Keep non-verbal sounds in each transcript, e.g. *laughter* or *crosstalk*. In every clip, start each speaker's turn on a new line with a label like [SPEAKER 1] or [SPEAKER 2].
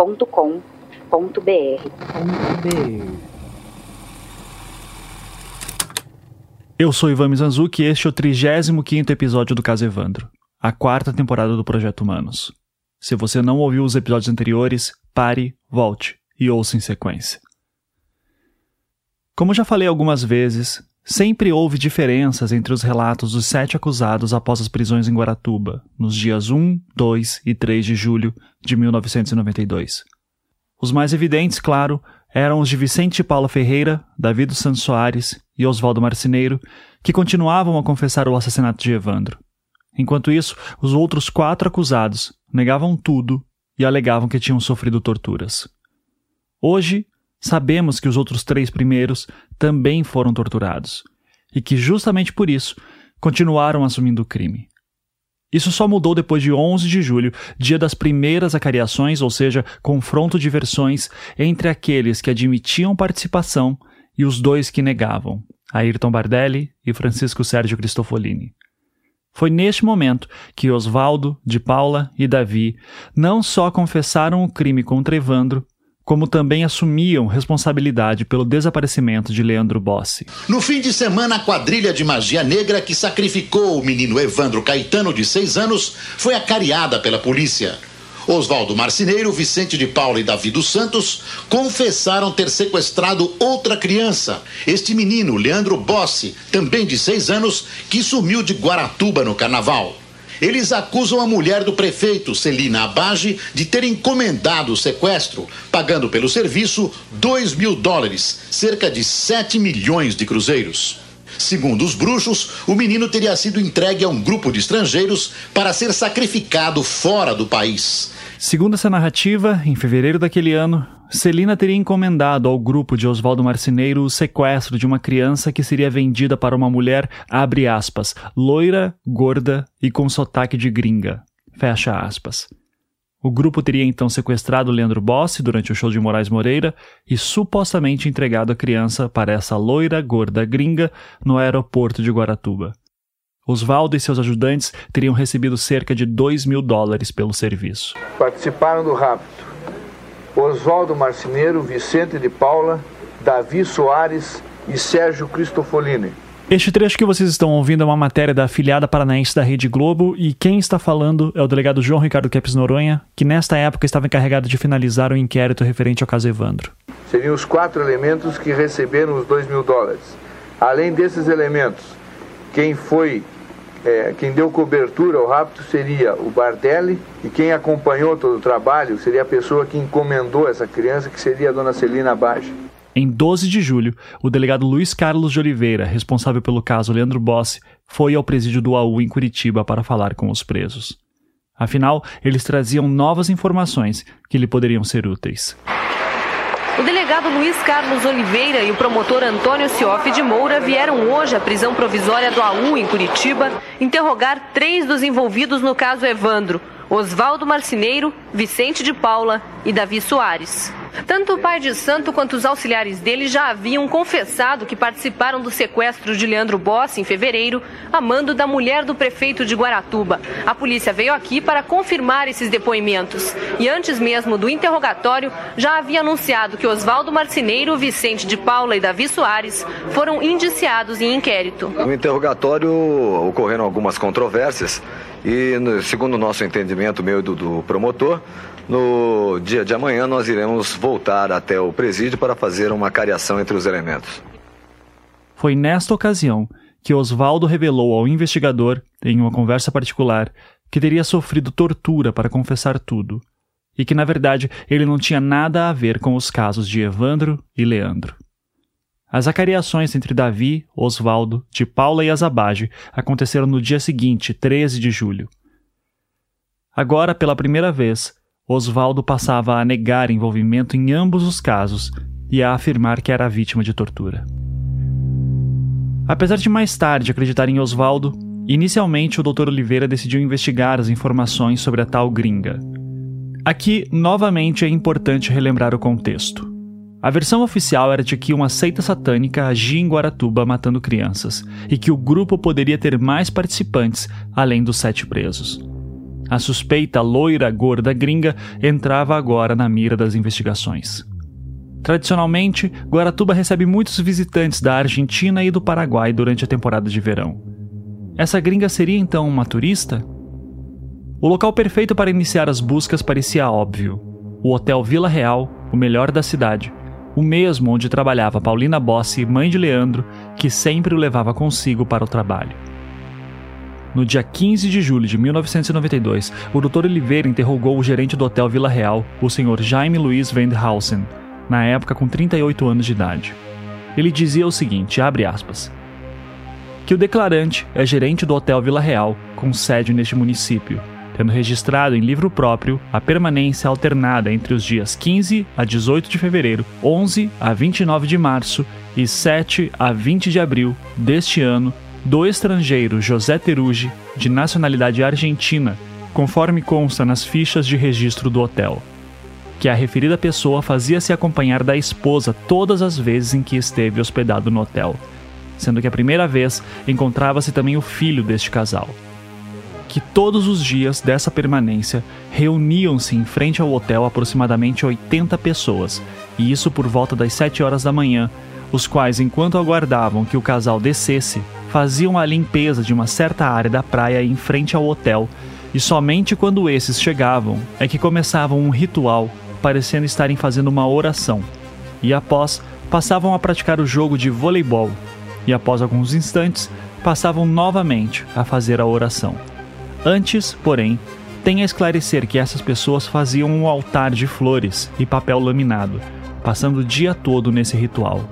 [SPEAKER 1] contato@projetohumanos.com.br.
[SPEAKER 2] Eu sou Ivan Mizanzuki e este é o 35 episódio do Caso Evandro, a quarta temporada do Projeto Humanos. Se você não ouviu os episódios anteriores, pare, volte e ouça em sequência. Como já falei algumas vezes, sempre houve diferenças entre os relatos dos sete acusados após as prisões em Guaratuba, nos dias 1, 2 e 3 de julho de 1992. Os mais evidentes, claro, eram os de Vicente Paula Ferreira, Davi dos Santos Soares e Oswaldo Marcineiro, que continuavam a confessar o assassinato de Evandro. Enquanto isso, os outros quatro acusados negavam tudo e alegavam que tinham sofrido torturas. Hoje, sabemos que os outros três primeiros também foram torturados e que, justamente por isso, continuaram assumindo o crime. Isso só mudou depois de 11 de julho, dia das primeiras acariações, ou seja, confronto de versões entre aqueles que admitiam participação e os dois que negavam, Ayrton Bardelli e Francisco Sérgio Cristofolini. Foi neste momento que Osvaldo, de Paula e Davi não só confessaram o crime contra Evandro, como também assumiam responsabilidade pelo desaparecimento de Leandro Bossi.
[SPEAKER 3] No fim de semana, a quadrilha de magia negra que sacrificou o menino Evandro Caetano, de seis anos, foi acariada pela polícia. Oswaldo Marcineiro, Vicente de Paula e Davi dos Santos confessaram ter sequestrado outra criança. Este menino, Leandro Bossi, também de seis anos, que sumiu de Guaratuba no carnaval. Eles acusam a mulher do prefeito, Celina Abage, de ter encomendado o sequestro, pagando pelo serviço 2 mil dólares, cerca de 7 milhões de cruzeiros. Segundo os bruxos, o menino teria sido entregue a um grupo de estrangeiros para ser sacrificado fora do país.
[SPEAKER 2] Segundo essa narrativa, em fevereiro daquele ano, Celina teria encomendado ao grupo de Oswaldo Marcineiro o sequestro de uma criança que seria vendida para uma mulher, abre aspas, loira, gorda e com sotaque de gringa. Fecha aspas. O grupo teria então sequestrado Leandro Bossi durante o show de Moraes Moreira e supostamente entregado a criança para essa loira gorda gringa no aeroporto de Guaratuba. Oswaldo e seus ajudantes teriam recebido cerca de 2 mil dólares pelo serviço.
[SPEAKER 4] Participaram do rapto Oswaldo Marcineiro, Vicente de Paula, Davi Soares e Sérgio Cristofolini.
[SPEAKER 2] Este trecho que vocês estão ouvindo é uma matéria da afiliada paranaense da Rede Globo e quem está falando é o delegado João Ricardo Kepes Noronha, que nesta época estava encarregado de finalizar o inquérito referente ao caso Evandro.
[SPEAKER 4] Seriam os quatro elementos que receberam os dois mil dólares. Além desses elementos, quem foi é, quem deu cobertura ao rapto seria o Bardelli e quem acompanhou todo o trabalho seria a pessoa que encomendou essa criança, que seria a dona Celina Bage.
[SPEAKER 2] Em 12 de julho, o delegado Luiz Carlos de Oliveira, responsável pelo caso Leandro Bossi, foi ao presídio do AU em Curitiba para falar com os presos. Afinal, eles traziam novas informações que lhe poderiam ser úteis.
[SPEAKER 5] O delegado Luiz Carlos Oliveira e o promotor Antônio Cioff de Moura vieram hoje à prisão provisória do AU em Curitiba interrogar três dos envolvidos no caso Evandro: Oswaldo Marcineiro, Vicente de Paula e Davi Soares. Tanto o pai de santo quanto os auxiliares dele já haviam confessado que participaram do sequestro de Leandro Bossi em fevereiro, a mando da mulher do prefeito de Guaratuba. A polícia veio aqui para confirmar esses depoimentos. E antes mesmo do interrogatório, já havia anunciado que Oswaldo Marcineiro, Vicente de Paula e Davi Soares foram indiciados em inquérito.
[SPEAKER 6] No interrogatório ocorreram algumas controvérsias e, segundo o nosso entendimento, meu e do, do promotor, no dia de amanhã, nós iremos voltar até o presídio para fazer uma cariação entre os elementos.
[SPEAKER 2] Foi nesta ocasião que Oswaldo revelou ao investigador, em uma conversa particular, que teria sofrido tortura para confessar tudo, e que, na verdade, ele não tinha nada a ver com os casos de Evandro e Leandro. As acariações entre Davi, Oswaldo, de Paula e Azabage aconteceram no dia seguinte, 13 de julho. Agora, pela primeira vez, Oswaldo passava a negar envolvimento em ambos os casos e a afirmar que era vítima de tortura. Apesar de mais tarde acreditar em Oswaldo, inicialmente o Dr. Oliveira decidiu investigar as informações sobre a tal gringa. Aqui, novamente, é importante relembrar o contexto. A versão oficial era de que uma seita satânica agia em Guaratuba matando crianças e que o grupo poderia ter mais participantes além dos sete presos. A suspeita loira gorda gringa entrava agora na mira das investigações. Tradicionalmente, Guaratuba recebe muitos visitantes da Argentina e do Paraguai durante a temporada de verão. Essa gringa seria então uma turista? O local perfeito para iniciar as buscas parecia óbvio: o Hotel Vila Real, o melhor da cidade, o mesmo onde trabalhava Paulina Bossi, mãe de Leandro, que sempre o levava consigo para o trabalho. No dia 15 de julho de 1992, o Dr. Oliveira interrogou o gerente do Hotel Vila Real, o Sr. Jaime Luiz Wendhausen, na época com 38 anos de idade. Ele dizia o seguinte, abre aspas, que o declarante é gerente do Hotel Vila Real, com sede neste município, tendo registrado em livro próprio a permanência alternada entre os dias 15 a 18 de fevereiro, 11 a 29 de março e 7 a 20 de abril deste ano do estrangeiro José Terugi, de nacionalidade argentina, conforme consta nas fichas de registro do hotel. Que a referida pessoa fazia-se acompanhar da esposa todas as vezes em que esteve hospedado no hotel, sendo que a primeira vez encontrava-se também o filho deste casal. Que todos os dias dessa permanência reuniam-se em frente ao hotel aproximadamente 80 pessoas, e isso por volta das 7 horas da manhã, os quais, enquanto aguardavam que o casal descesse, faziam a limpeza de uma certa área da praia em frente ao hotel, e somente quando esses chegavam é que começavam um ritual, parecendo estarem fazendo uma oração, e após passavam a praticar o jogo de voleibol, e após alguns instantes passavam novamente a fazer a oração. Antes, porém, tem a esclarecer que essas pessoas faziam um altar de flores e papel laminado, passando o dia todo nesse ritual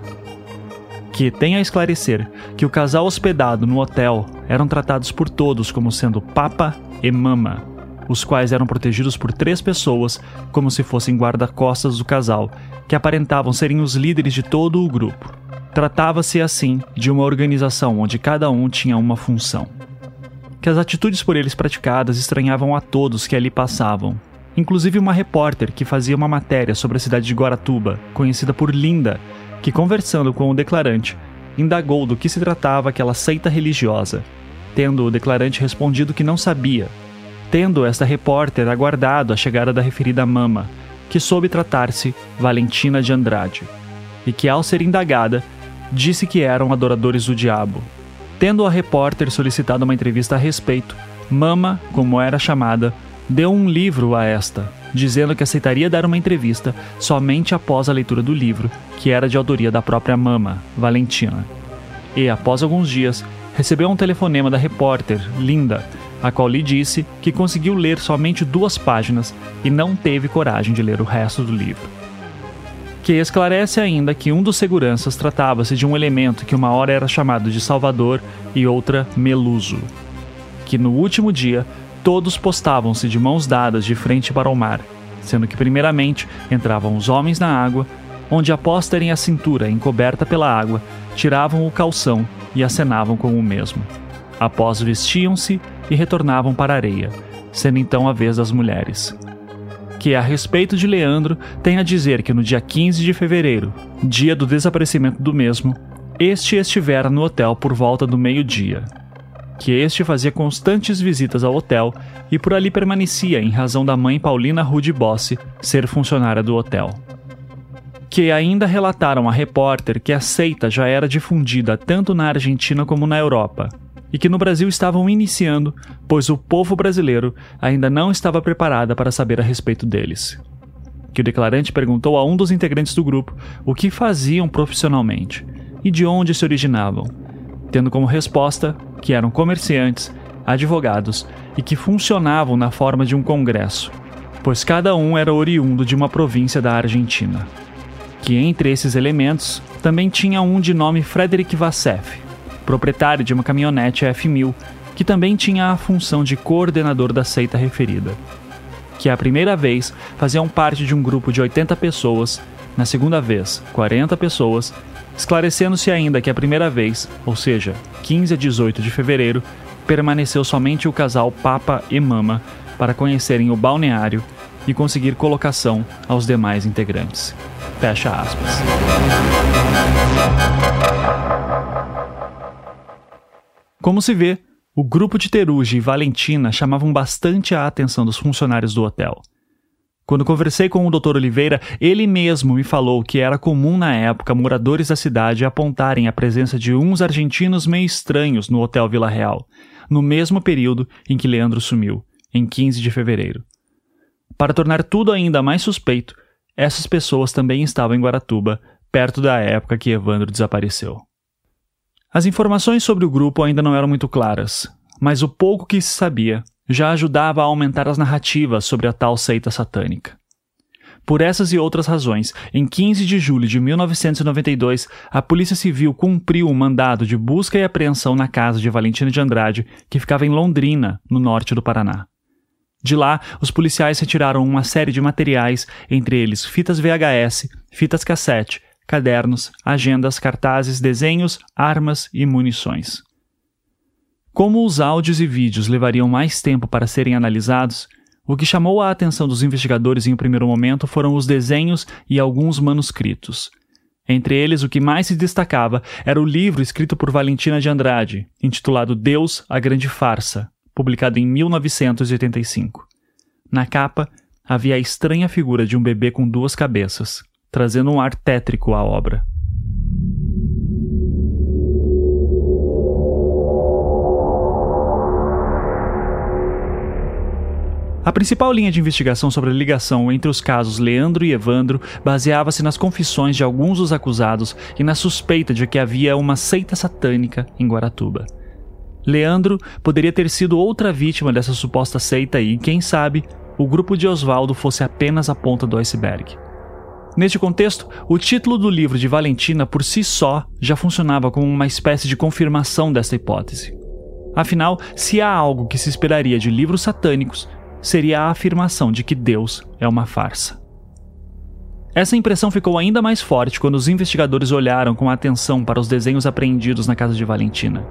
[SPEAKER 2] que tem a esclarecer que o casal hospedado no hotel eram tratados por todos como sendo Papa e Mama, os quais eram protegidos por três pessoas como se fossem guarda-costas do casal, que aparentavam serem os líderes de todo o grupo. Tratava-se assim de uma organização onde cada um tinha uma função. Que as atitudes por eles praticadas estranhavam a todos que ali passavam, inclusive uma repórter que fazia uma matéria sobre a cidade de Guaratuba, conhecida por Linda, que, conversando com o declarante, indagou do que se tratava aquela seita religiosa, tendo o declarante respondido que não sabia, tendo esta repórter aguardado a chegada da referida mama, que soube tratar-se Valentina de Andrade, e que, ao ser indagada, disse que eram adoradores do diabo. Tendo a repórter solicitado uma entrevista a respeito, Mama, como era chamada, deu um livro a esta, dizendo que aceitaria dar uma entrevista somente após a leitura do livro, que era de autoria da própria mama, Valentina. E, após alguns dias, recebeu um telefonema da repórter, Linda, a qual lhe disse que conseguiu ler somente duas páginas e não teve coragem de ler o resto do livro. Que esclarece ainda que um dos seguranças tratava-se de um elemento que uma hora era chamado de Salvador e outra Meluso. Que no último dia todos postavam-se de mãos dadas de frente para o mar, sendo que primeiramente entravam os homens na água, onde após terem a cintura encoberta pela água, tiravam o calção e acenavam com o mesmo. Após vestiam-se e retornavam para a areia, sendo então a vez das mulheres. Que a respeito de Leandro tem a dizer que no dia 15 de fevereiro, dia do desaparecimento do mesmo, este estivera no hotel por volta do meio-dia, que este fazia constantes visitas ao hotel e por ali permanecia em razão da mãe Paulina Rude Bossi ser funcionária do hotel. Que ainda relataram à repórter que a seita já era difundida tanto na Argentina como na Europa, e que no Brasil estavam iniciando, pois o povo brasileiro ainda não estava preparado para saber a respeito deles. Que o declarante perguntou a um dos integrantes do grupo o que faziam profissionalmente e de onde se originavam, tendo como resposta que eram comerciantes, advogados e que funcionavam na forma de um congresso, pois cada um era oriundo de uma província da Argentina. Que entre esses elementos também tinha um de nome Frederick Vassef, proprietário de uma caminhonete F1000, que também tinha a função de coordenador da seita referida. que a primeira vez faziam parte de um grupo de 80 pessoas, na segunda vez, 40 pessoas, esclarecendo-se ainda que a primeira vez, ou seja, 15 a 18 de fevereiro, permaneceu somente o casal Papa e Mama para conhecerem o balneário e conseguir colocação aos demais integrantes. Fecha aspas. Como se vê, o grupo de Teruge e Valentina chamavam bastante a atenção dos funcionários do hotel. Quando conversei com o Dr. Oliveira, ele mesmo me falou que era comum na época moradores da cidade apontarem a presença de uns argentinos meio estranhos no Hotel Vila Real, no mesmo período em que Leandro sumiu, em 15 de fevereiro. Para tornar tudo ainda mais suspeito, essas pessoas também estavam em Guaratuba, perto da época que Evandro desapareceu. As informações sobre o grupo ainda não eram muito claras, mas o pouco que se sabia já ajudava a aumentar as narrativas sobre a tal seita satânica. Por essas e outras razões, em 15 de julho de 1992, a Polícia Civil cumpriu um mandado de busca e apreensão na casa de Valentina de Andrade, que ficava em Londrina, no norte do Paraná. De lá, os policiais retiraram uma série de materiais, entre eles fitas VHS, fitas cassete, cadernos, agendas, cartazes, desenhos, armas e munições. Como os áudios e vídeos levariam mais tempo para serem analisados, o que chamou a atenção dos investigadores em um primeiro momento foram os desenhos e alguns manuscritos. Entre eles, o que mais se destacava era o livro escrito por Valentina de Andrade, intitulado Deus, a Grande Farsa, publicado em 1985. Na capa, havia a estranha figura de um bebê com duas cabeças, trazendo um ar tétrico à obra. A principal linha de investigação sobre a ligação entre os casos Leandro e Evandro baseava-se nas confissões de alguns dos acusados e na suspeita de que havia uma seita satânica em Guaratuba. Leandro poderia ter sido outra vítima dessa suposta seita e, quem sabe, o grupo de Oswaldo fosse apenas a ponta do iceberg. Neste contexto, o título do livro de Valentina por si só já funcionava como uma espécie de confirmação dessa hipótese. Afinal, se há algo que se esperaria de livros satânicos, seria a afirmação de que Deus é uma farsa. Essa impressão ficou ainda mais forte quando os investigadores olharam com atenção para os desenhos apreendidos na casa de Valentina.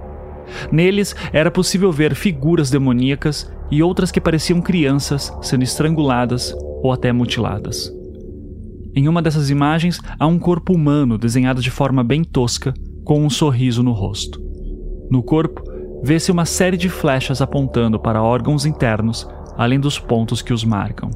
[SPEAKER 2] Neles era possível ver figuras demoníacas e outras que pareciam crianças sendo estranguladas ou até mutiladas. Em uma dessas imagens há um corpo humano desenhado de forma bem tosca, com um sorriso no rosto. No corpo, vê-se uma série de flechas apontando para órgãos internos além dos pontos que os marcam.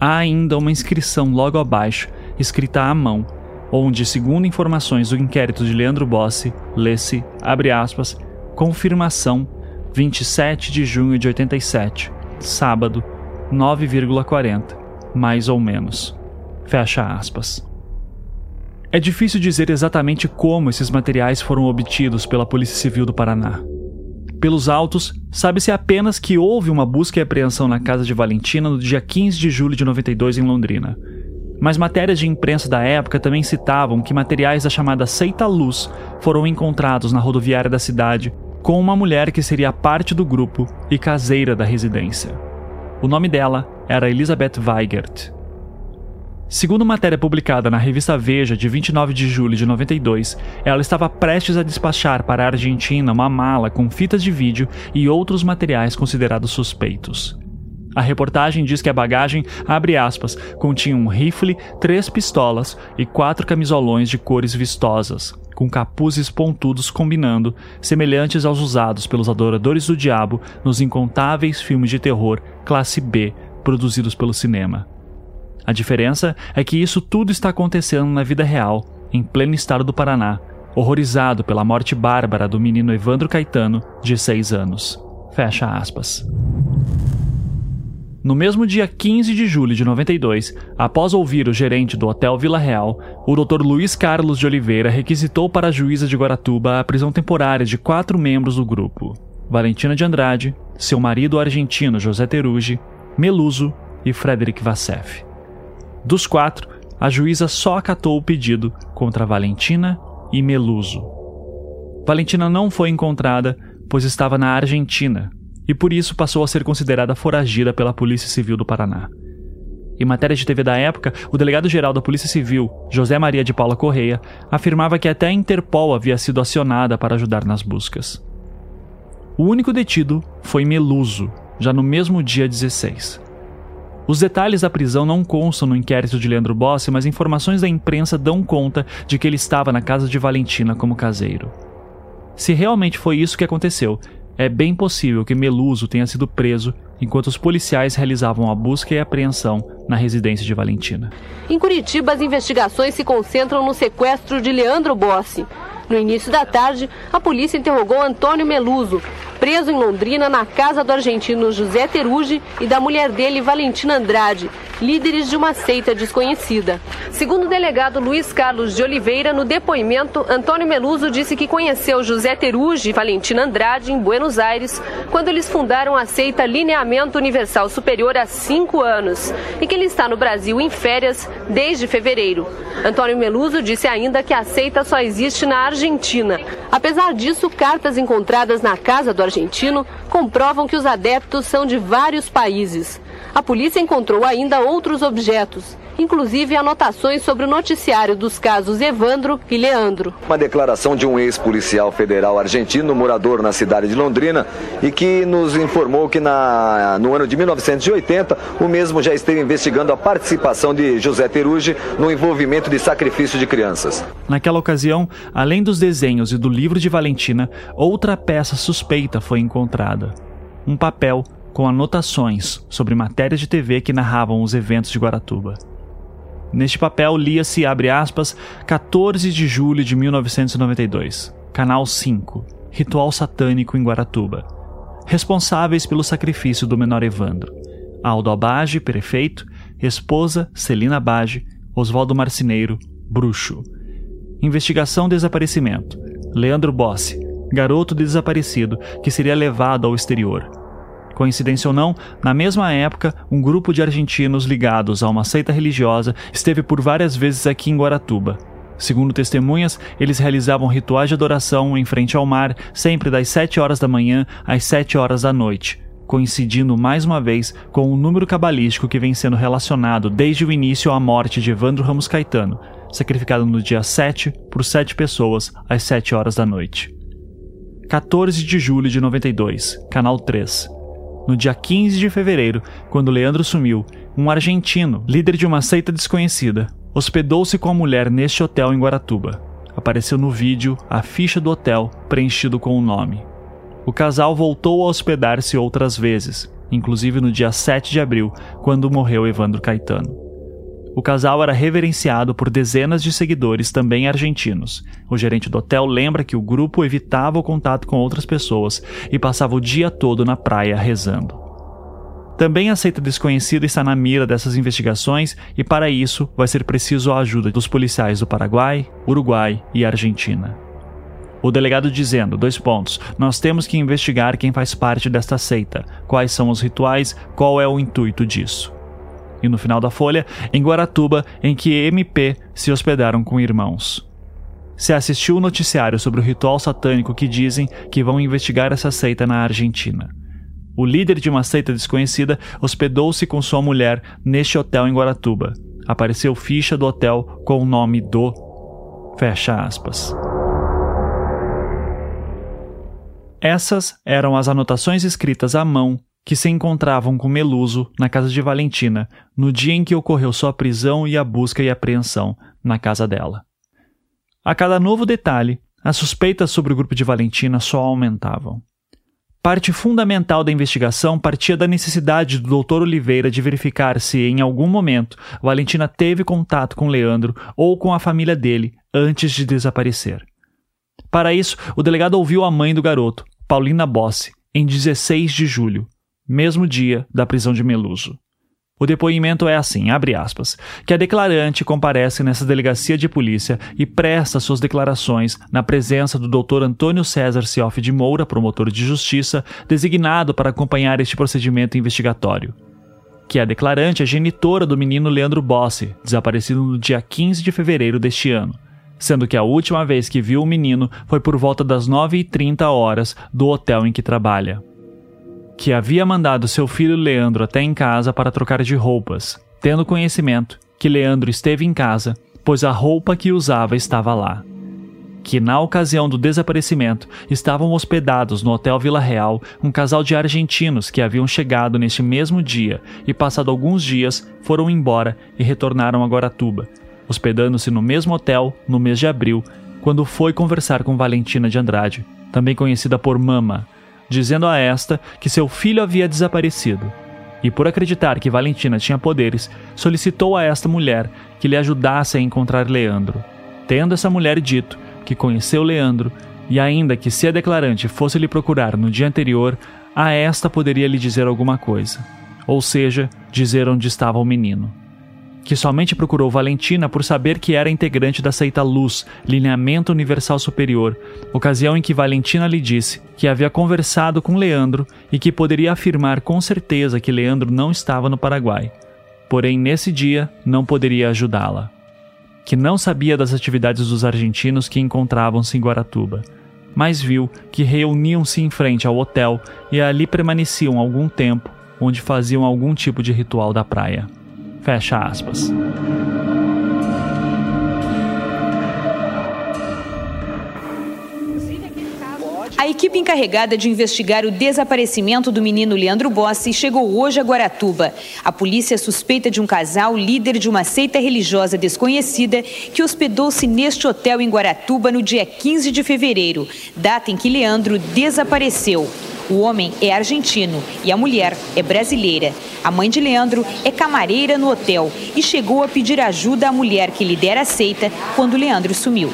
[SPEAKER 2] Há ainda uma inscrição logo abaixo, escrita à mão, onde, segundo informações do inquérito de Leandro Bossi, lê-se, abre aspas, confirmação 27 de junho de 87, sábado, 9,40, mais ou menos. Fecha aspas. É difícil dizer exatamente como esses materiais foram obtidos pela Polícia Civil do Paraná. Pelos autos, sabe-se apenas que houve uma busca e apreensão na casa de Valentina no dia 15 de julho de 92 em Londrina. Mas matérias de imprensa da época também citavam que materiais da chamada Seita Luz foram encontrados na rodoviária da cidade com uma mulher que seria parte do grupo e caseira da residência. O nome dela era Elizabeth Weigert. Segundo matéria publicada na revista Veja de 29 de julho de 92, ela estava prestes a despachar para a Argentina uma mala com fitas de vídeo e outros materiais considerados suspeitos. A reportagem diz que a bagagem, abre aspas, continha um rifle, três pistolas e quatro camisolões de cores vistosas, com capuzes pontudos combinando, semelhantes aos usados pelos adoradores do diabo nos incontáveis filmes de terror classe B produzidos pelo cinema. A diferença é que isso tudo está acontecendo na vida real, em pleno estado do Paraná, horrorizado pela morte bárbara do menino Evandro Caetano, de 6 anos. Fecha aspas. No mesmo dia 15 de julho de 92, após ouvir o gerente do Hotel Vila Real, o Dr. Luiz Carlos de Oliveira requisitou para a juíza de Guaratuba a prisão temporária de quatro membros do grupo: Valentina de Andrade, seu marido argentino José Terugi, Meluso e Frederic Vassef. Dos quatro, a juíza só acatou o pedido contra Valentina e Meluso. Valentina não foi encontrada, pois estava na Argentina, e por isso passou a ser considerada foragida pela Polícia Civil do Paraná. Em matéria de TV da época, o delegado-geral da Polícia Civil, José Maria de Paula Correia, afirmava que até a Interpol havia sido acionada para ajudar nas buscas. O único detido foi Meluso, já no mesmo dia 16. Os detalhes da prisão não constam no inquérito de Leandro Bossi, mas informações da imprensa dão conta de que ele estava na casa de Valentina como caseiro. Se realmente foi isso que aconteceu, é bem possível que Meluso tenha sido preso enquanto os policiais realizavam a busca e apreensão na residência de Valentina.
[SPEAKER 5] Em Curitiba, as investigações se concentram no sequestro de Leandro Bossi. No início da tarde, a polícia interrogou Antônio Meluso, preso em Londrina na casa do argentino José Terugi e da mulher dele, Valentina Andrade, líderes de uma seita desconhecida. Segundo o delegado Luiz Carlos de Oliveira, no depoimento, Antônio Meluso disse que conheceu José Terugi e Valentina Andrade em Buenos Aires quando eles fundaram a seita Lineamento Universal Superior há cinco anos e que ele está no Brasil em férias desde fevereiro. Antônio Meluso disse ainda que a seita só existe na Argentina. Apesar disso, cartas encontradas na casa do argentino comprovam que os adeptos são de vários países. A polícia encontrou ainda outros objetos, inclusive anotações sobre o noticiário dos casos Evandro e Leandro.
[SPEAKER 6] Uma declaração de um ex-policial federal argentino, morador na cidade de Londrina, e que nos informou que na, no ano de 1980 o mesmo já esteve investigando a participação de José Terugi no envolvimento de sacrifício de crianças.
[SPEAKER 2] Naquela ocasião, além dos desenhos e do livro de Valentina, outra peça suspeita foi encontrada. Um papel com anotações sobre matérias de TV que narravam os eventos de Guaratuba. Neste papel lia-se, abre aspas, 14 de julho de 1992, Canal 5, Ritual Satânico em Guaratuba. Responsáveis pelo sacrifício do menor Evandro. Aldo Abage, prefeito, esposa Celina Abage, Oswaldo Marcineiro, bruxo. Investigação desaparecimento. Leandro Bossi, garoto desaparecido que seria levado ao exterior. Coincidência ou não, na mesma época, um grupo de argentinos ligados a uma seita religiosa esteve por várias vezes aqui em Guaratuba. Segundo testemunhas, eles realizavam rituais de adoração em frente ao mar, sempre das 7 horas da manhã às 7 horas da noite, coincidindo mais uma vez com o um número cabalístico que vem sendo relacionado desde o início à morte de Evandro Ramos Caetano, sacrificado no dia 7 por 7 pessoas às 7 horas da noite. 14 de julho de 92, Canal 3. No dia 15 de fevereiro, quando Leandro sumiu, um argentino, líder de uma seita desconhecida, hospedou-se com a mulher neste hotel em Guaratuba. Apareceu no vídeo a ficha do hotel preenchido com o nome. O casal voltou a hospedar-se outras vezes, inclusive no dia 7 de abril, quando morreu Evandro Caetano. O casal era reverenciado por dezenas de seguidores também argentinos. O gerente do hotel lembra que o grupo evitava o contato com outras pessoas e passava o dia todo na praia rezando. Também a seita desconhecida está na mira dessas investigações e, para isso, vai ser preciso a ajuda dos policiais do Paraguai, Uruguai e Argentina. O delegado dizendo, dois pontos, nós temos que investigar quem faz parte desta seita, quais são os rituais, qual é o intuito disso e no final da folha, em Guaratuba, em que MP se hospedaram com irmãos. Se assistiu o noticiário sobre o ritual satânico que dizem que vão investigar essa seita na Argentina. O líder de uma seita desconhecida hospedou-se com sua mulher neste hotel em Guaratuba. Apareceu ficha do hotel com o nome do. Fecha aspas. Essas eram as anotações escritas à mão que se encontravam com Meluso na casa de Valentina no dia em que ocorreu sua prisão e a busca e apreensão na casa dela. A cada novo detalhe, as suspeitas sobre o grupo de Valentina só aumentavam. Parte fundamental da investigação partia da necessidade do Dr. Oliveira de verificar se, em algum momento, Valentina teve contato com Leandro ou com a família dele antes de desaparecer. Para isso, o delegado ouviu a mãe do garoto, Paulina Bossi, em 16 de julho, mesmo dia da prisão de Meluso. O depoimento é assim, abre aspas, que a declarante comparece nessa delegacia de polícia e presta suas declarações na presença do Dr. Antônio César Cioff de Moura, promotor de justiça, designado para acompanhar este procedimento investigatório. Que a declarante é genitora do menino Leandro Bossi, desaparecido no dia 15 de fevereiro deste ano, sendo que a última vez que viu o menino foi por volta das 9h30 horas do hotel em que trabalha. Que havia mandado seu filho Leandro até em casa para trocar de roupas, tendo conhecimento que Leandro esteve em casa, pois a roupa que usava estava lá. Que na ocasião do desaparecimento estavam hospedados no Hotel Vila Real um casal de argentinos que haviam chegado neste mesmo dia e, passado alguns dias, foram embora e retornaram a Guaratuba, hospedando-se no mesmo hotel no mês de abril, quando foi conversar com Valentina de Andrade, também conhecida por Mama, dizendo a esta que seu filho havia desaparecido. E por acreditar que Valentina tinha poderes, solicitou a esta mulher que lhe ajudasse a encontrar Leandro. Tendo essa mulher dito que conheceu Leandro e ainda que se a declarante fosse lhe procurar no dia anterior, a esta poderia lhe dizer alguma coisa, ou seja, dizer onde estava o menino que somente procurou Valentina por saber que era integrante da seita Luz, Lineamento Universal Superior, ocasião em que Valentina lhe disse que havia conversado com Leandro e que poderia afirmar com certeza que Leandro não estava no Paraguai. Porém, nesse dia, não poderia ajudá-la. Que não sabia das atividades dos argentinos que encontravam-se em Guaratuba, mas viu que reuniam-se em frente ao hotel e ali permaneciam algum tempo, onde faziam algum tipo de ritual da praia. Fecha aspas.
[SPEAKER 7] A equipe encarregada de investigar o desaparecimento do menino Leandro Bossi chegou hoje a Guaratuba. A polícia suspeita de um casal líder de uma seita religiosa desconhecida que hospedou-se neste hotel em Guaratuba no dia 15 de fevereiro, data em que Leandro desapareceu. O homem é argentino e a mulher é brasileira. A mãe de Leandro é camareira no hotel e chegou a pedir ajuda à mulher que lidera a seita quando Leandro sumiu.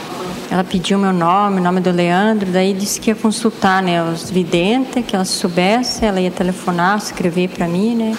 [SPEAKER 8] Ela pediu meu nome, o nome do Leandro, daí disse que ia consultar né, os videntes, que ela soubesse, ela ia telefonar, escrever para mim, né?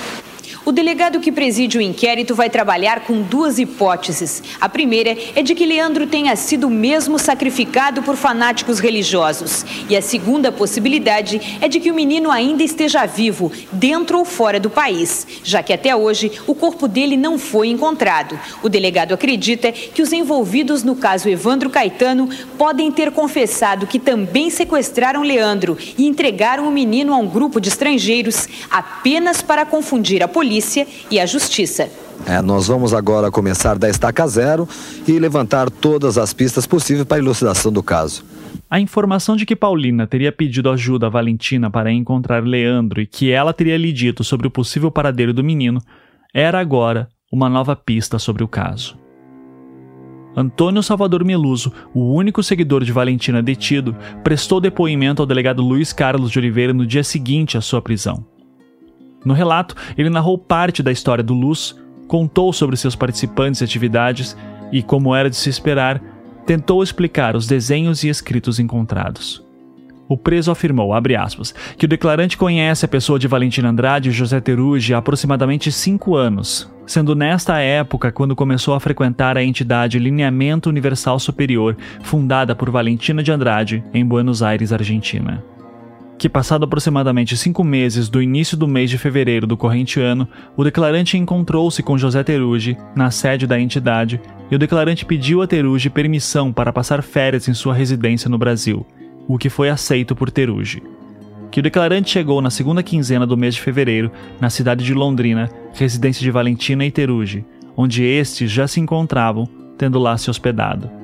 [SPEAKER 7] O delegado que preside o inquérito vai trabalhar com duas hipóteses. A primeira é de que Leandro tenha sido mesmo sacrificado por fanáticos religiosos. E a segunda possibilidade é de que o menino ainda esteja vivo, dentro ou fora do país, já que até hoje o corpo dele não foi encontrado. O delegado acredita que os envolvidos no caso Evandro Caetano podem ter confessado que também sequestraram Leandro e entregaram o menino a um grupo de estrangeiros apenas para confundir a polícia polícia e a justiça.
[SPEAKER 6] É, nós vamos agora começar da estaca zero e levantar todas as pistas possíveis para a elucidação do caso.
[SPEAKER 2] A informação de que Paulina teria pedido ajuda a Valentina para encontrar Leandro e que ela teria lhe dito sobre o possível paradeiro do menino era agora uma nova pista sobre o caso. Antônio Salvador Meluso, o único seguidor de Valentina detido, prestou depoimento ao delegado Luiz Carlos de Oliveira no dia seguinte à sua prisão. No relato, ele narrou parte da história do Luz, contou sobre seus participantes e atividades e, como era de se esperar, tentou explicar os desenhos e escritos encontrados. O preso afirmou, aspas, que o declarante conhece a pessoa de Valentina Andrade e José Teruji há aproximadamente cinco anos, sendo nesta época quando começou a frequentar a entidade Lineamento Universal Superior, fundada por Valentina de Andrade, em Buenos Aires, Argentina que, passado aproximadamente cinco meses do início do mês de fevereiro do corrente ano, o declarante encontrou-se com José Teruji na sede da entidade e o declarante pediu a Teruji permissão para passar férias em sua residência no Brasil, o que foi aceito por Teruji. Que o declarante chegou na segunda quinzena do mês de fevereiro na cidade de Londrina, residência de Valentina e Teruji, onde estes já se encontravam, tendo lá se hospedado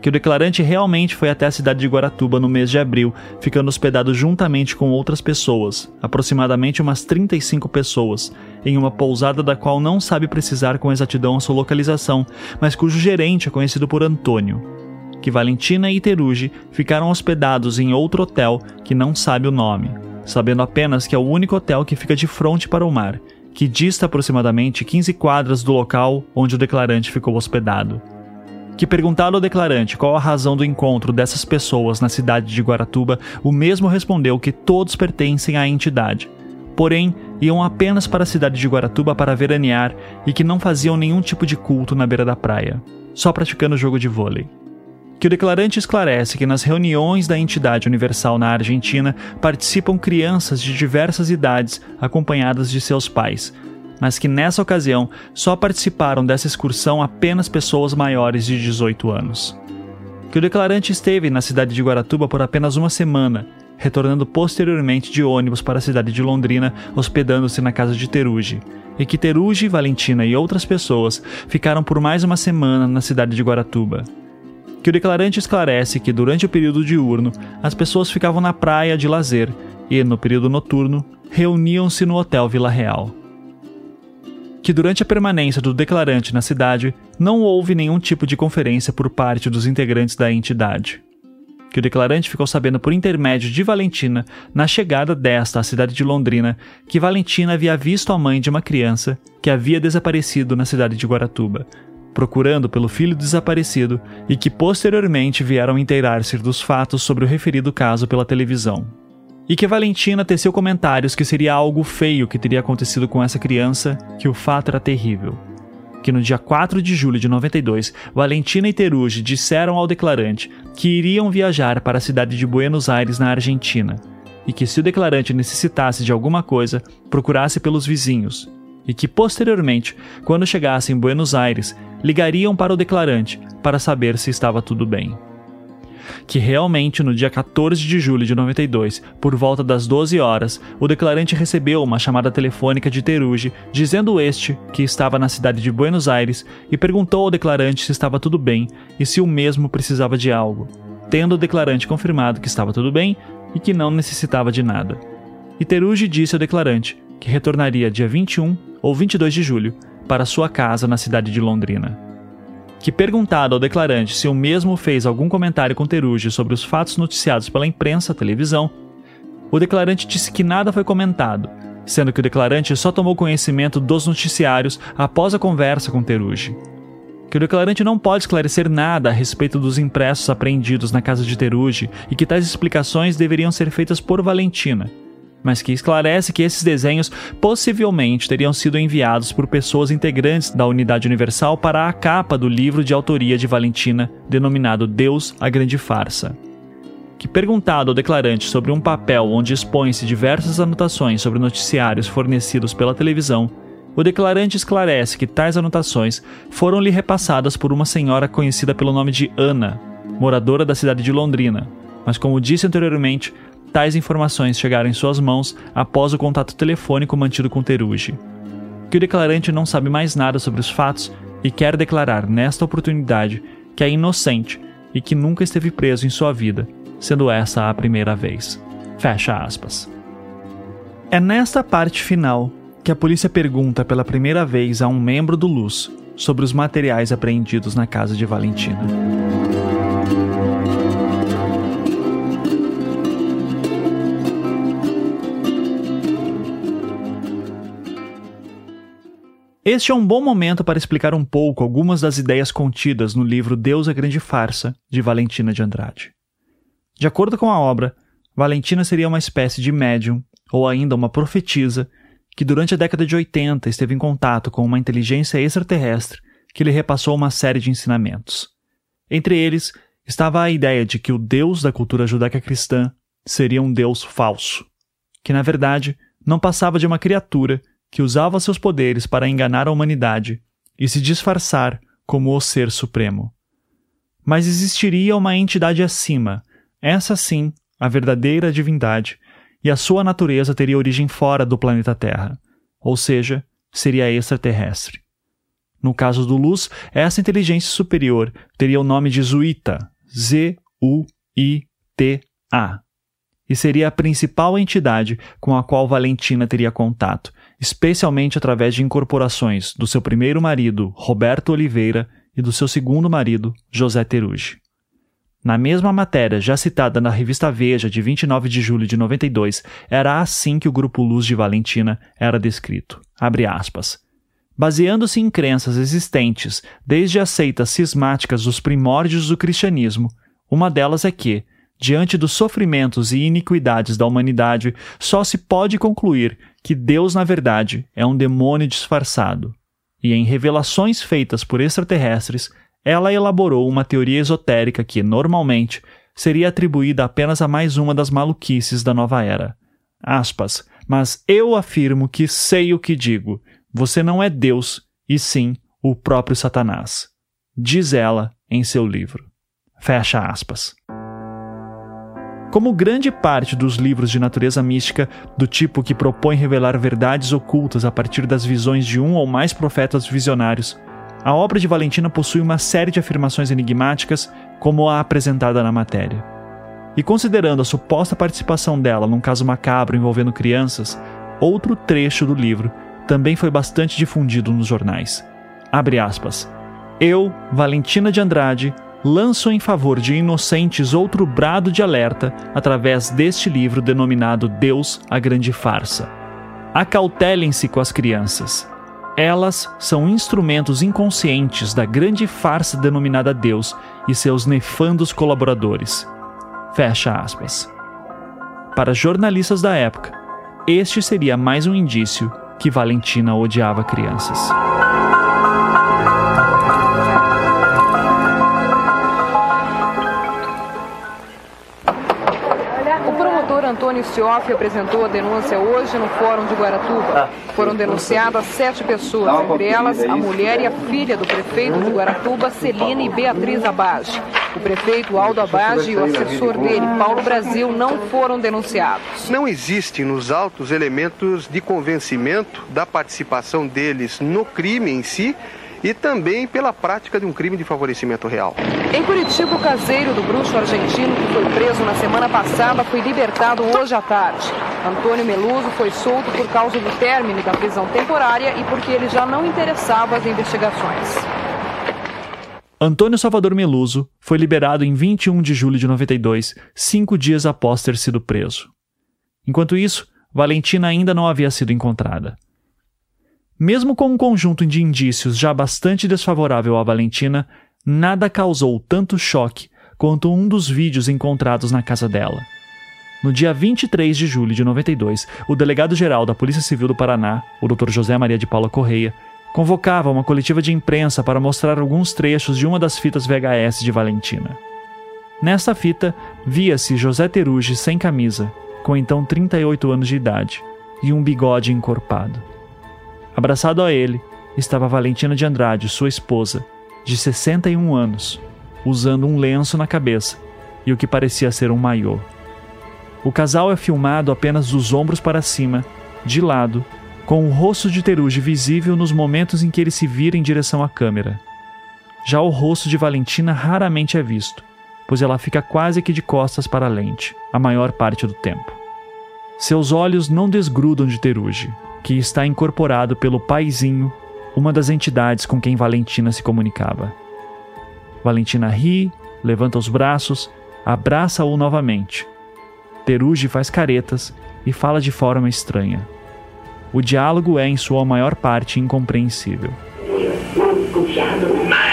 [SPEAKER 2] que o declarante realmente foi até a cidade de Guaratuba no mês de abril, ficando hospedado juntamente com outras pessoas, aproximadamente umas 35 pessoas, em uma pousada da qual não sabe precisar com exatidão a sua localização, mas cujo gerente é conhecido por Antônio. Que Valentina e Teruji ficaram hospedados em outro hotel que não sabe o nome, sabendo apenas que é o único hotel que fica de frente para o mar, que dista aproximadamente 15 quadras do local onde o declarante ficou hospedado que perguntado ao declarante qual a razão do encontro dessas pessoas na cidade de Guaratuba, o mesmo respondeu que todos pertencem à entidade. Porém, iam apenas para a cidade de Guaratuba para veranear e que não faziam nenhum tipo de culto na beira da praia, só praticando jogo de vôlei. Que o declarante esclarece que nas reuniões da entidade universal na Argentina participam crianças de diversas idades acompanhadas de seus pais, mas que nessa ocasião só participaram dessa excursão apenas pessoas maiores de 18 anos. Que o declarante esteve na cidade de Guaratuba por apenas uma semana retornando posteriormente de ônibus para a cidade de Londrina, hospedando-se na casa de Teruge, e que Teruge, Valentina e outras pessoas ficaram por mais uma semana na cidade de Guaratuba. Que o declarante esclarece que durante o período diurno as pessoas ficavam na praia de lazer e, no período noturno, reuniam-se no Hotel Vila Real. Que durante a permanência do declarante na cidade não houve nenhum tipo de conferência por parte dos integrantes da entidade que o declarante ficou sabendo por intermédio de Valentina, na chegada desta à cidade de Londrina, que Valentina havia visto a mãe de uma criança que havia desaparecido na cidade de Guaratuba, procurando pelo filho desaparecido e que posteriormente vieram inteirar-se dos fatos sobre o referido caso pela televisão. E que Valentina teceu comentários que seria algo feio que teria acontecido com essa criança, que o fato era terrível. Que no dia 4 de julho de 92, Valentina e Teruji disseram ao declarante que iriam viajar para a cidade de Buenos Aires, na Argentina, e que se o declarante necessitasse de alguma coisa, procurasse pelos vizinhos, e que posteriormente, quando chegassem em Buenos Aires, ligariam para o declarante para saber se estava tudo bem que realmente no dia 14 de julho de 92, por volta das 12 horas, o declarante recebeu uma chamada telefônica de Teruji dizendo este que estava na cidade de Buenos Aires e perguntou ao declarante se estava tudo bem e se o mesmo precisava de algo, tendo o declarante confirmado que estava tudo bem e que não necessitava de nada. E Teruji disse ao declarante que retornaria dia 21 ou 22 de julho para sua casa na cidade de Londrina que, perguntado ao declarante se o mesmo fez algum comentário com Teruji sobre os fatos noticiados pela imprensa televisão, o declarante disse que nada foi comentado, sendo que o declarante só tomou conhecimento dos noticiários após a conversa com Teruji. Que o declarante não pode esclarecer nada a respeito dos impressos apreendidos na casa de Teruji e que tais explicações deveriam ser feitas por Valentina, mas que esclarece que esses desenhos possivelmente teriam sido enviados por pessoas integrantes da Unidade Universal para a capa do livro de autoria de Valentina, denominado Deus, a Grande Farsa. Que, perguntado ao declarante sobre um papel onde expõe-se diversas anotações sobre noticiários fornecidos pela televisão, o declarante esclarece que tais anotações foram-lhe repassadas por uma senhora conhecida pelo nome de Ana, moradora da cidade de Londrina, mas como disse anteriormente, Tais informações chegaram em suas mãos após o contato telefônico mantido com Teruji. Que o declarante não sabe mais nada sobre os fatos e quer declarar nesta oportunidade que é inocente e que nunca esteve preso em sua vida, sendo essa a primeira vez. Fecha aspas. É nesta parte final que a polícia pergunta pela primeira vez a um membro do Luz sobre os materiais apreendidos na casa de Valentina. Este é um bom momento para explicar um pouco algumas das ideias contidas no livro Deus a Grande Farsa, de Valentina de Andrade. De acordo com a obra, Valentina seria uma espécie de médium, ou ainda uma profetisa, que durante a década de 80 esteve em contato com uma inteligência extraterrestre que lhe repassou uma série de ensinamentos. Entre eles estava a ideia de que o Deus da cultura judaica cristã seria um Deus falso, que na verdade não passava de uma criatura que usava seus poderes para enganar a humanidade e se disfarçar como o Ser Supremo. Mas existiria uma entidade acima, essa sim, a verdadeira divindade, e a sua natureza teria origem fora do planeta Terra, ou seja, seria extraterrestre. No caso do Luz, essa inteligência superior teria o nome de Zuita, Z-U-I-T-A, e seria a principal entidade com a qual Valentina teria contato, especialmente através de incorporações do seu primeiro marido, Roberto Oliveira, e do seu segundo marido, José Teruji. Na mesma matéria já citada na revista Veja de 29 de julho de 92, era assim que o grupo Luz de Valentina era descrito. Baseando-se em crenças existentes desde as seitas cismáticas dos primórdios do cristianismo, uma delas é que, Diante dos sofrimentos e iniquidades da humanidade, só se pode concluir que Deus, na verdade, é um demônio disfarçado. E em revelações feitas por extraterrestres, ela elaborou uma teoria esotérica que, normalmente, seria atribuída apenas a mais uma das maluquices da nova era. Aspas, mas eu afirmo que sei o que digo. Você não é Deus, e sim o próprio Satanás. Diz ela em seu livro. Fecha aspas. Como grande parte dos livros de natureza mística, do tipo que propõe revelar verdades ocultas a partir das visões de um ou mais profetas visionários, a obra de Valentina possui uma série de afirmações enigmáticas, como a apresentada na matéria. E considerando a suposta participação dela num caso macabro envolvendo crianças, outro trecho do livro também foi bastante difundido nos jornais. Abre aspas. Eu, Valentina de Andrade, lanço em favor de inocentes outro brado de alerta através deste livro denominado Deus, a Grande Farsa. Acautelem-se com as crianças. Elas são instrumentos inconscientes da grande farsa denominada Deus e seus nefandos colaboradores. Fecha aspas. Para jornalistas da época, este seria mais um indício que Valentina odiava crianças.
[SPEAKER 5] Antônio Sioff apresentou a denúncia hoje no Fórum de Guaratuba. Ah, Foram denunciadas sete pessoas, entre elas a mulher e a filha do prefeito de Guaratuba, Celina e Beatriz Abage. O prefeito Aldo Abage e o assessor dele, Paulo Brasil, não foram denunciados.
[SPEAKER 9] Não existem nos autos elementos de convencimento da participação deles no crime em si e também pela prática de um crime de favorecimento real.
[SPEAKER 5] Em Curitiba, o caseiro do bruxo argentino que foi preso na semana passada foi libertado hoje à tarde. Antônio Meluso foi solto por causa do término da prisão temporária e porque ele já não interessava as investigações.
[SPEAKER 2] Antônio Salvador Meluso foi liberado em 21 de julho de 92, cinco dias após ter sido preso. Enquanto isso, Valentina ainda não havia sido encontrada. Mesmo com um conjunto de indícios já bastante desfavorável a Valentina, nada causou tanto choque quanto um dos vídeos encontrados na casa dela. No dia 23 de julho de 92, o delegado-geral da Polícia Civil do Paraná, o Dr. José Maria de Paula Correia, convocava uma coletiva de imprensa para mostrar alguns trechos de uma das fitas VHS de Valentina. Nessa fita, via-se José Teruge sem camisa, com então 38 anos de idade, e um bigode encorpado. Abraçado a ele estava Valentina de Andrade, sua esposa, de 61 anos, usando um lenço na cabeça e o que parecia ser um maiô. O casal é filmado apenas dos ombros para cima, de lado, com o rosto de Teruge visível nos momentos em que ele se vira em direção à câmera. Já o rosto de Valentina raramente é visto, pois ela fica quase que de costas para a lente, a maior parte do tempo. Seus olhos não desgrudam de Teruge, que está incorporado pelo paizinho, uma das entidades com quem Valentina se comunicava. Valentina ri, levanta os braços, abraça-o novamente. Teruge faz caretas e fala de forma estranha. O diálogo é, em sua maior parte, incompreensível.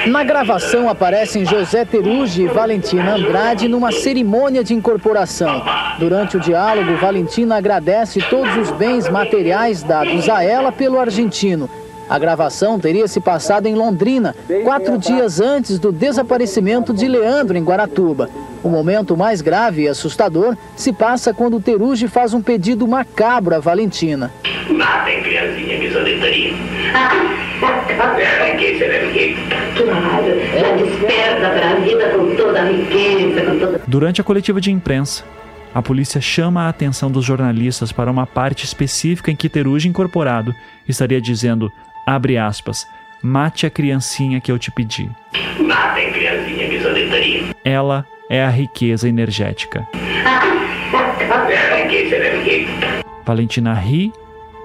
[SPEAKER 10] Na gravação aparecem José Terugi e Valentina Andrade numa cerimônia de incorporação. Durante o diálogo, Valentina agradece todos os bens materiais dados a ela pelo argentino. A gravação teria se passado em Londrina, quatro dias antes do desaparecimento de Leandro em Guaratuba. O momento mais grave e assustador se passa quando Terugi faz um pedido macabro a Valentina. Matem, criancinha, me
[SPEAKER 2] É, claro, ela desperta para a vida com toda a riqueza, com toda... Durante a coletiva de imprensa, a polícia chama a atenção dos jornalistas para uma parte específica em que Teruji incorporado estaria dizendo, abre aspas, mate a criancinha que eu te pedi. Matem, criancinha, solitaria. Ela é a riqueza energética. *laughs* Valentina ri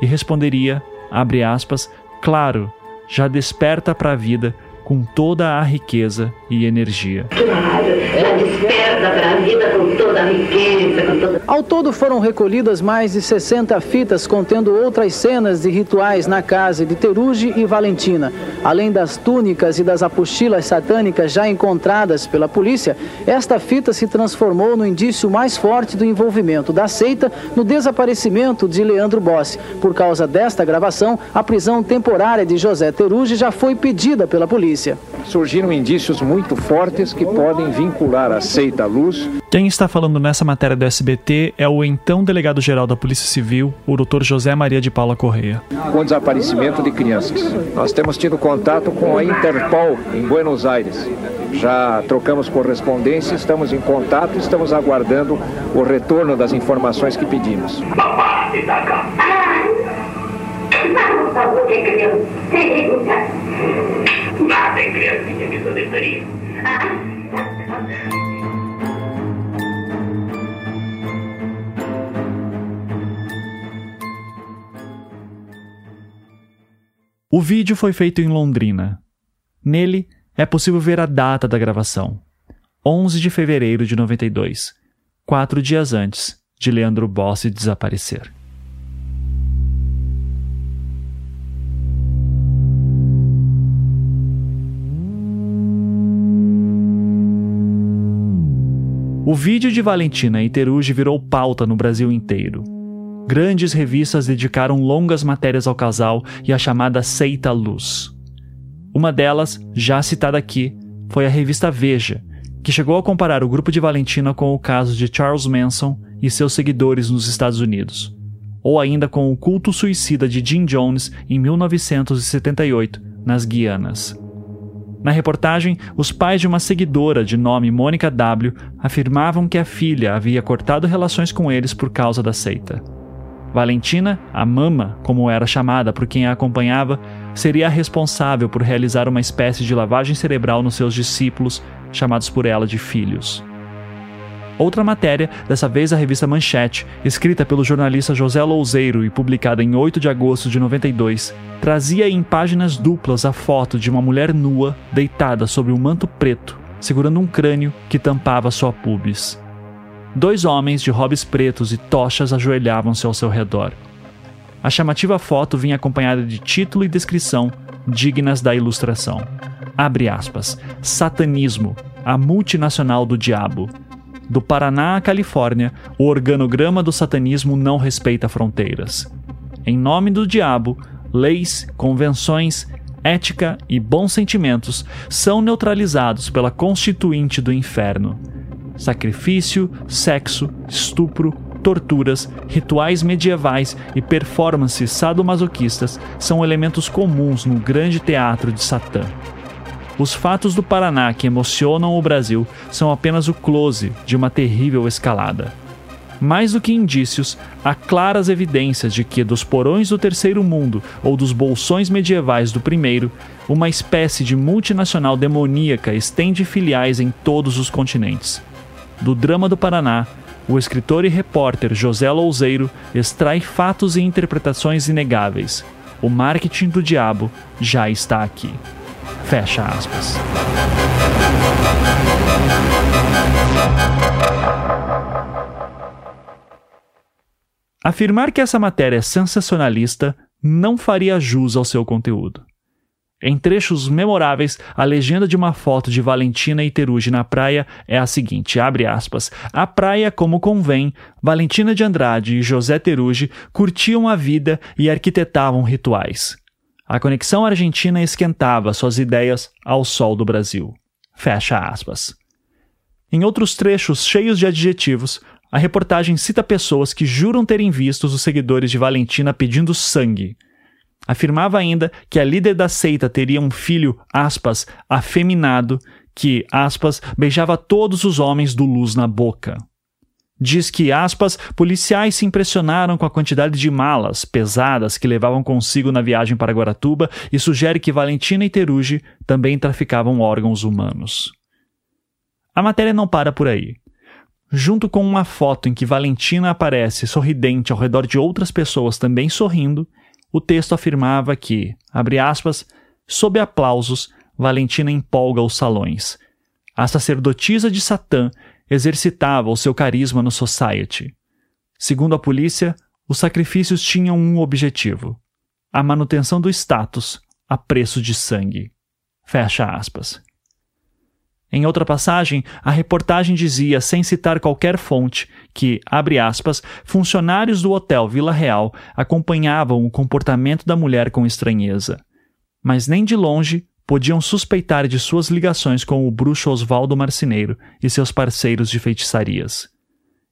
[SPEAKER 2] e responderia, abre aspas, claro, já desperta para a vida com toda a riqueza e energia. Claro, ela desperta para a vida com toda a
[SPEAKER 10] riqueza. Com toda... Ao todo foram recolhidas mais de 60 fitas contendo outras cenas de rituais na casa de Teruge e Valentina. Além das túnicas e das apostilas satânicas já encontradas pela polícia, esta fita se transformou no indício mais forte do envolvimento da seita no desaparecimento de Leandro Bossi. Por causa desta gravação, a prisão temporária de José Teruge já foi pedida pela polícia polícia.
[SPEAKER 11] Surgiram indícios muito fortes que podem vincular a seita à luz.
[SPEAKER 2] Quem está falando nessa matéria do SBT é o então delegado-geral da Polícia Civil, o Dr. José Maria de Paula Correia.
[SPEAKER 11] Com o desaparecimento de crianças. Nós temos tido contato com a Interpol em Buenos Aires já trocamos correspondência, estamos em contato, estamos aguardando o retorno das informações que pedimos. Nada em criancinha que
[SPEAKER 2] O vídeo foi feito em Londrina. Nele é possível ver a data da gravação, 11 de fevereiro de 92, quatro dias antes de Leandro Bossi desaparecer. O vídeo de Valentina e Teruji virou pauta no Brasil inteiro. Grandes revistas dedicaram longas matérias ao casal e à chamada Seita Luz. Uma delas, já citada aqui, foi a revista Veja, que chegou a comparar o grupo de Valentina com o caso de Charles Manson e seus seguidores nos Estados Unidos, ou ainda com o culto suicida de Jim Jones em 1978, nas Guianas. Na reportagem, os pais de uma seguidora de nome Mônica W afirmavam que a filha havia cortado relações com eles por causa da seita. Valentina, a mama, como era chamada por quem a acompanhava, seria a responsável por realizar uma espécie de lavagem cerebral nos seus discípulos, chamados por ela de filhos. Outra matéria, dessa vez a revista Manchete, escrita pelo jornalista José Louzeiro e publicada em 8 de agosto de 92, trazia em páginas duplas a foto de uma mulher nua deitada sobre um manto preto, segurando um crânio que tampava sua pubis. Dois homens de robes pretos e tochas ajoelhavam-se ao seu redor. A chamativa foto vinha acompanhada de título e descrição dignas da ilustração. Abre aspas. Satanismo, a multinacional do diabo. Do Paraná à Califórnia, o organograma do satanismo não respeita fronteiras. Em nome do diabo, leis, convenções, ética e bons sentimentos são neutralizados pela constituinte do inferno sacrifício, sexo, estupro, torturas, rituais medievais e performances sadomasoquistas são elementos comuns no grande teatro de Satã. Os fatos do Paraná que emocionam o Brasil são apenas o close de uma terrível escalada. Mais do que indícios, há claras evidências de que, dos porões do terceiro mundo ou dos bolsões medievais do primeiro, uma espécie de multinacional demoníaca estende filiais em todos os continentes do Drama do Paraná, o escritor e repórter José Louzeiro extrai fatos e interpretações inegáveis. O marketing do diabo já está aqui. Fecha aspas. Afirmar que essa matéria é sensacionalista não faria jus ao seu conteúdo. Em trechos memoráveis, a legenda de uma foto de Valentina e Teruji na praia é a seguinte, abre aspas, a praia como convém, Valentina de Andrade e José Teruji curtiam a vida e arquitetavam rituais. A conexão argentina esquentava suas ideias ao sol do Brasil. Fecha aspas. Em outros trechos cheios de adjetivos, a reportagem cita pessoas que juram terem visto os seguidores de Valentina pedindo sangue, Afirmava ainda que a líder da seita teria um filho, aspas, afeminado, que, aspas, beijava todos os homens do Luz na boca. Diz que, aspas, policiais se impressionaram com a quantidade de malas pesadas que levavam consigo na viagem para Guaratuba e sugere que Valentina e Teruji também traficavam órgãos humanos. A matéria não para por aí. Junto com uma foto em que Valentina aparece sorridente ao redor de outras pessoas também sorrindo, o texto afirmava que, abre aspas, sob aplausos, Valentina empolga os salões. A sacerdotisa de Satã exercitava o seu carisma no society. Segundo a polícia, os sacrifícios tinham um objetivo: a manutenção do status a preço de sangue. Fecha aspas. Em outra passagem, a reportagem dizia, sem citar qualquer fonte, que, abre aspas, funcionários do hotel Vila Real acompanhavam o comportamento da mulher com estranheza. Mas nem de longe podiam suspeitar de suas ligações com o bruxo Oswaldo Marcineiro e seus parceiros de feitiçarias.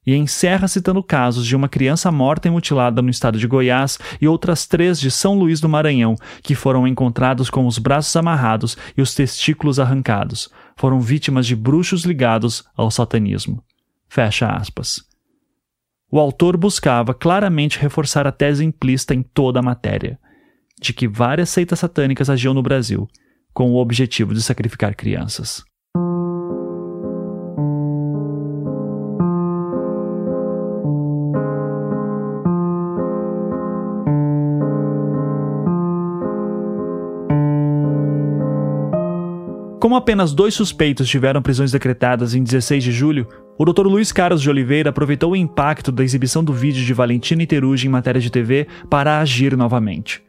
[SPEAKER 2] E encerra citando casos de uma criança morta e mutilada no estado de Goiás e outras três de São Luís do Maranhão, que foram encontrados com os braços amarrados e os testículos arrancados. Foram vítimas de bruxos ligados ao satanismo. Fecha aspas. O autor buscava claramente reforçar a tese implícita em toda a matéria, de que várias seitas satânicas agiam no Brasil, com o objetivo de sacrificar crianças. Como apenas dois suspeitos tiveram prisões decretadas em 16 de julho, o Dr. Luiz Carlos de Oliveira aproveitou o impacto da exibição do vídeo de Valentina Iterugi em matéria de TV para agir novamente.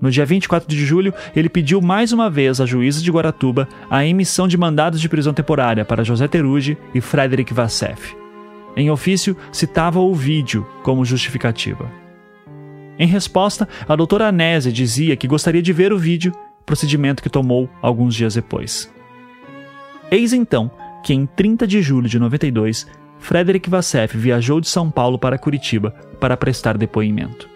[SPEAKER 2] No dia 24 de julho, ele pediu mais uma vez à juíza de Guaratuba a emissão de mandados de prisão temporária para José Terugi e Frederic Vassef. Em ofício, citava o vídeo como justificativa. Em resposta, a doutora Anésia dizia que gostaria de ver o vídeo procedimento que tomou alguns dias depois. Eis então que, em 30 de julho de 92, Frederic Vassef viajou de São Paulo para Curitiba para prestar depoimento.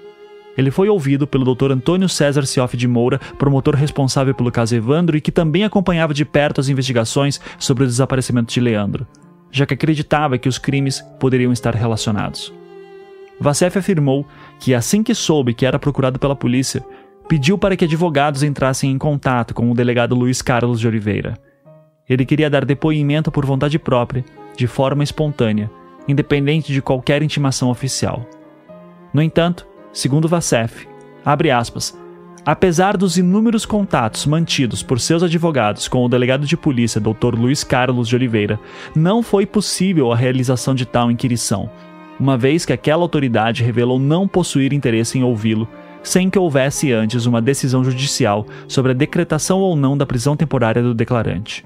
[SPEAKER 2] Ele foi ouvido pelo Dr. Antônio César Cioff de Moura, promotor responsável pelo caso Evandro e que também acompanhava de perto as investigações sobre o desaparecimento de Leandro, já que acreditava que os crimes poderiam estar relacionados. Vassef afirmou que, assim que soube que era procurado pela polícia, pediu para que advogados entrassem em contato com o delegado Luiz Carlos de Oliveira. Ele queria dar depoimento por vontade própria, de forma espontânea, independente de qualquer intimação oficial. No entanto, segundo Vassef, abre aspas, apesar dos inúmeros contatos mantidos por seus advogados com o delegado de polícia Dr. Luiz Carlos de Oliveira, não foi possível a realização de tal inquirição, uma vez que aquela autoridade revelou não possuir interesse em ouvi-lo sem que houvesse antes uma decisão judicial sobre a decretação ou não da prisão temporária do declarante.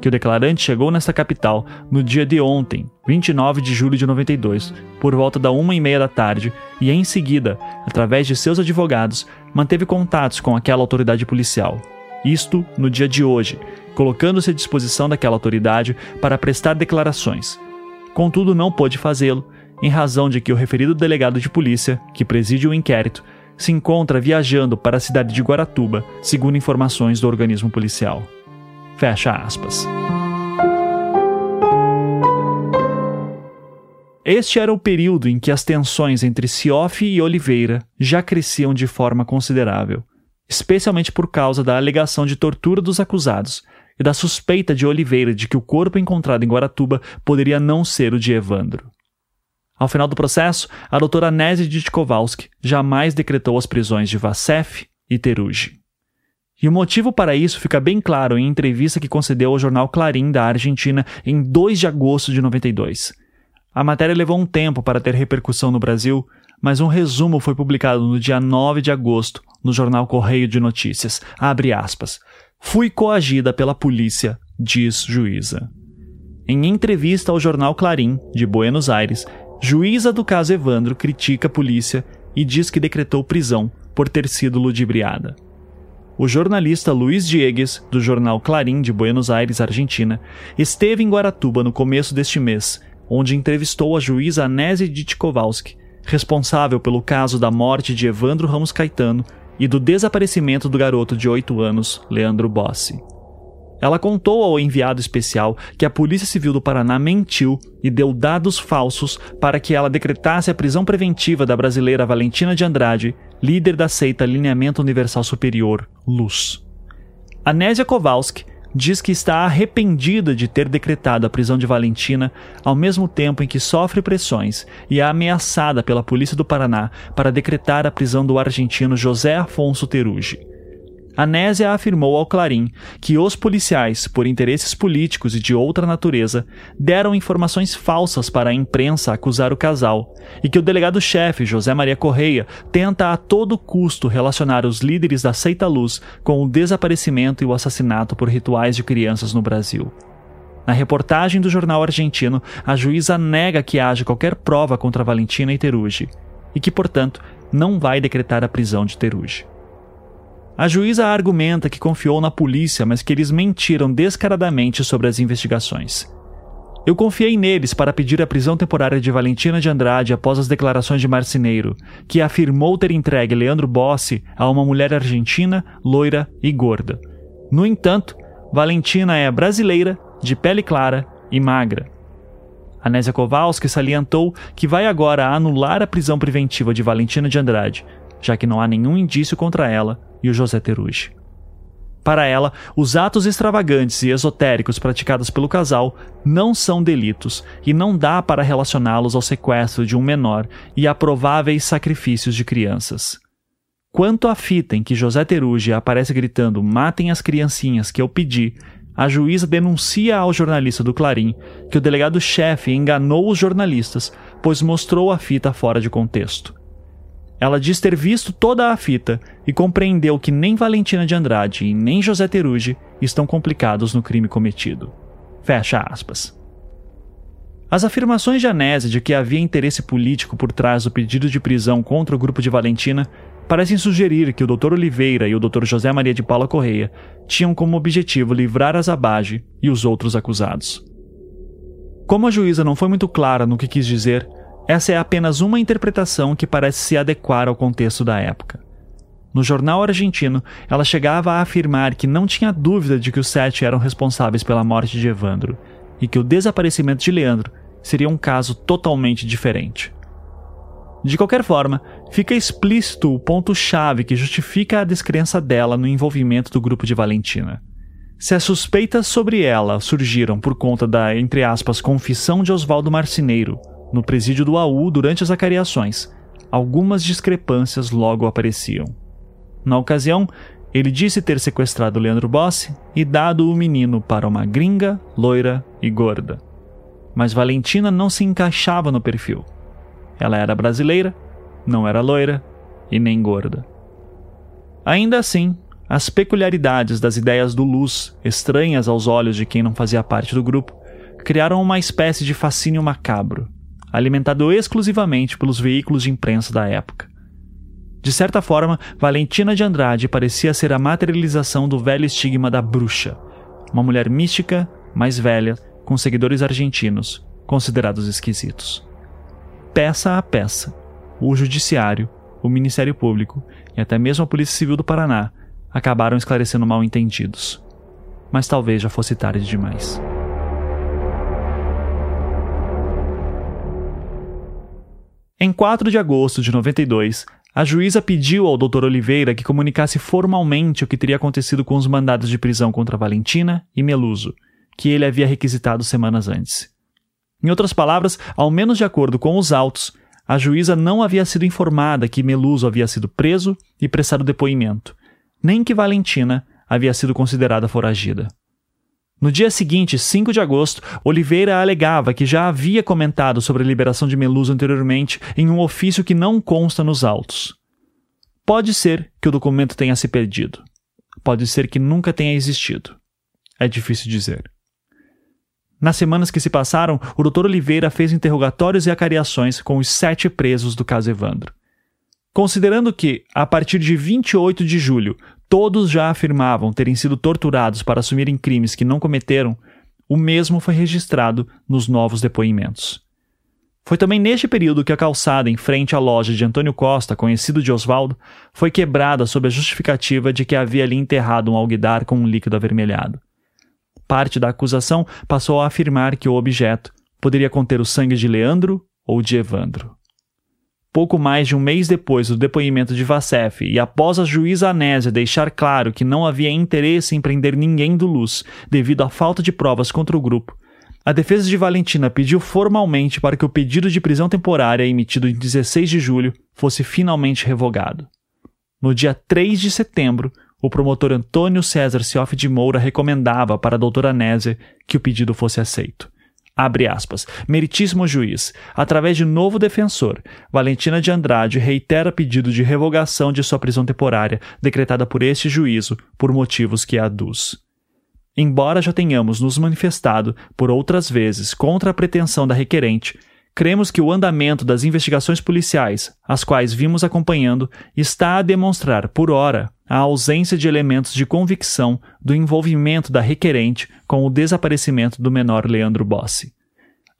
[SPEAKER 2] Que o declarante chegou nesta capital no dia de ontem, 29 de julho de 92, por volta da uma e meia da tarde, e em seguida, através de seus advogados, manteve contatos com aquela autoridade policial. Isto no dia de hoje, colocando-se à disposição daquela autoridade para prestar declarações. Contudo, não pôde fazê-lo, em razão de que o referido delegado de polícia, que preside o inquérito, se encontra viajando para a cidade de Guaratuba, segundo informações do organismo policial. Fecha aspas. Este era o período em que as tensões entre Cioff e Oliveira já cresciam de forma considerável, especialmente por causa da alegação de tortura dos acusados e da suspeita de Oliveira de que o corpo encontrado em Guaratuba poderia não ser o de Evandro. Ao final do processo, a doutora Nézia Ditkovalski jamais decretou as prisões de Vassef e Teruji. E o motivo para isso fica bem claro em entrevista que concedeu ao jornal Clarim da Argentina em 2 de agosto de 92. A matéria levou um tempo para ter repercussão no Brasil, mas um resumo foi publicado no dia 9 de agosto no jornal Correio de Notícias. Abre aspas. Fui coagida pela polícia, diz juíza. Em entrevista ao jornal Clarim, de Buenos Aires, Juíza do caso Evandro critica a polícia e diz que decretou prisão por ter sido ludibriada. O jornalista Luiz Diegues, do jornal Clarim de Buenos Aires, Argentina, esteve em Guaratuba no começo deste mês, onde entrevistou a juíza Anésia Ditkovalski, responsável pelo caso da morte de Evandro Ramos Caetano e do desaparecimento do garoto de 8 anos, Leandro Bossi. Ela contou ao enviado especial que a Polícia Civil do Paraná mentiu e deu dados falsos para que ela decretasse a prisão preventiva da brasileira Valentina de Andrade, líder da seita Alinhamento Universal Superior, Luz. Anésia Kowalski diz que está arrependida de ter decretado a prisão de Valentina, ao mesmo tempo em que sofre pressões e é ameaçada pela Polícia do Paraná para decretar a prisão do argentino José Afonso Terugi. Anésia afirmou ao Clarim que os policiais, por interesses políticos e de outra natureza, deram informações falsas para a imprensa acusar o casal, e que o delegado-chefe José Maria Correia tenta a todo custo relacionar os líderes da Seita Luz com o desaparecimento e o assassinato por rituais de crianças no Brasil. Na reportagem do jornal argentino, a juíza nega que haja qualquer prova contra Valentina e Teruji, e que, portanto, não vai decretar a prisão de Teruji. A juíza argumenta que confiou na polícia, mas que eles mentiram descaradamente sobre as investigações. Eu confiei neles para pedir a prisão temporária de Valentina de Andrade após as declarações de Marceneiro, que afirmou ter entregue Leandro Bossi a uma mulher argentina, loira e gorda. No entanto, Valentina é brasileira, de pele clara e magra. Anésia Kowalski salientou que vai agora anular a prisão preventiva de Valentina de Andrade, já que não há nenhum indício contra ela e o José Teruji. Para ela, os atos extravagantes e esotéricos praticados pelo casal não são delitos e não dá para relacioná-los ao sequestro de um menor e a prováveis sacrifícios de crianças. Quanto à fita em que José Teruji aparece gritando matem as criancinhas que eu pedi, a juíza denuncia ao jornalista do Clarim que o delegado-chefe enganou os jornalistas, pois mostrou a fita fora de contexto. Ela diz ter visto toda a fita e compreendeu que nem Valentina de Andrade e nem José Teruji estão complicados no crime cometido. Fecha aspas. As afirmações de Anésia de que havia interesse político por trás do pedido de prisão contra o grupo de Valentina parecem sugerir que o Dr. Oliveira e o Dr. José Maria de Paula Correia tinham como objetivo livrar a Zabage e os outros acusados. Como a juíza não foi muito clara no que quis dizer, essa é apenas uma interpretação que parece se adequar ao contexto da época. No jornal argentino, ela chegava a afirmar que não tinha dúvida de que os sete eram responsáveis pela morte de Evandro e que o desaparecimento de Leandro seria um caso totalmente diferente. De qualquer forma, fica explícito o ponto-chave que justifica a descrença dela no envolvimento do grupo de Valentina. Se as suspeitas sobre ela surgiram por conta da, entre aspas, confissão de Oswaldo Marcineiro, no presídio do AU durante as acariações, algumas discrepâncias logo apareciam. Na ocasião, ele disse ter sequestrado Leandro Bossi e dado o menino para uma gringa, loira e gorda. Mas Valentina não se encaixava no perfil. Ela era brasileira, não era loira e nem gorda. Ainda assim, as peculiaridades das ideias do Luz, estranhas aos olhos de quem não fazia parte do grupo, criaram uma espécie de fascínio macabro alimentado exclusivamente pelos veículos de imprensa da época. De certa forma, Valentina de Andrade parecia ser a materialização do velho estigma da bruxa, uma mulher mística, mais velha, com seguidores argentinos, considerados esquisitos. Peça a peça, o Judiciário, o Ministério Público e até mesmo a Polícia Civil do Paraná acabaram esclarecendo mal entendidos. Mas talvez já fosse tarde demais. Em 4 de agosto de 92, a juíza pediu ao Dr. Oliveira que comunicasse formalmente o que teria acontecido com os mandados de prisão contra Valentina e Meluso, que ele havia requisitado semanas antes. Em outras palavras, ao menos de acordo com os autos, a juíza não havia sido informada que Meluso havia sido preso e prestado depoimento, nem que Valentina havia sido considerada foragida. No dia seguinte, 5 de agosto, Oliveira alegava que já havia comentado sobre a liberação de Meluso anteriormente em um ofício que não consta nos autos. Pode ser que o documento tenha se perdido. Pode ser que nunca tenha existido. É difícil dizer. Nas semanas que se passaram, o Dr. Oliveira fez interrogatórios e acariações com os sete presos do caso Evandro. Considerando que, a partir de 28 de julho, todos já afirmavam terem sido torturados para assumirem crimes que não cometeram, o mesmo foi registrado nos novos depoimentos. Foi também neste período que a calçada em frente à loja de Antônio Costa, conhecido de Oswaldo, foi quebrada sob a justificativa de que havia ali enterrado um alguidar com um líquido avermelhado. Parte da acusação passou a afirmar que o objeto poderia conter o sangue de Leandro ou de Evandro. Pouco mais de um mês depois do depoimento de Vassef e após a juíza Anésia deixar claro que não havia interesse em prender ninguém do Luz devido à falta de provas contra o grupo, a defesa de Valentina pediu formalmente para que o pedido de prisão temporária emitido em 16 de julho fosse finalmente revogado. No dia 3 de setembro, o promotor Antônio César Cioff de Moura recomendava para a doutora Anésia que o pedido fosse aceito. Abre aspas. Meritíssimo juiz, através de novo defensor, Valentina de Andrade reitera pedido de revogação de sua prisão temporária, decretada por este juízo, por motivos que aduz. Embora já tenhamos nos manifestado, por outras vezes, contra a pretensão da requerente, cremos que o andamento das investigações policiais, as quais vimos acompanhando, está a demonstrar, por ora, a ausência de elementos de convicção do envolvimento da requerente com o desaparecimento do menor Leandro Bossi.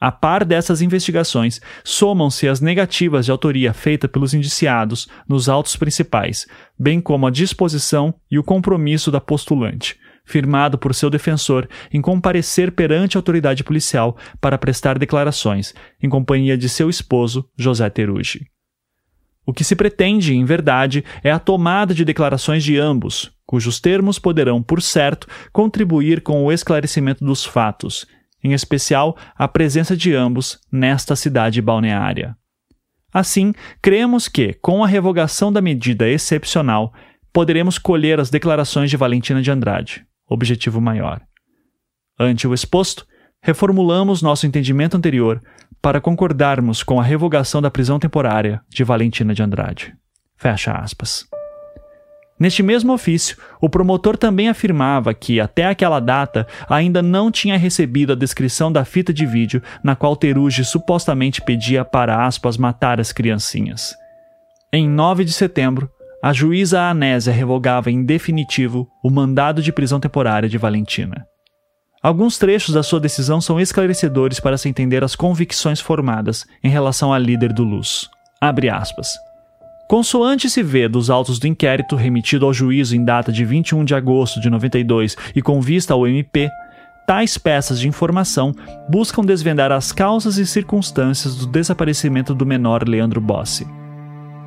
[SPEAKER 2] A par dessas investigações, somam-se as negativas de autoria feita pelos indiciados nos autos principais, bem como a disposição e o compromisso da postulante, firmado por seu defensor em comparecer perante a autoridade policial para prestar declarações, em companhia de seu esposo, José Terugi. O que se pretende, em verdade, é a tomada de declarações de ambos, cujos termos poderão, por certo, contribuir com o esclarecimento dos fatos em especial a presença de ambos nesta cidade balneária. Assim, cremos que, com a revogação da medida excepcional, poderemos colher as declarações de Valentina de Andrade, objetivo maior. Ante o exposto, reformulamos nosso entendimento anterior para concordarmos com a revogação da prisão temporária de Valentina de Andrade. Fecha aspas. Neste mesmo ofício, o promotor também afirmava que, até aquela data, ainda não tinha recebido a descrição da fita de vídeo na qual Teruji supostamente pedia para aspas matar as criancinhas. Em 9 de setembro, a juíza Anésia revogava em definitivo o mandado de prisão temporária de Valentina. Alguns trechos da sua decisão são esclarecedores para se entender as convicções formadas em relação à líder do Luz. Abre aspas. Consoante se vê dos autos do inquérito remetido ao juízo em data de 21 de agosto de 92 e com vista ao MP, tais peças de informação buscam desvendar as causas e circunstâncias do desaparecimento do menor Leandro Bossi.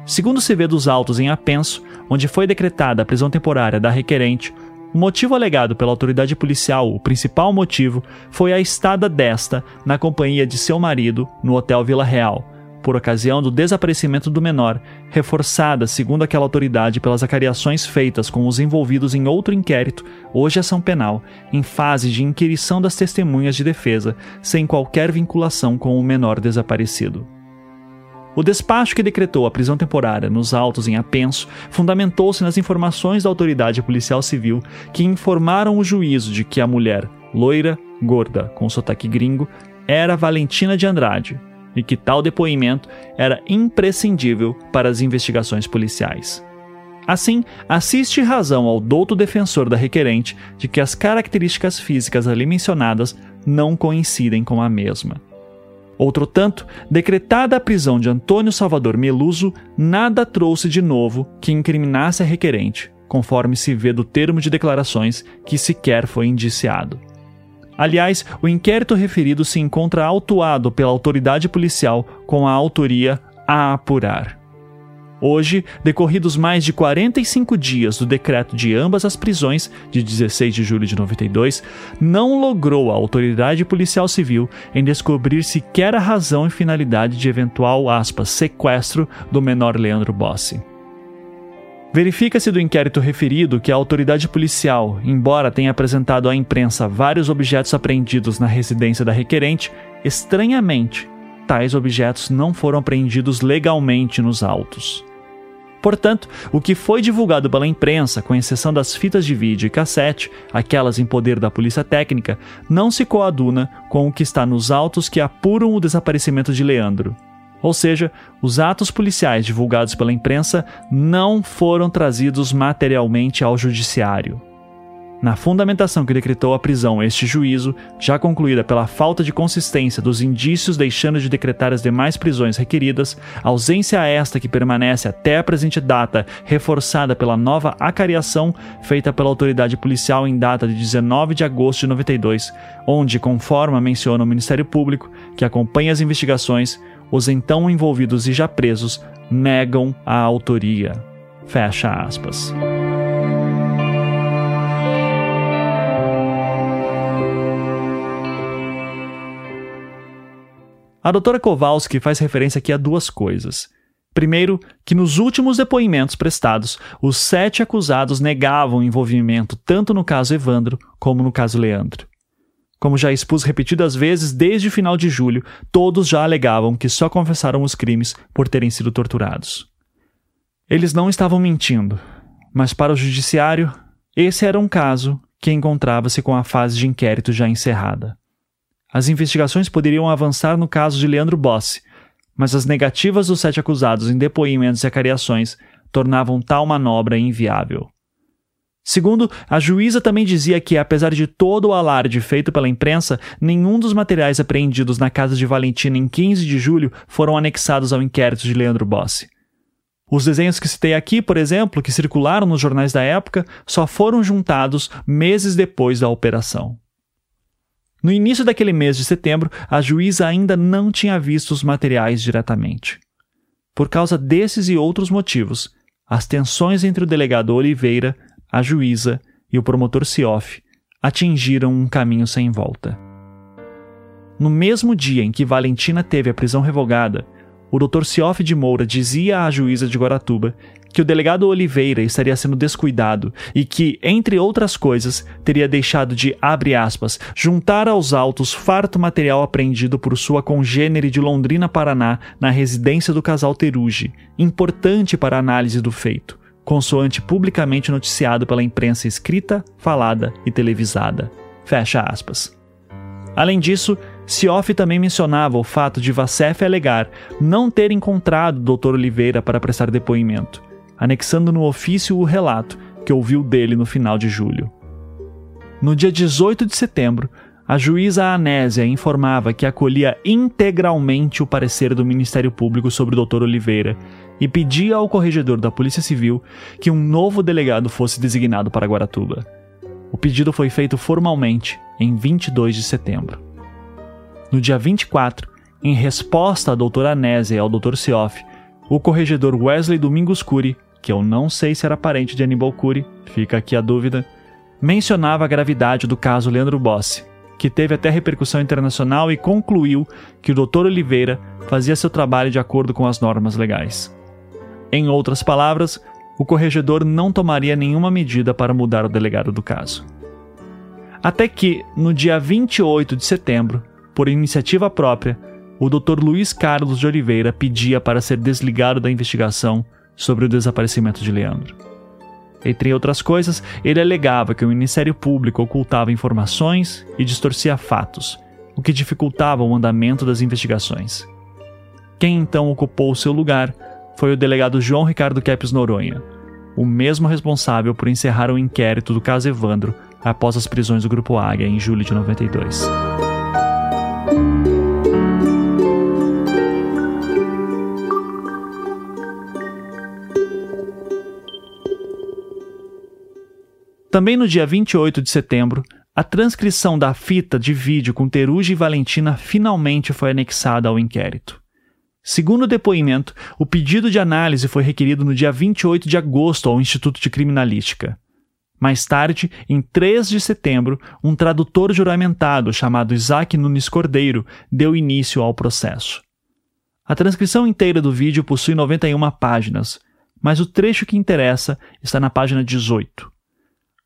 [SPEAKER 2] Segundo se vê dos autos em apenso, onde foi decretada a prisão temporária da requerente, o motivo alegado pela autoridade policial, o principal motivo, foi a estada desta na companhia de seu marido no Hotel Vila Real, por ocasião do desaparecimento do menor, reforçada, segundo aquela autoridade, pelas acariações feitas com os envolvidos em outro inquérito, hoje ação penal, em fase de inquirição das testemunhas de defesa, sem qualquer vinculação com o menor desaparecido. O despacho que decretou a prisão temporária nos autos em apenso fundamentou-se nas informações da autoridade policial civil que informaram o juízo de que a mulher, loira, gorda, com sotaque gringo, era Valentina de Andrade, e que tal depoimento era imprescindível para as investigações policiais. Assim, assiste razão ao douto defensor da requerente de que as características físicas ali mencionadas não coincidem com a mesma. Outro tanto, decretada a prisão de Antônio Salvador Meluso, nada trouxe de novo que incriminasse a requerente, conforme se vê do termo de declarações que sequer foi indiciado. Aliás, o inquérito referido se encontra autuado pela autoridade policial com a autoria a apurar. Hoje, decorridos mais de 45 dias do decreto de ambas as prisões, de 16 de julho de 92, não logrou a autoridade policial civil em descobrir sequer a razão e finalidade de eventual aspas, sequestro do menor Leandro Bossi. Verifica-se do inquérito referido que a autoridade policial, embora tenha apresentado à imprensa vários objetos apreendidos na residência da requerente, estranhamente, tais objetos não foram apreendidos legalmente nos autos. Portanto, o que foi divulgado pela imprensa, com exceção das fitas de vídeo e cassete, aquelas em poder da polícia técnica, não se coaduna com o que está nos autos que apuram o desaparecimento de Leandro. Ou seja, os atos policiais divulgados pela imprensa não foram trazidos materialmente ao judiciário. Na fundamentação que decretou a prisão este juízo, já concluída pela falta de consistência dos indícios deixando de decretar as demais prisões requeridas, ausência esta que permanece até a presente data, reforçada pela nova acariação feita pela autoridade policial em data de 19 de agosto de 92, onde, conforme menciona o Ministério Público, que acompanha as investigações, os então envolvidos e já presos negam a autoria. Fecha aspas. A doutora Kowalski faz referência aqui a duas coisas. Primeiro, que nos últimos depoimentos prestados, os sete acusados negavam envolvimento tanto no caso Evandro como no caso Leandro. Como já expus repetidas vezes desde o final de julho, todos já alegavam que só confessaram os crimes por terem sido torturados. Eles não estavam mentindo, mas para o judiciário, esse era um caso que encontrava-se com a fase de inquérito já encerrada. As investigações poderiam avançar no caso de Leandro Bossi, mas as negativas dos sete acusados em depoimentos e acariações tornavam tal manobra inviável. Segundo, a juíza também dizia que, apesar de todo o alarde feito pela imprensa, nenhum dos materiais apreendidos na casa de Valentina em 15 de julho foram anexados ao inquérito de Leandro Bossi. Os desenhos que citei aqui, por exemplo, que circularam nos jornais da época, só foram juntados meses depois da operação. No início daquele mês de setembro, a juíza ainda não tinha visto os materiais diretamente. Por causa desses e outros motivos, as tensões entre o delegado Oliveira a juíza e o promotor Sioff atingiram um caminho sem volta. No mesmo dia em que Valentina teve a prisão revogada, o Dr. Sioff de Moura dizia à juíza de Guaratuba que o delegado Oliveira estaria sendo descuidado e que, entre outras coisas, teria deixado de, abre aspas, juntar aos autos farto material apreendido por sua congênere de Londrina, Paraná, na residência do casal Teruge, importante para a análise do feito, consoante publicamente noticiado pela imprensa escrita, falada e televisada. Fecha aspas. Além disso, Sioff também mencionava o fato de Vassef alegar não ter encontrado o Dr. Oliveira para prestar depoimento, anexando no ofício o relato que ouviu dele no final de julho. No dia 18 de setembro, a juíza Anésia informava que acolhia integralmente o parecer do Ministério Público sobre o Dr. Oliveira e pedia ao corregedor da Polícia Civil que um novo delegado fosse designado para Guaratuba. O pedido foi feito formalmente em 22 de setembro. No dia 24, em resposta à doutora Anésia e ao Dr. Sioff, o corregedor Wesley Domingos Cury, que eu não sei se era parente de Aníbal Cury, fica aqui a dúvida, mencionava a gravidade do caso Leandro Bossi, que teve até repercussão internacional e concluiu que o Dr. Oliveira fazia seu trabalho de acordo com as normas legais. Em outras palavras, o corregedor não tomaria nenhuma medida para mudar o delegado do caso. Até que, no dia 28 de setembro, por iniciativa própria, o Dr. Luiz Carlos de Oliveira pedia para ser desligado da investigação sobre o desaparecimento de Leandro. Entre outras coisas, ele alegava que o Ministério Público ocultava informações e distorcia fatos, o que dificultava o andamento das investigações. Quem então ocupou seu lugar foi o delegado João Ricardo Kepes Noronha, o mesmo responsável por encerrar o inquérito do caso Evandro após as prisões do Grupo Águia em julho de 92. Também no dia 28 de setembro, a transcrição da fita de vídeo com Teruja e Valentina finalmente foi anexada ao inquérito. Segundo o depoimento, o pedido de análise foi requerido no dia 28 de agosto ao Instituto de Criminalística. Mais tarde, em 3 de setembro, um tradutor juramentado chamado Isaac Nunes Cordeiro deu início ao processo. A transcrição inteira do vídeo possui 91 páginas, mas o trecho que interessa está na página 18.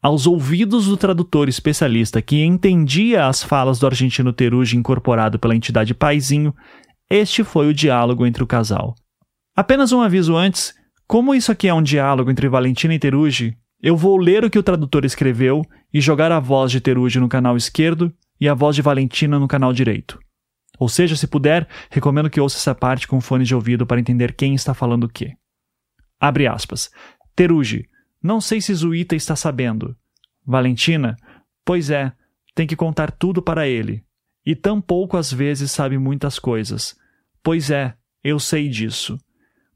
[SPEAKER 2] Aos ouvidos do tradutor especialista que entendia as falas do argentino Teruji incorporado pela entidade Paizinho, este foi o diálogo entre o casal. Apenas um aviso antes: como isso aqui é um diálogo entre Valentina e Teruji, eu vou ler o que o tradutor escreveu e jogar a voz de Teruji no canal esquerdo e a voz de Valentina no canal direito. Ou seja, se puder, recomendo que ouça essa parte com fone de ouvido para entender quem está falando o quê. Abre aspas. Teruji, não sei se Zuita está sabendo. Valentina, pois é, tem que contar tudo para ele. E tampouco às vezes sabe muitas coisas. Pois é, eu sei disso.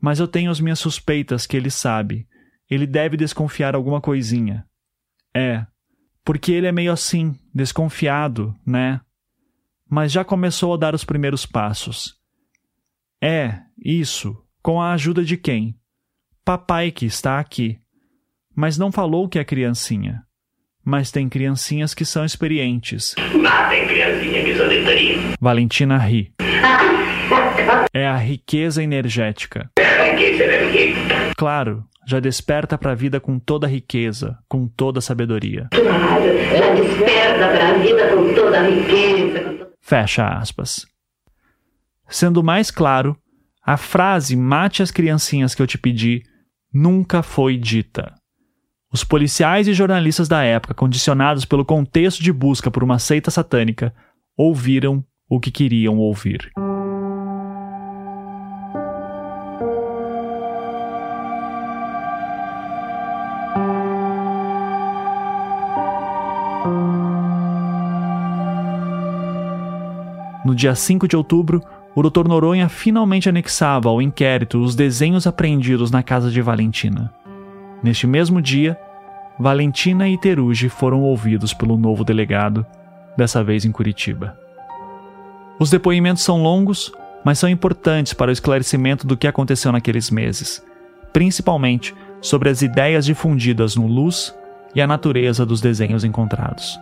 [SPEAKER 2] Mas eu tenho as minhas suspeitas que ele sabe. Ele deve desconfiar alguma coisinha. É, porque ele é meio assim, desconfiado, né? Mas já começou a dar os primeiros passos. É, isso, com a ajuda de quem? Papai que está aqui. Mas não falou que é criancinha mas tem criancinhas que são experientes.
[SPEAKER 12] Mas tem criancinha que são de
[SPEAKER 2] Valentina ri. É a riqueza energética. Claro, já desperta para a vida com toda a riqueza, com toda a sabedoria.
[SPEAKER 12] Claro, já desperta para a vida com toda a riqueza.
[SPEAKER 2] Fecha aspas. Sendo mais claro, a frase mate as criancinhas que eu te pedi nunca foi dita. Os policiais e jornalistas da época, condicionados pelo contexto de busca por uma seita satânica, ouviram o que queriam ouvir. No dia 5 de outubro, o Dr. Noronha finalmente anexava ao inquérito os desenhos apreendidos na casa de Valentina. Neste mesmo dia, Valentina e Teruji foram ouvidos pelo novo delegado, dessa vez em Curitiba. Os depoimentos são longos, mas são importantes para o esclarecimento do que aconteceu naqueles meses, principalmente sobre as ideias difundidas no Luz e a natureza dos desenhos encontrados.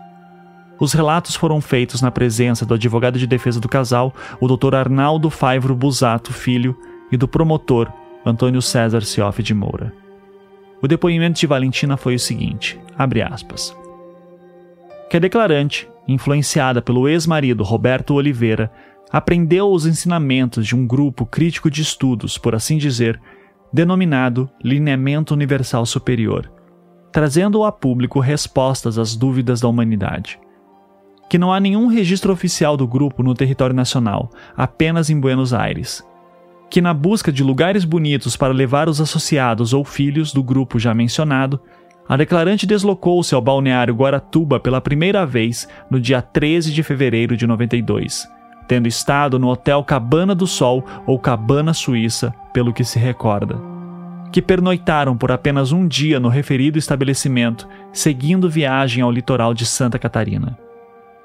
[SPEAKER 2] Os relatos foram feitos na presença do advogado de defesa do casal, o Dr. Arnaldo Faivro Busato Filho, e do promotor Antônio César Cioff de Moura. O depoimento de Valentina foi o seguinte: abre aspas. Que a declarante, influenciada pelo ex-marido Roberto Oliveira, aprendeu os ensinamentos de um grupo crítico de estudos, por assim dizer, denominado Lineamento Universal Superior, trazendo a público respostas às dúvidas da humanidade que não há nenhum registro oficial do grupo no território nacional, apenas em Buenos Aires. Que na busca de lugares bonitos para levar os associados ou filhos do grupo já mencionado, a declarante deslocou-se ao balneário Guaratuba pela primeira vez no dia 13 de fevereiro de 92, tendo estado no Hotel Cabana do Sol ou Cabana Suíça, pelo que se recorda. Que pernoitaram por apenas um dia no referido estabelecimento, seguindo viagem ao litoral de Santa Catarina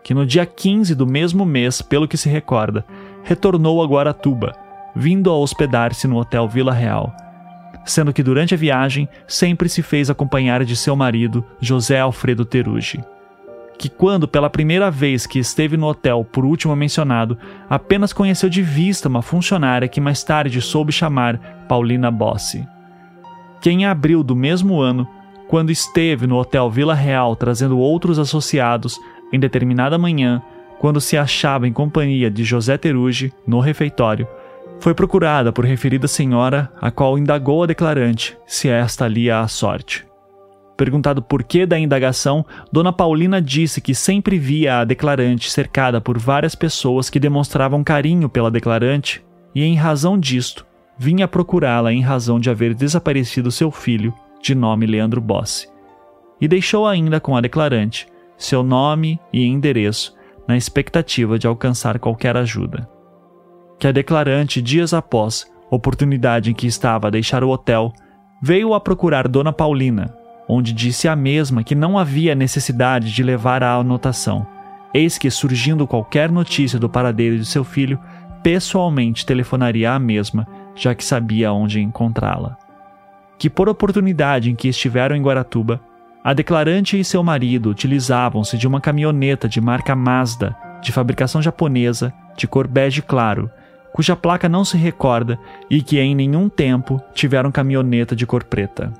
[SPEAKER 2] que no dia 15 do mesmo mês, pelo que se recorda, retornou a Guaratuba, vindo a hospedar-se no Hotel Vila Real, sendo que durante a viagem sempre se fez acompanhar de seu marido, José Alfredo Teruji, que quando pela primeira vez que esteve no hotel por último mencionado, apenas conheceu de vista uma funcionária que mais tarde soube chamar Paulina Bossi. Que em abril do mesmo ano, quando esteve no Hotel Vila Real trazendo outros associados, em determinada manhã, quando se achava em companhia de José Teruji no refeitório, foi procurada por referida senhora, a qual indagou a declarante se esta lia a sorte. Perguntado por que da indagação, Dona Paulina disse que sempre via a declarante cercada por várias pessoas que demonstravam carinho pela declarante e, em razão disto, vinha procurá-la em razão de haver desaparecido seu filho, de nome Leandro Bossi. E deixou ainda com a declarante seu nome e endereço, na expectativa de alcançar qualquer ajuda. Que a declarante, dias após, oportunidade em que estava a deixar o hotel, veio a procurar Dona Paulina, onde disse a mesma que não havia necessidade de levar a anotação, eis que, surgindo qualquer notícia do paradeiro de seu filho, pessoalmente telefonaria à mesma, já que sabia onde encontrá-la. Que por oportunidade em que estiveram em Guaratuba, a declarante e seu marido utilizavam-se de uma caminhoneta de marca Mazda, de fabricação japonesa, de cor bege claro, cuja placa não se recorda e que em nenhum tempo tiveram caminhoneta de cor preta.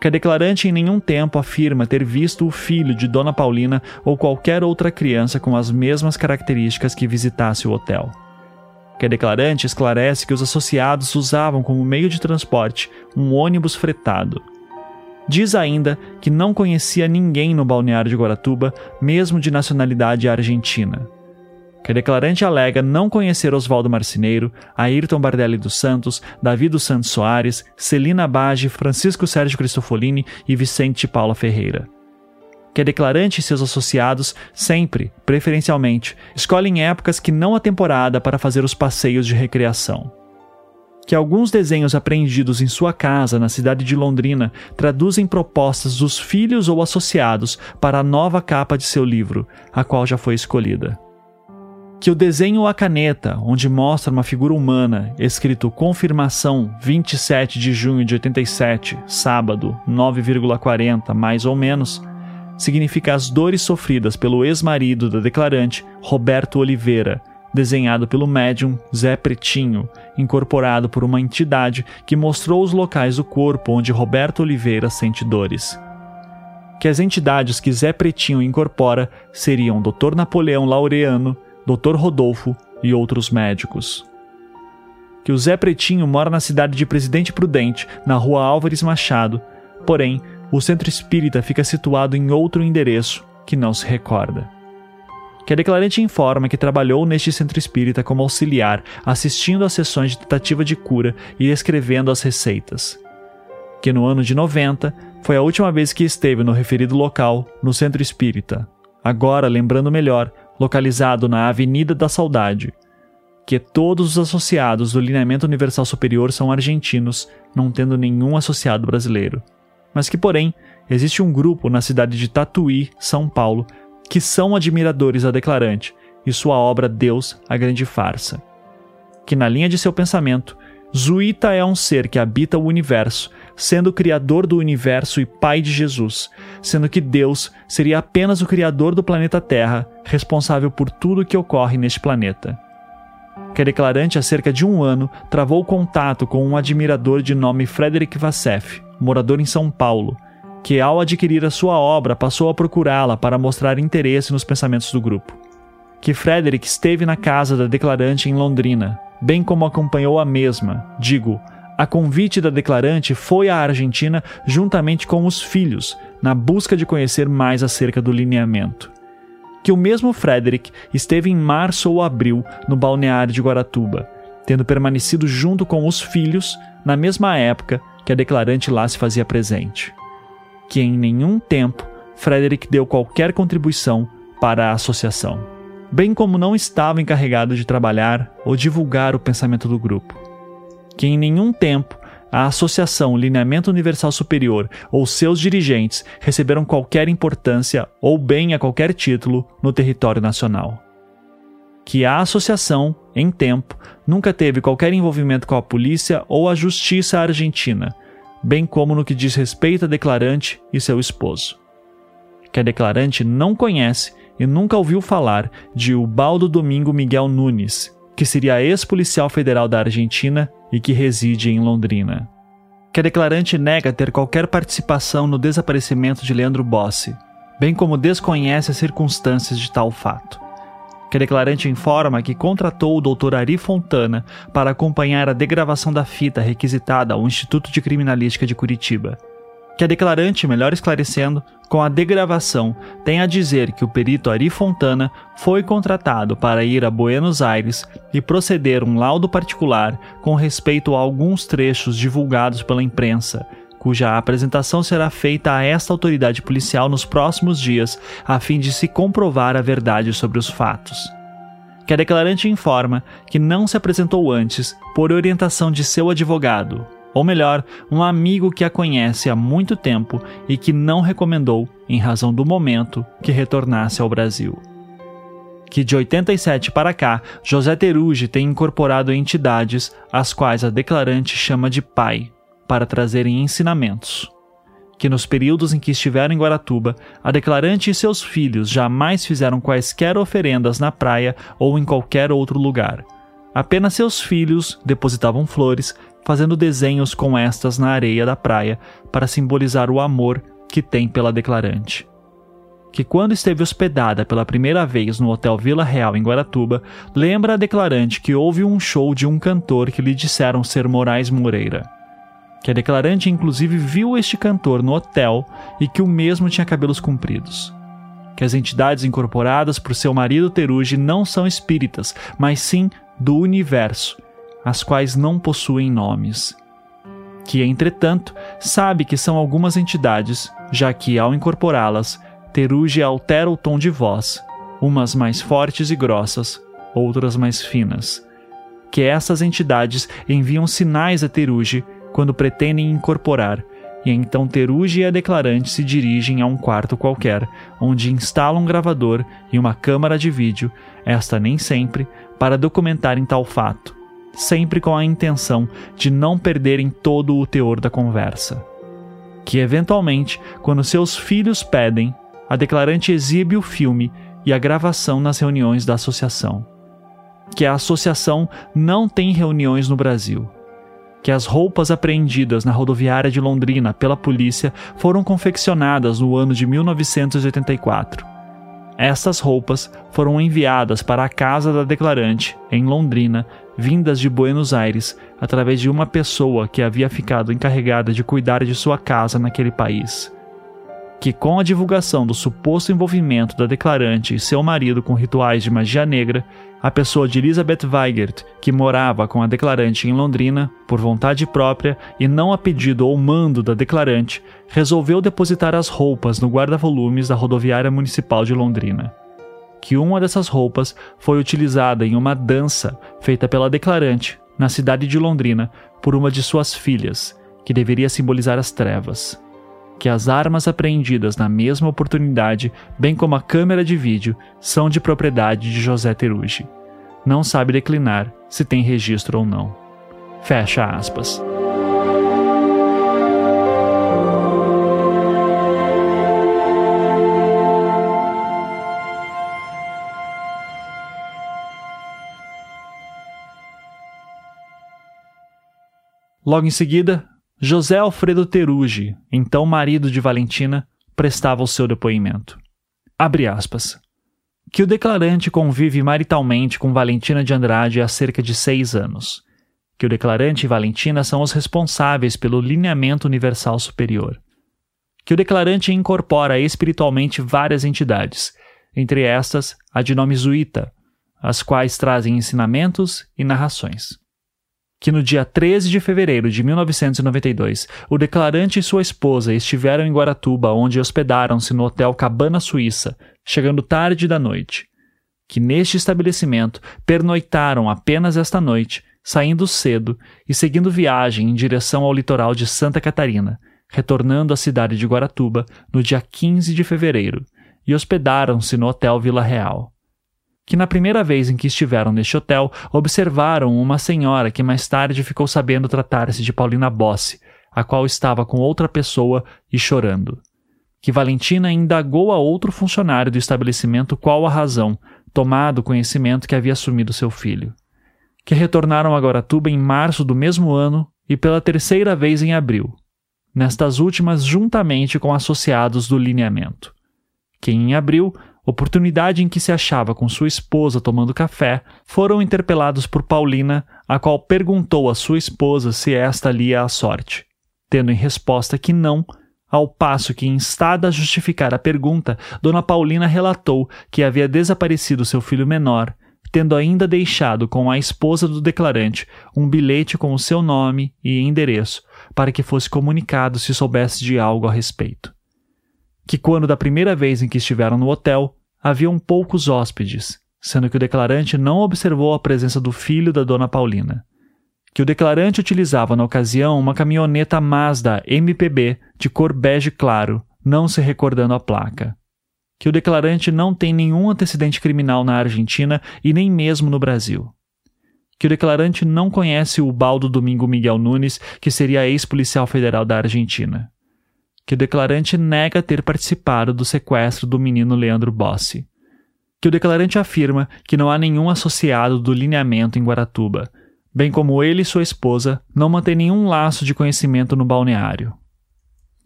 [SPEAKER 2] Que a declarante em nenhum tempo afirma ter visto o filho de Dona Paulina ou qualquer outra criança com as mesmas características que visitasse o hotel. Que a declarante esclarece que os associados usavam como meio de transporte um ônibus fretado, Diz ainda que não conhecia ninguém no balneário de Guaratuba, mesmo de nacionalidade argentina. Que a declarante alega não conhecer Oswaldo Marcineiro, Ayrton Bardelli dos Santos, Davi dos Santos Soares, Celina Bage, Francisco Sérgio Cristofolini e Vicente Paula Ferreira. Que a declarante e seus associados sempre, preferencialmente, escolhem épocas que não a temporada para fazer os passeios de recreação que alguns desenhos apreendidos em sua casa na cidade de Londrina traduzem propostas dos filhos ou associados para a nova capa de seu livro, a qual já foi escolhida. Que o desenho à caneta, onde mostra uma figura humana, escrito Confirmação 27 de junho de 87, sábado, 9,40 mais ou menos, significa as dores sofridas pelo ex-marido da declarante, Roberto Oliveira, desenhado pelo médium Zé Pretinho, incorporado por uma entidade que mostrou os locais do corpo onde Roberto Oliveira sente dores. Que as entidades que Zé Pretinho incorpora seriam Dr. Napoleão Laureano, Dr. Rodolfo e outros médicos. Que o Zé Pretinho mora na cidade de Presidente Prudente, na rua Álvares Machado, porém, o centro espírita fica situado em outro endereço que não se recorda que a declarante informa que trabalhou neste centro espírita como auxiliar, assistindo às sessões de tentativa de cura e escrevendo as receitas. Que no ano de 90 foi a última vez que esteve no referido local, no centro espírita. Agora, lembrando melhor, localizado na Avenida da Saudade, que todos os associados do Lineamento Universal Superior são argentinos, não tendo nenhum associado brasileiro. Mas que, porém, existe um grupo na cidade de Tatuí, São Paulo, que são admiradores da Declarante e sua obra Deus, a Grande Farsa. Que, na linha de seu pensamento, Zuita é um ser que habita o universo, sendo o criador do universo e pai de Jesus, sendo que Deus seria apenas o criador do planeta Terra, responsável por tudo que ocorre neste planeta que a declarante há cerca de um ano travou contato com um admirador de nome Frederick Vassef, morador em São Paulo, que ao adquirir a sua obra passou a procurá-la para mostrar interesse nos pensamentos do grupo. Que Frederick esteve na casa da declarante em Londrina, bem como acompanhou a mesma, digo, a convite da declarante foi à Argentina juntamente com os filhos, na busca de conhecer mais acerca do lineamento que o mesmo Frederick esteve em março ou abril no balneário de Guaratuba, tendo permanecido junto com os filhos na mesma época que a declarante lá se fazia presente. Que em nenhum tempo Frederick deu qualquer contribuição para a associação, bem como não estava encarregado de trabalhar ou divulgar o pensamento do grupo. Que em nenhum tempo a Associação Lineamento Universal Superior ou seus dirigentes receberam qualquer importância ou bem a qualquer título no território nacional. Que a associação, em tempo, nunca teve qualquer envolvimento com a polícia ou a justiça argentina, bem como no que diz respeito à declarante e seu esposo. Que a declarante não conhece e nunca ouviu falar de Ubaldo Domingo Miguel Nunes, que seria ex-policial federal da Argentina e que reside em Londrina. Que a declarante nega ter qualquer participação no desaparecimento de Leandro Bossi, bem como desconhece as circunstâncias de tal fato. Que a declarante informa que contratou o Dr. Ari Fontana para acompanhar a degravação da fita requisitada ao Instituto de Criminalística de Curitiba que a declarante, melhor esclarecendo, com a degravação, tem a dizer que o perito Ari Fontana foi contratado para ir a Buenos Aires e proceder um laudo particular com respeito a alguns trechos divulgados pela imprensa, cuja apresentação será feita a esta autoridade policial nos próximos dias, a fim de se comprovar a verdade sobre os fatos. Que a declarante informa que não se apresentou antes por orientação de seu advogado, ou melhor, um amigo que a conhece há muito tempo e que não recomendou, em razão do momento, que retornasse ao Brasil. Que de 87 para cá, José Terugi tem incorporado entidades às quais a declarante chama de pai, para trazerem ensinamentos. Que nos períodos em que estiveram em Guaratuba, a declarante e seus filhos jamais fizeram quaisquer oferendas na praia ou em qualquer outro lugar. Apenas seus filhos depositavam flores fazendo desenhos com estas na areia da praia para simbolizar o amor que tem pela declarante. Que quando esteve hospedada pela primeira vez no Hotel Vila Real em Guaratuba, lembra a declarante que houve um show de um cantor que lhe disseram ser Moraes Moreira. Que a declarante inclusive viu este cantor no hotel e que o mesmo tinha cabelos compridos que as entidades incorporadas por seu marido Teruji não são espíritas, mas sim do universo, as quais não possuem nomes. Que, entretanto, sabe que são algumas entidades, já que, ao incorporá-las, Teruge altera o tom de voz, umas mais fortes e grossas, outras mais finas. Que essas entidades enviam sinais a Teruge quando pretendem incorporar, e então Teruge e a declarante se dirigem a um quarto qualquer, onde instalam um gravador e uma câmara de vídeo, esta nem sempre, para documentarem tal fato sempre com a intenção de não perderem todo o teor da conversa. Que, eventualmente, quando seus filhos pedem, a declarante exibe o filme e a gravação nas reuniões da associação. Que a associação não tem reuniões no Brasil. Que as roupas apreendidas na rodoviária de Londrina pela polícia foram confeccionadas no ano de 1984 estas roupas foram enviadas para a casa da declarante, em Londrina, vindas de Buenos Aires, através de uma pessoa que havia ficado encarregada de cuidar de sua casa naquele país que, com a divulgação do suposto envolvimento da declarante e seu marido com rituais de magia negra, a pessoa de Elizabeth Weigert, que morava com a declarante em Londrina, por vontade própria e não a pedido ou mando da declarante, resolveu depositar as roupas no guarda-volumes da rodoviária municipal de Londrina. Que uma dessas roupas foi utilizada em uma dança feita pela declarante na cidade de Londrina por uma de suas filhas, que deveria simbolizar as trevas. Que as armas apreendidas na mesma oportunidade, bem como a câmera de vídeo, são de propriedade de José Terugi. Não sabe declinar se tem registro ou não. Fecha aspas. Logo em seguida, José Alfredo Terugi, então marido de Valentina, prestava o seu depoimento. Abre aspas. Que o declarante convive maritalmente com Valentina de Andrade há cerca de seis anos. Que o declarante e Valentina são os responsáveis pelo lineamento universal superior. Que o declarante incorpora espiritualmente várias entidades, entre estas a de nome Zuita, as quais trazem ensinamentos e narrações que no dia 13 de fevereiro de 1992, o declarante e sua esposa estiveram em Guaratuba, onde hospedaram-se no Hotel Cabana Suíça, chegando tarde da noite. Que neste estabelecimento pernoitaram apenas esta noite, saindo cedo e seguindo viagem em direção ao litoral de Santa Catarina, retornando à cidade de Guaratuba no dia 15 de fevereiro, e hospedaram-se no Hotel Vila Real que na primeira vez em que estiveram neste hotel observaram uma senhora que mais tarde ficou sabendo tratar-se de Paulina Bossi, a qual estava com outra pessoa e chorando. Que Valentina indagou a outro funcionário do estabelecimento qual a razão, tomado conhecimento que havia sumido seu filho. Que retornaram a Guaratuba em março do mesmo ano e pela terceira vez em abril, nestas últimas juntamente com associados do lineamento. Que em abril oportunidade em que se achava com sua esposa tomando café, foram interpelados por Paulina, a qual perguntou à sua esposa se esta lia a sorte, tendo em resposta que não, ao passo que, instada a justificar a pergunta, Dona Paulina relatou que havia desaparecido seu filho menor, tendo ainda deixado com a esposa do declarante um bilhete com o seu nome e endereço, para que fosse comunicado se soubesse de algo a respeito que quando da primeira vez em que estiveram no hotel, haviam poucos hóspedes, sendo que o declarante não observou a presença do filho da dona Paulina. Que o declarante utilizava na ocasião uma caminhoneta Mazda MPB de cor bege claro, não se recordando a placa. Que o declarante não tem nenhum antecedente criminal na Argentina e nem mesmo no Brasil. Que o declarante não conhece o Baldo Domingo Miguel Nunes, que seria ex-policial federal da Argentina que o declarante nega ter participado do sequestro do menino Leandro Bossi, que o declarante afirma que não há nenhum associado do lineamento em Guaratuba, bem como ele e sua esposa não mantêm nenhum laço de conhecimento no balneário.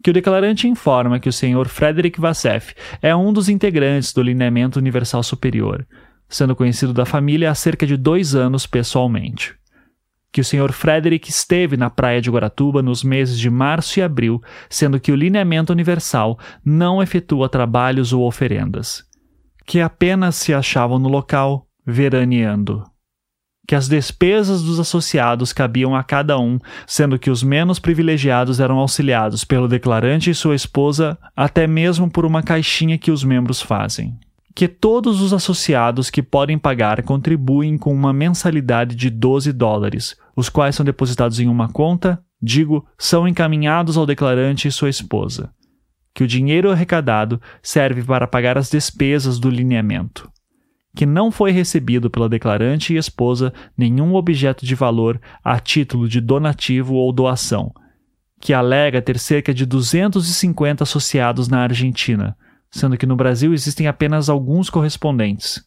[SPEAKER 2] Que o declarante informa que o senhor Frederick Vassef é um dos integrantes do Lineamento Universal Superior, sendo conhecido da família há cerca de dois anos pessoalmente que o Sr. Frederick esteve na praia de Guaratuba nos meses de março e abril, sendo que o lineamento universal não efetua trabalhos ou oferendas, que apenas se achavam no local veraneando. Que as despesas dos associados cabiam a cada um, sendo que os menos privilegiados eram auxiliados pelo declarante e sua esposa, até mesmo por uma caixinha que os membros fazem que todos os associados que podem pagar contribuem com uma mensalidade de 12 dólares, os quais são depositados em uma conta, digo, são encaminhados ao declarante e sua esposa. Que o dinheiro arrecadado serve para pagar as despesas do lineamento. Que não foi recebido pela declarante e esposa nenhum objeto de valor a título de donativo ou doação. Que alega ter cerca de 250 associados na Argentina sendo que no Brasil existem apenas alguns correspondentes.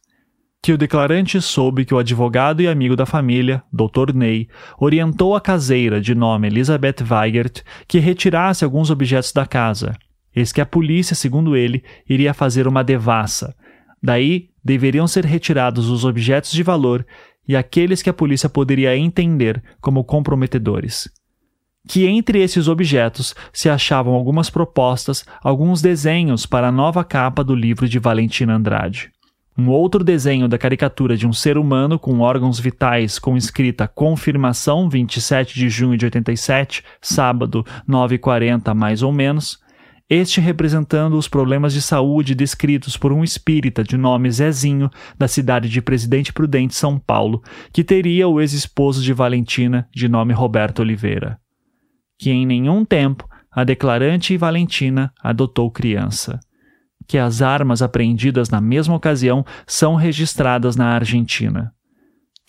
[SPEAKER 2] Que o declarante soube que o advogado e amigo da família, Dr. Ney, orientou a caseira, de nome Elizabeth Weigert, que retirasse alguns objetos da casa. Eis que a polícia, segundo ele, iria fazer uma devassa. Daí deveriam ser retirados os objetos de valor e aqueles que a polícia poderia entender como comprometedores que entre esses objetos se achavam algumas propostas, alguns desenhos para a nova capa do livro de Valentina Andrade. Um outro desenho da caricatura de um ser humano com órgãos vitais com escrita Confirmação 27 de junho de 87, sábado 9h40 mais ou menos, este representando os problemas de saúde descritos por um espírita de nome Zezinho, da cidade de Presidente Prudente, São Paulo, que teria o ex-esposo de Valentina, de nome Roberto Oliveira. Que em nenhum tempo a declarante Valentina adotou criança. Que as armas apreendidas na mesma ocasião são registradas na Argentina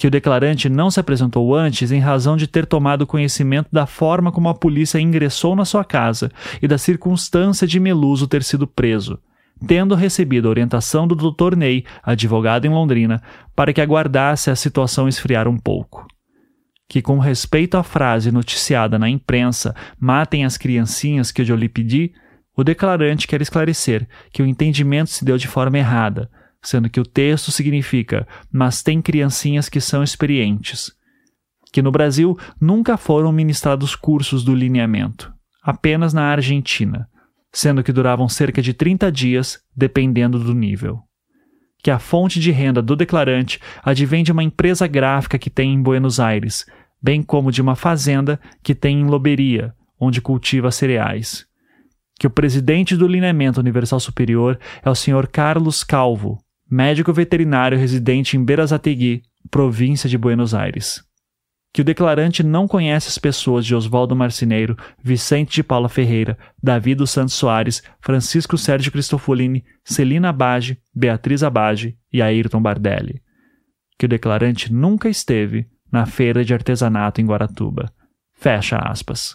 [SPEAKER 2] que o declarante não se apresentou antes em razão de ter tomado conhecimento da forma como a polícia ingressou na sua casa e da circunstância de Meluso ter sido preso, tendo recebido a orientação do Dr. Ney, advogado em Londrina, para que aguardasse a situação esfriar um pouco. Que, com respeito à frase noticiada na imprensa, matem as criancinhas que eu lhe pedi, o declarante quer esclarecer que o entendimento se deu de forma errada sendo que o texto significa mas tem criancinhas que são experientes. Que no Brasil nunca foram ministrados cursos do lineamento, apenas na Argentina, sendo que duravam cerca de 30 dias, dependendo do nível. Que a fonte de renda do declarante advém de uma empresa gráfica que tem em Buenos Aires, bem como de uma fazenda que tem em Loberia, onde cultiva cereais. Que o presidente do Lineamento Universal Superior é o Sr. Carlos Calvo, médico veterinário residente em Berazategui, província de Buenos Aires. Que o declarante não conhece as pessoas de Oswaldo Marcineiro, Vicente de Paula Ferreira, Davi dos Santos Soares, Francisco Sérgio Cristofolini, Celina Abage, Beatriz Abage e Ayrton Bardelli. Que o declarante nunca esteve na feira de artesanato em Guaratuba. Fecha aspas.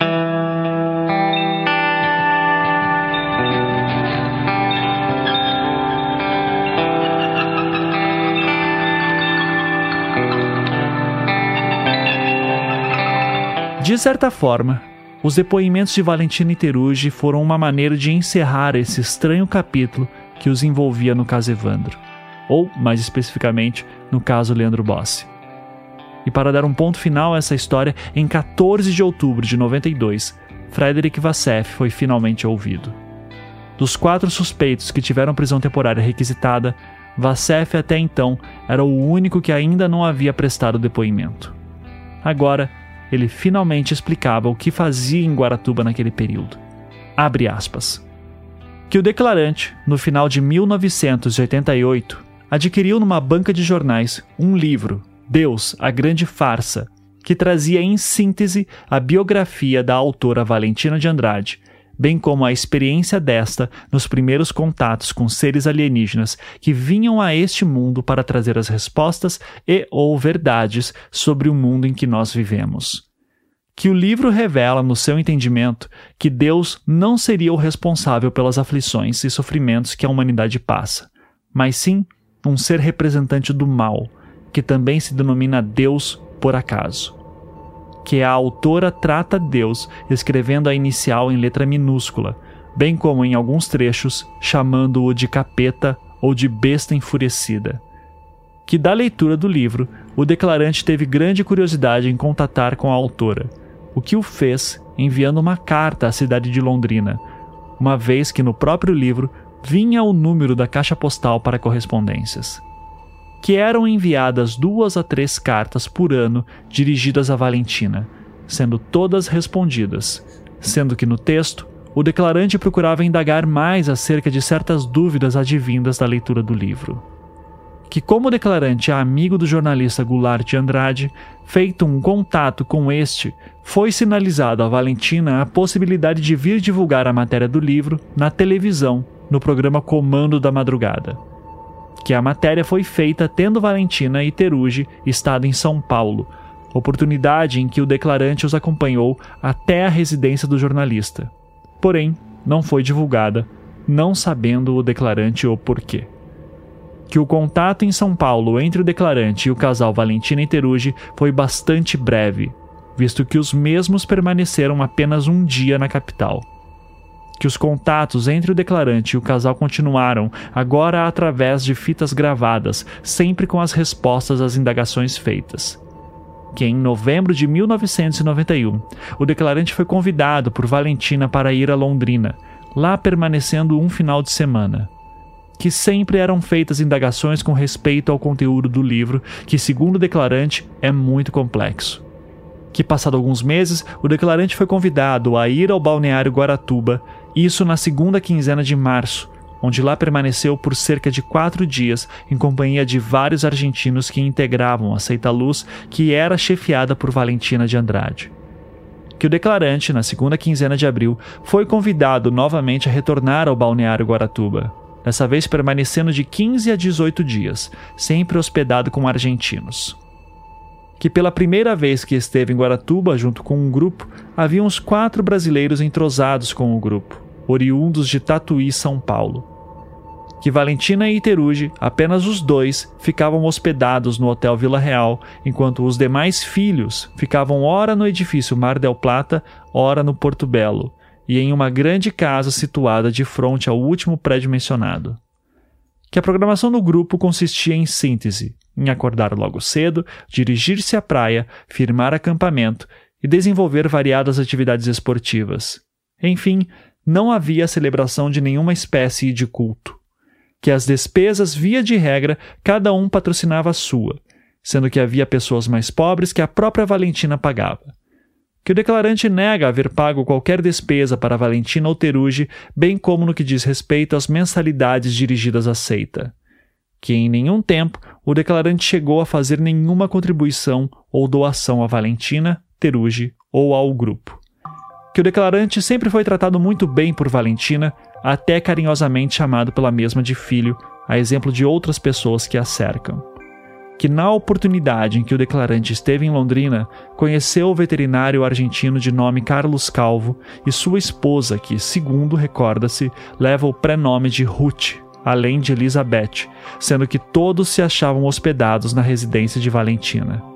[SPEAKER 2] De certa forma, os depoimentos de Valentina e foram uma maneira de encerrar esse estranho capítulo que os envolvia no caso Evandro, ou, mais especificamente, no caso Leandro Bossi. E para dar um ponto final a essa história, em 14 de outubro de 92, Frederick Vassef foi finalmente ouvido. Dos quatro suspeitos que tiveram prisão temporária requisitada, Vassef até então era o único que ainda não havia prestado depoimento. Agora, ele finalmente explicava o que fazia em Guaratuba naquele período. Abre aspas. Que o declarante, no final de 1988, adquiriu numa banca de jornais um livro, Deus, a Grande Farsa, que trazia em síntese a biografia da autora Valentina de Andrade, bem como a experiência desta nos primeiros contatos com seres alienígenas que vinham a este mundo para trazer as respostas e ou verdades sobre o mundo em que nós vivemos. Que o livro revela, no seu entendimento, que Deus não seria o responsável pelas aflições e sofrimentos que a humanidade passa, mas sim um ser representante do mal, que também se denomina Deus por acaso que a autora trata Deus escrevendo a inicial em letra minúscula, bem como em alguns trechos chamando-o de capeta ou de besta enfurecida. Que da leitura do livro, o declarante teve grande curiosidade em contatar com a autora, o que o fez enviando uma carta à cidade de Londrina, uma vez que no próprio livro vinha o número da caixa postal para correspondências que eram enviadas duas a três cartas por ano dirigidas a Valentina, sendo todas respondidas, sendo que no texto o declarante procurava indagar mais acerca de certas dúvidas advindas da leitura do livro. Que, como o declarante é amigo do jornalista Goulart de Andrade, feito um contato com este, foi sinalizado a Valentina a possibilidade de vir divulgar a matéria do livro na televisão, no programa Comando da Madrugada que a matéria foi feita tendo Valentina e Terugi estado em São Paulo, oportunidade em que o declarante os acompanhou até a residência do jornalista. Porém, não foi divulgada, não sabendo o declarante o porquê. Que o contato em São Paulo entre o declarante e o casal Valentina e Terugi foi bastante breve, visto que os mesmos permaneceram apenas um dia na capital que os contatos entre o declarante e o casal continuaram, agora através de fitas gravadas, sempre com as respostas às indagações feitas. Que em novembro de 1991, o declarante foi convidado por Valentina para ir a Londrina, lá permanecendo um final de semana. Que sempre eram feitas indagações com respeito ao conteúdo do livro, que, segundo o declarante, é muito complexo que, passado alguns meses, o declarante foi convidado a ir ao balneário Guaratuba Isso na segunda quinzena de março, onde lá permaneceu por cerca de quatro dias em companhia de vários argentinos que integravam a Seita Luz, que era chefiada por Valentina de Andrade. Que o declarante, na segunda quinzena de abril, foi convidado novamente a retornar ao balneário Guaratuba, dessa vez permanecendo de 15 a 18 dias, sempre hospedado com argentinos. Que pela primeira vez que esteve em Guaratuba junto com um grupo, havia uns quatro brasileiros entrosados com o grupo, oriundos de Tatuí, São Paulo que Valentina e Iteruge, apenas os dois, ficavam hospedados no Hotel Vila Real, enquanto os demais filhos ficavam ora no edifício Mar del Plata, ora no Porto Belo, e em uma grande casa situada de frente ao último prédio mencionado. Que a programação do grupo consistia em síntese, em acordar logo cedo, dirigir-se à praia, firmar acampamento e desenvolver variadas atividades esportivas. Enfim, não havia celebração de nenhuma espécie de culto que as despesas, via de regra, cada um patrocinava a sua, sendo que havia pessoas mais pobres que a própria Valentina pagava. Que o declarante nega haver pago qualquer despesa para Valentina ou Teruge, bem como no que diz respeito às mensalidades dirigidas à seita. Que em nenhum tempo o declarante chegou a fazer nenhuma contribuição ou doação a Valentina, Teruge ou ao grupo. Que o declarante sempre foi tratado muito bem por Valentina, até carinhosamente chamado pela mesma de filho, a exemplo de outras pessoas que a cercam. Que na oportunidade em que o declarante esteve em Londrina, conheceu o veterinário argentino de nome Carlos Calvo e sua esposa, que, segundo recorda-se, leva o prenome de Ruth, além de Elizabeth, sendo que todos se achavam hospedados na residência de Valentina.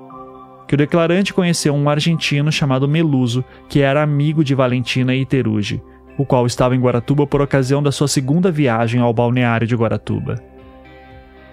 [SPEAKER 2] Que o declarante conheceu um argentino chamado Meluso, que era amigo de Valentina e Teruge, o qual estava em Guaratuba por ocasião da sua segunda viagem ao balneário de Guaratuba.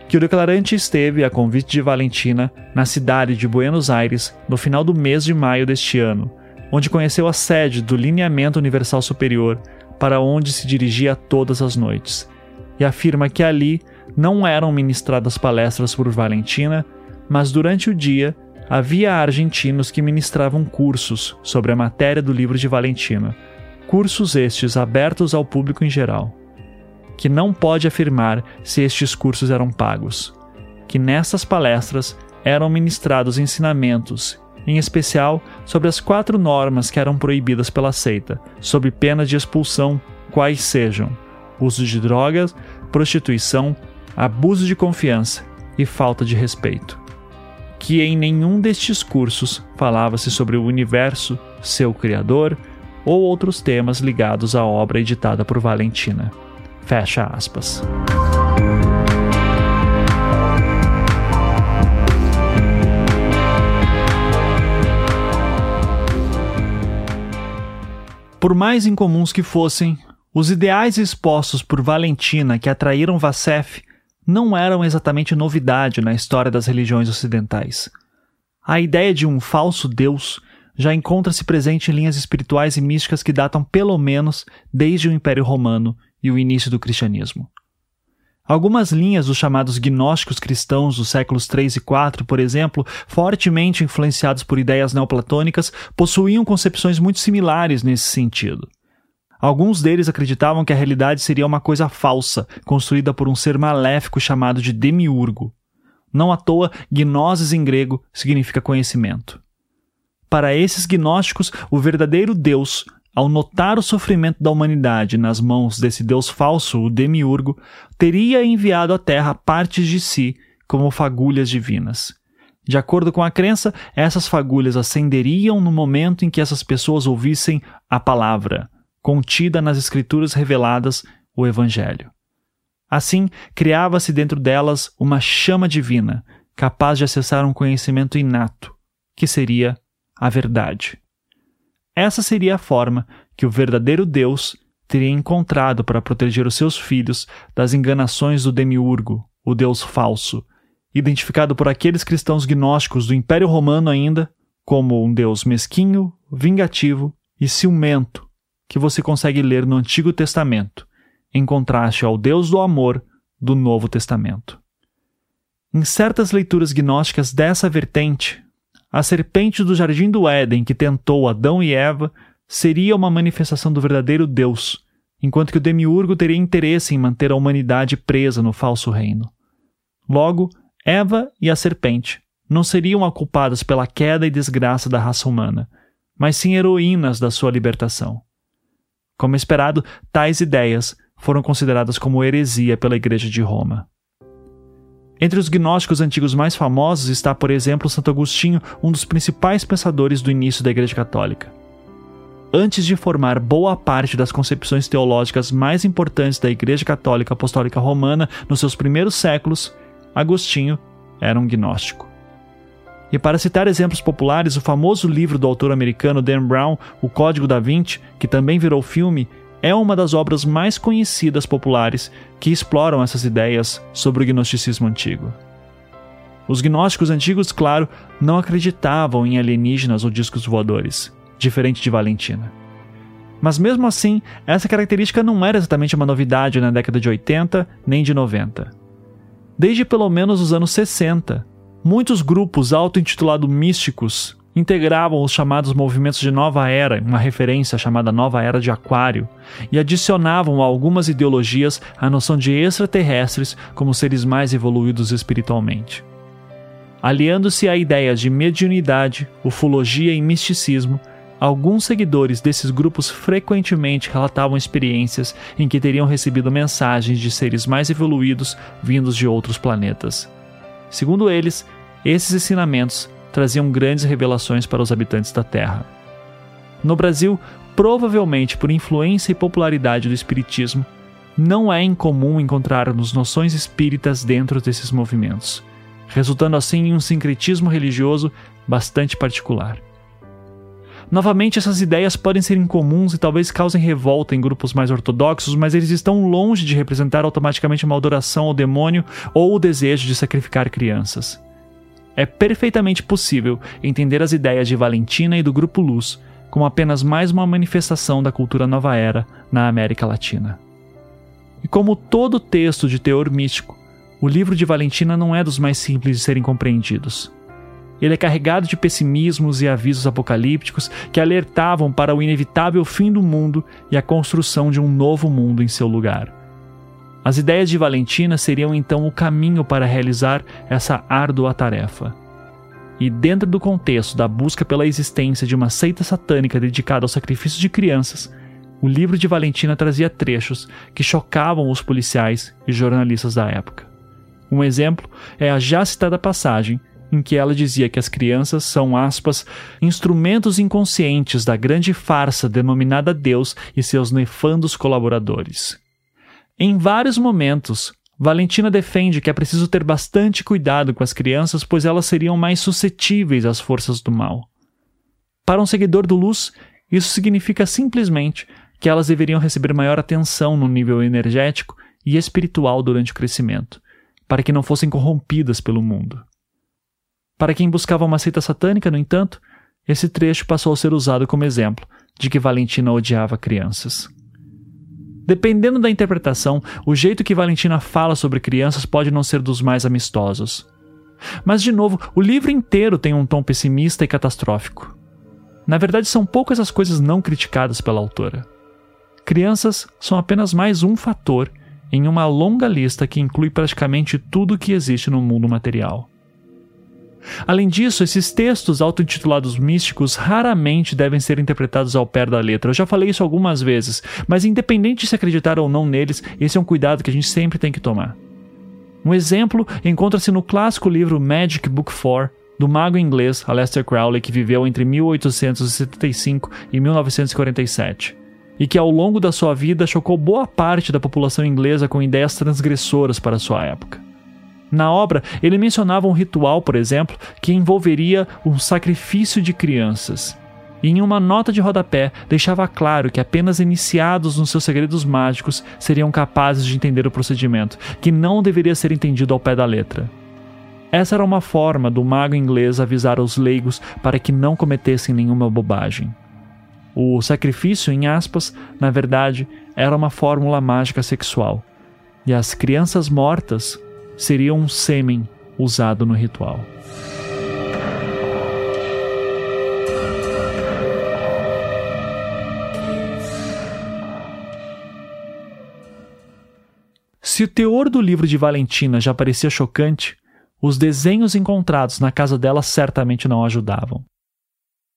[SPEAKER 2] Que o declarante esteve, a convite de Valentina, na cidade de Buenos Aires no final do mês de maio deste ano, onde conheceu a sede do Lineamento Universal Superior, para onde se dirigia todas as noites, e afirma que ali não eram ministradas palestras por Valentina, mas durante o dia havia argentinos que ministravam cursos sobre a matéria do livro de Valentina cursos estes abertos ao público em geral, que não pode afirmar se estes cursos eram pagos, que nessas palestras eram ministrados ensinamentos, em especial sobre as quatro normas que eram proibidas pela seita, sob pena de expulsão, quais sejam uso de drogas, prostituição, abuso de confiança e falta de respeito. Que em nenhum destes cursos falava-se sobre o universo, seu criador, ou outros temas ligados à obra editada por Valentina. Fecha aspas. Por mais incomuns que fossem, os ideais expostos por Valentina que atraíram Vassef não eram exatamente novidade na história das religiões ocidentais. A ideia de um falso Deus já encontra-se presente em linhas espirituais e místicas que datam pelo menos desde o Império Romano e o início do cristianismo. Algumas linhas dos chamados gnósticos cristãos dos séculos 3 e 4, por exemplo, fortemente influenciados por ideias neoplatônicas, possuíam concepções muito similares nesse sentido. Alguns deles acreditavam que a realidade seria uma coisa falsa, construída por um ser maléfico chamado de demiurgo. Não à toa, gnoses em grego significa conhecimento. Para esses gnósticos, o verdadeiro Deus, ao notar o sofrimento da humanidade nas mãos desse Deus falso, o demiurgo, teria enviado à Terra partes de si como fagulhas divinas. De acordo com a crença, essas fagulhas acenderiam no momento em que essas pessoas ouvissem a palavra, contida nas Escrituras reveladas, o Evangelho. Assim, criava-se dentro delas uma chama divina, capaz de acessar um conhecimento inato, que seria a verdade. Essa seria a forma que o verdadeiro Deus teria encontrado para proteger os seus filhos das enganações do demiurgo, o Deus falso, identificado por aqueles cristãos gnósticos do Império Romano ainda como um Deus mesquinho, vingativo e ciumento, que você consegue ler no Antigo Testamento, em contraste ao Deus do amor do Novo Testamento. Em certas leituras gnósticas dessa vertente, a serpente do jardim do Éden que tentou Adão e Eva seria uma manifestação do verdadeiro Deus, enquanto que o demiurgo teria interesse em manter a humanidade presa no falso reino. Logo, Eva e a serpente não seriam a culpadas pela queda e desgraça da raça humana, mas sim heroínas da sua libertação. Como esperado, tais ideias foram consideradas como heresia pela Igreja de Roma. Entre os gnósticos antigos mais famosos está, por exemplo, Santo Agostinho, um dos principais pensadores do início da Igreja Católica. Antes de formar boa parte das concepções teológicas mais importantes da Igreja Católica Apostólica Romana nos seus primeiros séculos, Agostinho era um gnóstico. E para citar exemplos populares, o famoso livro do autor americano Dan Brown, O Código da Vinci, que também virou filme, é uma das obras mais conhecidas populares que exploram essas ideias sobre o gnosticismo antigo. Os gnósticos antigos, claro, não acreditavam em alienígenas ou discos voadores, diferente de Valentina. Mas mesmo assim, essa característica não era exatamente uma novidade na década de 80 nem de 90. Desde pelo menos os anos 60, Muitos grupos auto-intitulados místicos integravam os chamados movimentos de Nova Era, uma referência chamada Nova Era de Aquário, e adicionavam a algumas ideologias a noção de extraterrestres como seres mais evoluídos espiritualmente. Aliando-se a ideias de mediunidade, ufologia e misticismo, alguns seguidores desses grupos frequentemente relatavam experiências em que teriam recebido mensagens de seres mais evoluídos vindos de outros planetas. Segundo eles, esses ensinamentos traziam grandes revelações para os habitantes da Terra. No Brasil, provavelmente por influência e popularidade do Espiritismo, não é incomum encontrarmos noções espíritas dentro desses movimentos, resultando assim em um sincretismo religioso bastante particular. Novamente, essas ideias podem ser incomuns e talvez causem revolta em grupos mais ortodoxos, mas eles estão longe de representar automaticamente uma adoração ao demônio ou o desejo de sacrificar crianças. É perfeitamente possível entender as ideias de Valentina e do Grupo Luz como apenas mais uma manifestação da cultura nova era na América Latina. E como todo texto de teor místico, o livro de Valentina não é dos mais simples de serem compreendidos. Ele é carregado de pessimismos e avisos apocalípticos que alertavam para o inevitável fim do mundo e a construção de um novo mundo em seu lugar. As ideias de Valentina seriam então o caminho para realizar essa árdua tarefa. E dentro do contexto da busca pela existência de uma seita satânica dedicada ao sacrifício de crianças, o livro de Valentina trazia trechos que chocavam os policiais e jornalistas da época. Um exemplo é a já citada passagem em que ela dizia que as crianças são, aspas, instrumentos inconscientes da grande farsa denominada Deus e seus nefandos colaboradores. Em vários momentos, Valentina defende que é preciso ter bastante cuidado com as crianças, pois elas seriam mais suscetíveis às forças do mal. Para um seguidor do Luz, isso significa simplesmente que elas deveriam receber maior atenção no nível energético e espiritual durante o crescimento, para que não fossem corrompidas pelo mundo. Para quem buscava uma seita satânica, no entanto, esse trecho passou a ser usado como exemplo de que Valentina odiava crianças. Dependendo da interpretação, o jeito que Valentina fala sobre crianças pode não ser dos mais amistosos. Mas, de novo, o livro inteiro tem um tom pessimista e catastrófico. Na verdade, são poucas as coisas não criticadas pela autora. Crianças são apenas mais um fator em uma longa lista que inclui praticamente tudo que existe no mundo material. Além disso, esses textos auto-intitulados místicos raramente devem ser interpretados ao pé da letra. Eu já falei isso algumas vezes, mas independente de se acreditar ou não neles, esse é um cuidado que a gente sempre tem que tomar. Um exemplo encontra-se no clássico livro Magic Book 4, do mago inglês Aleister Crowley, que viveu entre 1875 e 1947, e que ao longo da sua vida chocou boa parte da população inglesa com ideias transgressoras para sua época. Na obra, ele mencionava um ritual, por exemplo, que envolveria um sacrifício de crianças. E em uma nota de rodapé, deixava claro que apenas iniciados nos seus segredos mágicos seriam capazes de entender o procedimento, que não deveria ser entendido ao pé da letra. Essa era uma forma do mago inglês avisar os leigos para que não cometessem nenhuma bobagem. O sacrifício, em aspas, na verdade, era uma fórmula mágica sexual. E as crianças mortas seria um sêmen usado no ritual. Se o teor do livro de Valentina já parecia chocante, os desenhos encontrados na casa dela certamente não ajudavam.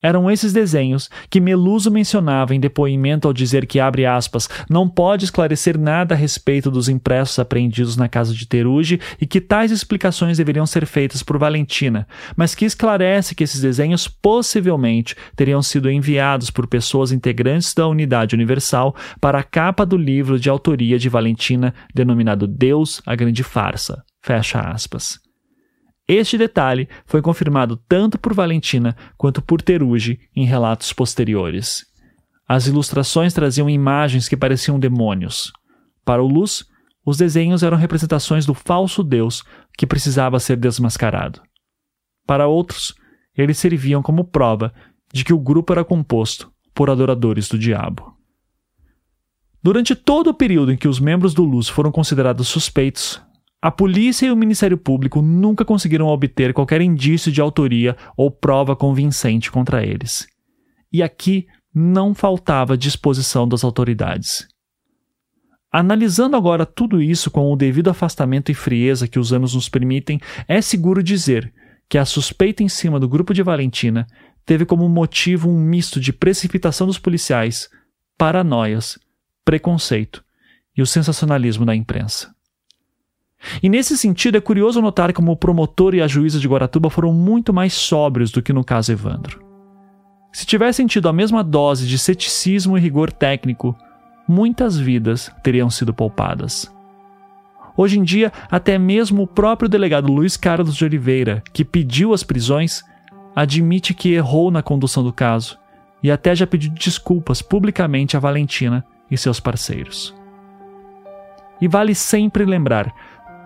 [SPEAKER 2] Eram esses desenhos que Meluso mencionava em depoimento ao dizer que, abre aspas, não pode esclarecer nada a respeito dos impressos apreendidos na casa de Teruge e que tais explicações deveriam ser feitas por Valentina, mas que esclarece que esses desenhos possivelmente teriam sido enviados por pessoas integrantes da Unidade Universal para a capa do livro de autoria de Valentina denominado Deus, a Grande Farsa. Fecha aspas. Este detalhe foi confirmado tanto por Valentina quanto por Teruge em relatos posteriores. As ilustrações traziam imagens que pareciam demônios. Para o Luz, os desenhos eram representações do falso Deus que precisava ser desmascarado. Para outros, eles serviam como prova de que o grupo era composto por adoradores do diabo. Durante todo o período em que os membros do Luz foram considerados suspeitos, a polícia e o Ministério Público nunca conseguiram obter qualquer indício de autoria ou prova convincente contra eles. E aqui não faltava disposição das autoridades. Analisando agora tudo isso com o devido afastamento e frieza que os anos nos permitem, é seguro dizer que a suspeita em cima do grupo de Valentina teve como motivo um misto de precipitação dos policiais, paranoias, preconceito e o sensacionalismo da imprensa. E nesse sentido, é curioso notar como o promotor e a juíza de Guaratuba foram muito mais sóbrios do que no caso Evandro. Se tivessem tido a mesma dose de ceticismo e rigor técnico, muitas vidas teriam sido poupadas. Hoje em dia, até mesmo o próprio delegado Luiz Carlos de Oliveira, que pediu as prisões, admite que errou na condução do caso e até já pediu desculpas publicamente a Valentina e seus parceiros. E vale sempre lembrar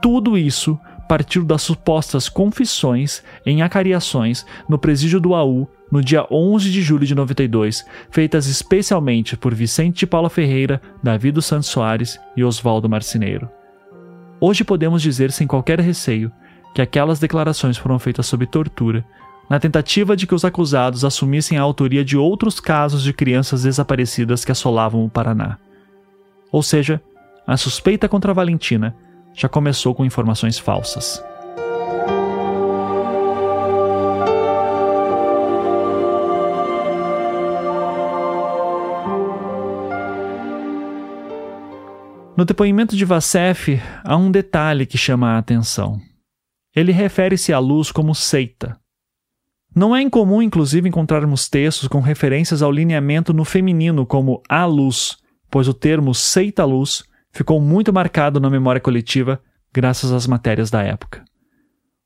[SPEAKER 2] tudo isso partiu das supostas confissões em acariações no presídio do AU no dia 11 de julho de 92, feitas especialmente por Vicente de Paula Ferreira, Davi dos Santos Soares e Oswaldo Marcineiro. Hoje podemos dizer sem qualquer receio que aquelas declarações foram feitas sob tortura, na tentativa de que os acusados assumissem a autoria de outros casos de crianças desaparecidas que assolavam o Paraná. Ou seja, a suspeita contra Valentina já começou com informações falsas. No depoimento de Vassef, há um detalhe que chama a atenção. Ele refere-se à luz como seita. Não é incomum, inclusive, encontrarmos textos com referências ao lineamento no feminino como a luz, pois o termo seita-luz ficou muito marcado na memória coletiva graças às matérias da época.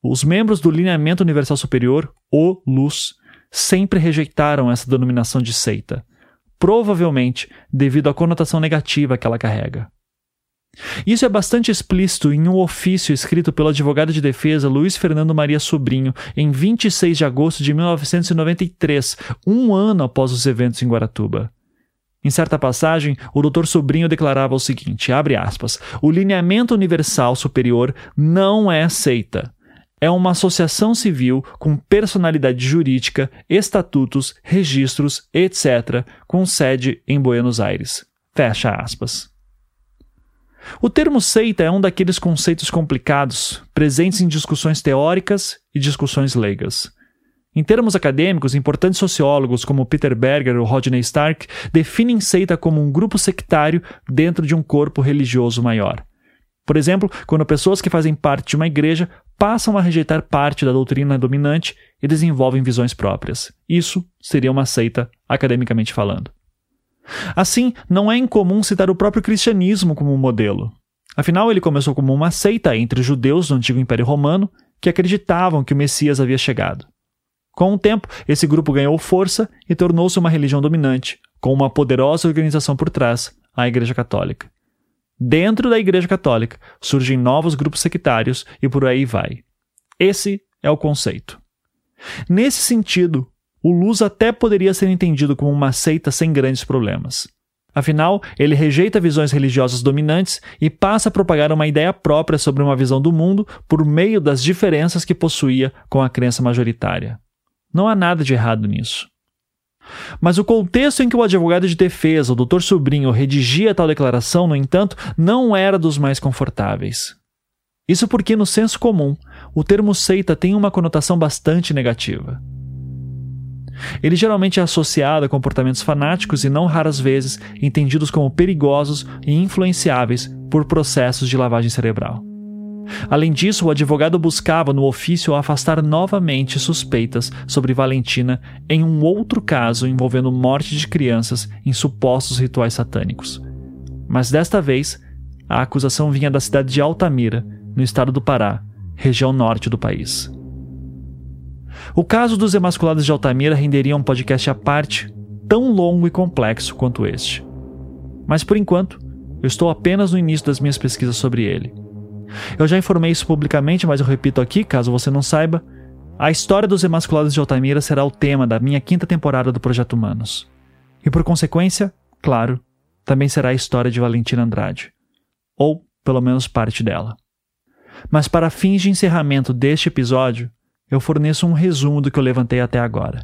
[SPEAKER 2] Os membros do Lineamento Universal Superior, ou LUS, sempre rejeitaram essa denominação de seita, provavelmente devido à conotação negativa que ela carrega. Isso é bastante explícito em um ofício escrito pelo advogado de defesa Luiz Fernando Maria Sobrinho em 26 de agosto de 1993, um ano após os eventos em Guaratuba. Em certa passagem, o doutor Sobrinho declarava o seguinte: abre aspas, o lineamento universal superior não é seita. É uma associação civil com personalidade jurídica, estatutos, registros, etc., com sede em Buenos Aires. Fecha aspas. O termo seita é um daqueles conceitos complicados, presentes em discussões teóricas e discussões leigas. Em termos acadêmicos, importantes sociólogos como Peter Berger ou Rodney Stark definem seita como um grupo sectário dentro de um corpo religioso maior. Por exemplo, quando pessoas que fazem parte de uma igreja passam a rejeitar parte da doutrina dominante e desenvolvem visões próprias. Isso seria uma seita, academicamente falando. Assim, não é incomum citar o próprio cristianismo como um modelo. Afinal, ele começou como uma seita entre os judeus do antigo Império Romano que acreditavam que o Messias havia chegado. Com o tempo, esse grupo ganhou força e tornou-se uma religião dominante, com uma poderosa organização por trás, a Igreja Católica. Dentro da Igreja Católica surgem novos grupos sectários e por aí vai. Esse é o conceito. Nesse sentido, o Luz até poderia ser entendido como uma seita sem grandes problemas. Afinal, ele rejeita visões religiosas dominantes e passa a propagar uma ideia própria sobre uma visão do mundo por meio das diferenças que possuía com a crença majoritária. Não há nada de errado nisso. Mas o contexto em que o advogado de defesa, o Dr. Sobrinho, redigia tal declaração, no entanto, não era dos mais confortáveis. Isso porque, no senso comum, o termo seita tem uma conotação bastante negativa. Ele geralmente é associado a comportamentos fanáticos e não raras vezes entendidos como perigosos e influenciáveis por processos de lavagem cerebral. Além disso, o advogado buscava no ofício afastar novamente suspeitas sobre Valentina em um outro caso envolvendo morte de crianças em supostos rituais satânicos. Mas desta vez, a acusação vinha da cidade de Altamira, no estado do Pará, região norte do país. O caso dos emasculados de Altamira renderia um podcast à parte, tão longo e complexo quanto este. Mas por enquanto, eu estou apenas no início das minhas pesquisas sobre ele. Eu já informei isso publicamente, mas eu repito aqui, caso você não saiba. A história dos emasculados de Altamira será o tema da minha quinta temporada do Projeto Humanos. E por consequência, claro, também será a história de Valentina Andrade. Ou, pelo menos, parte dela. Mas para fins de encerramento deste episódio, eu forneço um resumo do que eu levantei até agora.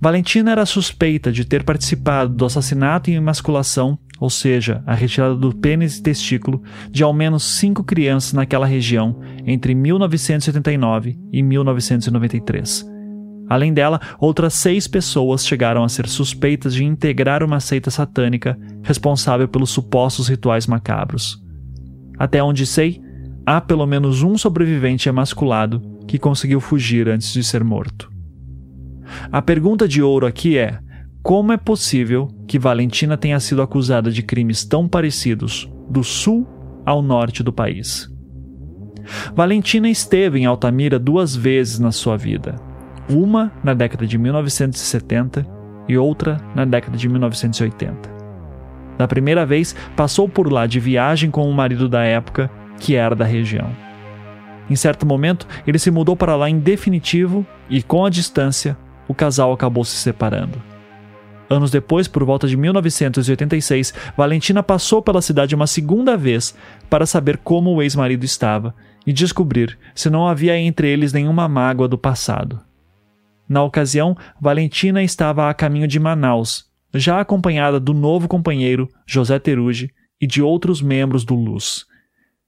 [SPEAKER 2] Valentina era suspeita de ter participado do assassinato e emasculação, ou seja, a retirada do pênis e testículo, de ao menos cinco crianças naquela região entre 1979 e 1993. Além dela, outras seis pessoas chegaram a ser suspeitas de integrar uma seita satânica responsável pelos supostos rituais macabros. Até onde sei, há pelo menos um sobrevivente emasculado que conseguiu fugir antes de ser morto. A pergunta de ouro aqui é: como é possível que Valentina tenha sido acusada de crimes tão parecidos do sul ao norte do país? Valentina esteve em Altamira duas vezes na sua vida, uma na década de 1970 e outra na década de 1980. Na primeira vez, passou por lá de viagem com o marido da época que era da região. Em certo momento, ele se mudou para lá em definitivo e, com a distância, o casal acabou se separando. Anos depois, por volta de 1986, Valentina passou pela cidade uma segunda vez para saber como o ex-marido estava e descobrir se não havia entre eles nenhuma mágoa do passado. Na ocasião, Valentina estava a caminho de Manaus, já acompanhada do novo companheiro, José Terugi, e de outros membros do Luz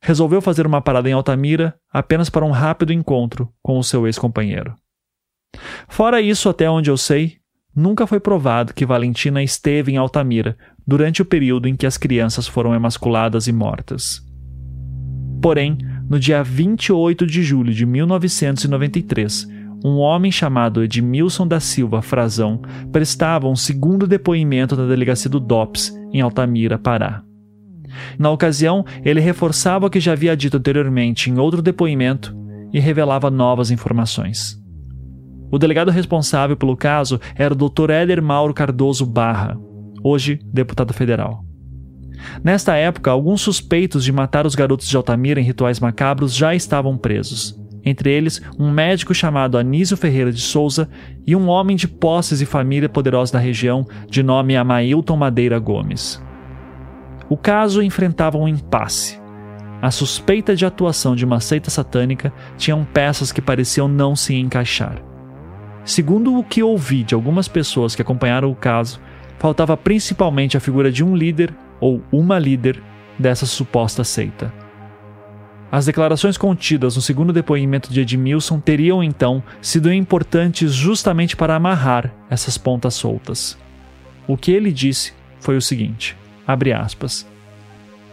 [SPEAKER 2] resolveu fazer uma parada em Altamira apenas para um rápido encontro com o seu ex-companheiro. Fora isso, até onde eu sei, nunca foi provado que Valentina esteve em Altamira durante o período em que as crianças foram emasculadas e mortas. Porém, no dia 28 de julho de 1993, um homem chamado Edmilson da Silva Frazão prestava um segundo depoimento na delegacia do DOPS, em Altamira, Pará. Na ocasião, ele reforçava o que já havia dito anteriormente em outro depoimento e revelava novas informações. O delegado responsável pelo caso era o Dr. Éder Mauro Cardoso Barra, hoje deputado federal. Nesta época, alguns suspeitos de matar os garotos de Altamira em rituais macabros já estavam presos. Entre eles, um médico chamado Anísio Ferreira de Souza e um homem de posses e família poderosa da região, de nome Amailton Madeira Gomes. O caso enfrentava um impasse. A suspeita de atuação de uma seita satânica tinham peças que pareciam não se encaixar. Segundo o que ouvi de algumas pessoas que acompanharam o caso, faltava principalmente a figura de um líder ou uma líder dessa suposta seita. As declarações contidas no segundo depoimento de Edmilson teriam então sido importantes justamente para amarrar essas pontas soltas. O que ele disse foi o seguinte: aspas,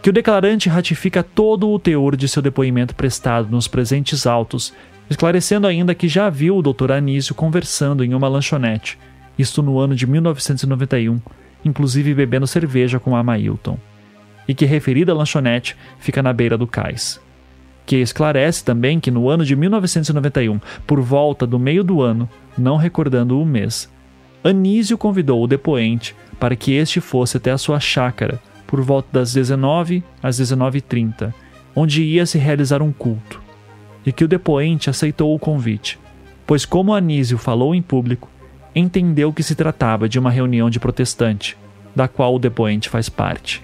[SPEAKER 2] que o declarante ratifica todo o teor de seu depoimento prestado nos presentes autos, esclarecendo ainda que já viu o Dr. Anísio conversando em uma lanchonete, isto no ano de 1991, inclusive bebendo cerveja com a Mailton, e que referida lanchonete fica na beira do cais. Que esclarece também que no ano de 1991, por volta do meio do ano, não recordando o mês, Anísio convidou o depoente para que este fosse até a sua chácara por volta das 19 às 19h30, onde ia se realizar um culto, e que o depoente aceitou o convite, pois, como Anísio falou em público, entendeu que se tratava de uma reunião de protestante, da qual o depoente faz parte.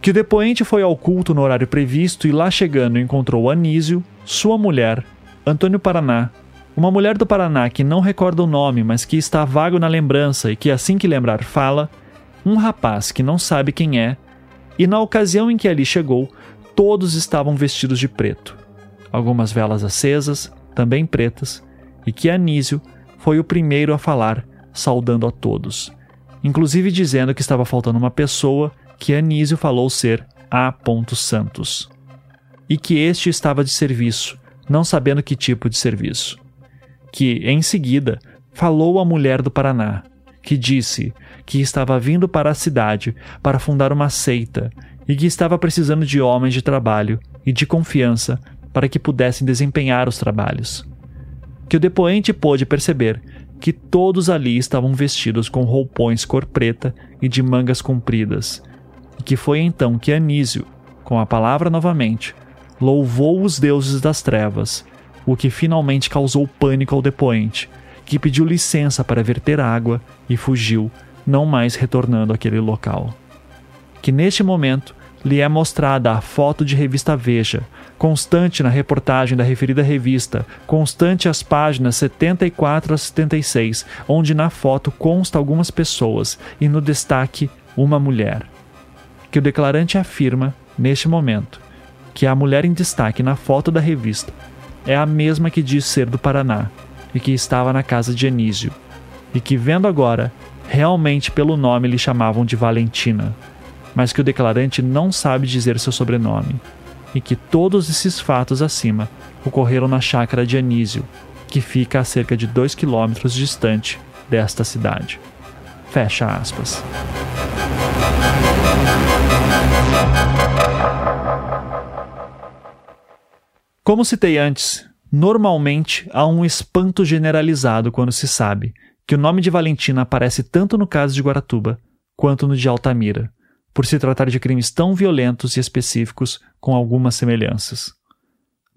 [SPEAKER 2] Que o depoente foi ao culto no horário previsto e lá chegando encontrou Anísio, sua mulher, Antônio Paraná, Uma mulher do Paraná que não recorda o nome, mas que está vago na lembrança e que assim que lembrar fala, um rapaz que não sabe quem é, e na ocasião em que ali chegou, todos estavam vestidos de preto. Algumas velas acesas, também pretas, e que Anísio foi o primeiro a falar, saudando a todos, inclusive dizendo que estava faltando uma pessoa que Anísio falou ser A. Santos, e que este estava de serviço, não sabendo que tipo de serviço. Que, em seguida, falou a mulher do Paraná, que disse que estava vindo para a cidade para fundar uma seita e que estava precisando de homens de trabalho e de confiança para que pudessem desempenhar os trabalhos. Que o depoente pôde perceber que todos ali estavam vestidos com roupões cor preta e de mangas compridas, e que foi então que Anísio, com a palavra novamente, louvou os deuses das trevas, o que finalmente causou pânico ao depoente, que pediu licença para verter água e fugiu, não mais retornando àquele local. Que neste momento lhe é mostrada a foto de revista Veja, constante na reportagem da referida revista, constante as páginas 74 a 76, onde na foto consta algumas pessoas e no destaque uma mulher. Que o declarante afirma, neste momento, que a mulher em destaque na foto da revista é a mesma que diz ser do Paraná e que estava na casa de Anísio, e que vendo agora, realmente pelo nome lhe chamavam de Valentina mas que o declarante não sabe dizer seu sobrenome, e que todos esses fatos acima ocorreram na chácara de Anísio, que fica a cerca de 2 quilômetros distante desta cidade. Fecha aspas. Como citei antes, normalmente há um espanto generalizado quando se sabe que o nome de Valentina aparece tanto no caso de Guaratuba quanto no de Altamira, por se tratar de crimes tão violentos e específicos com algumas semelhanças.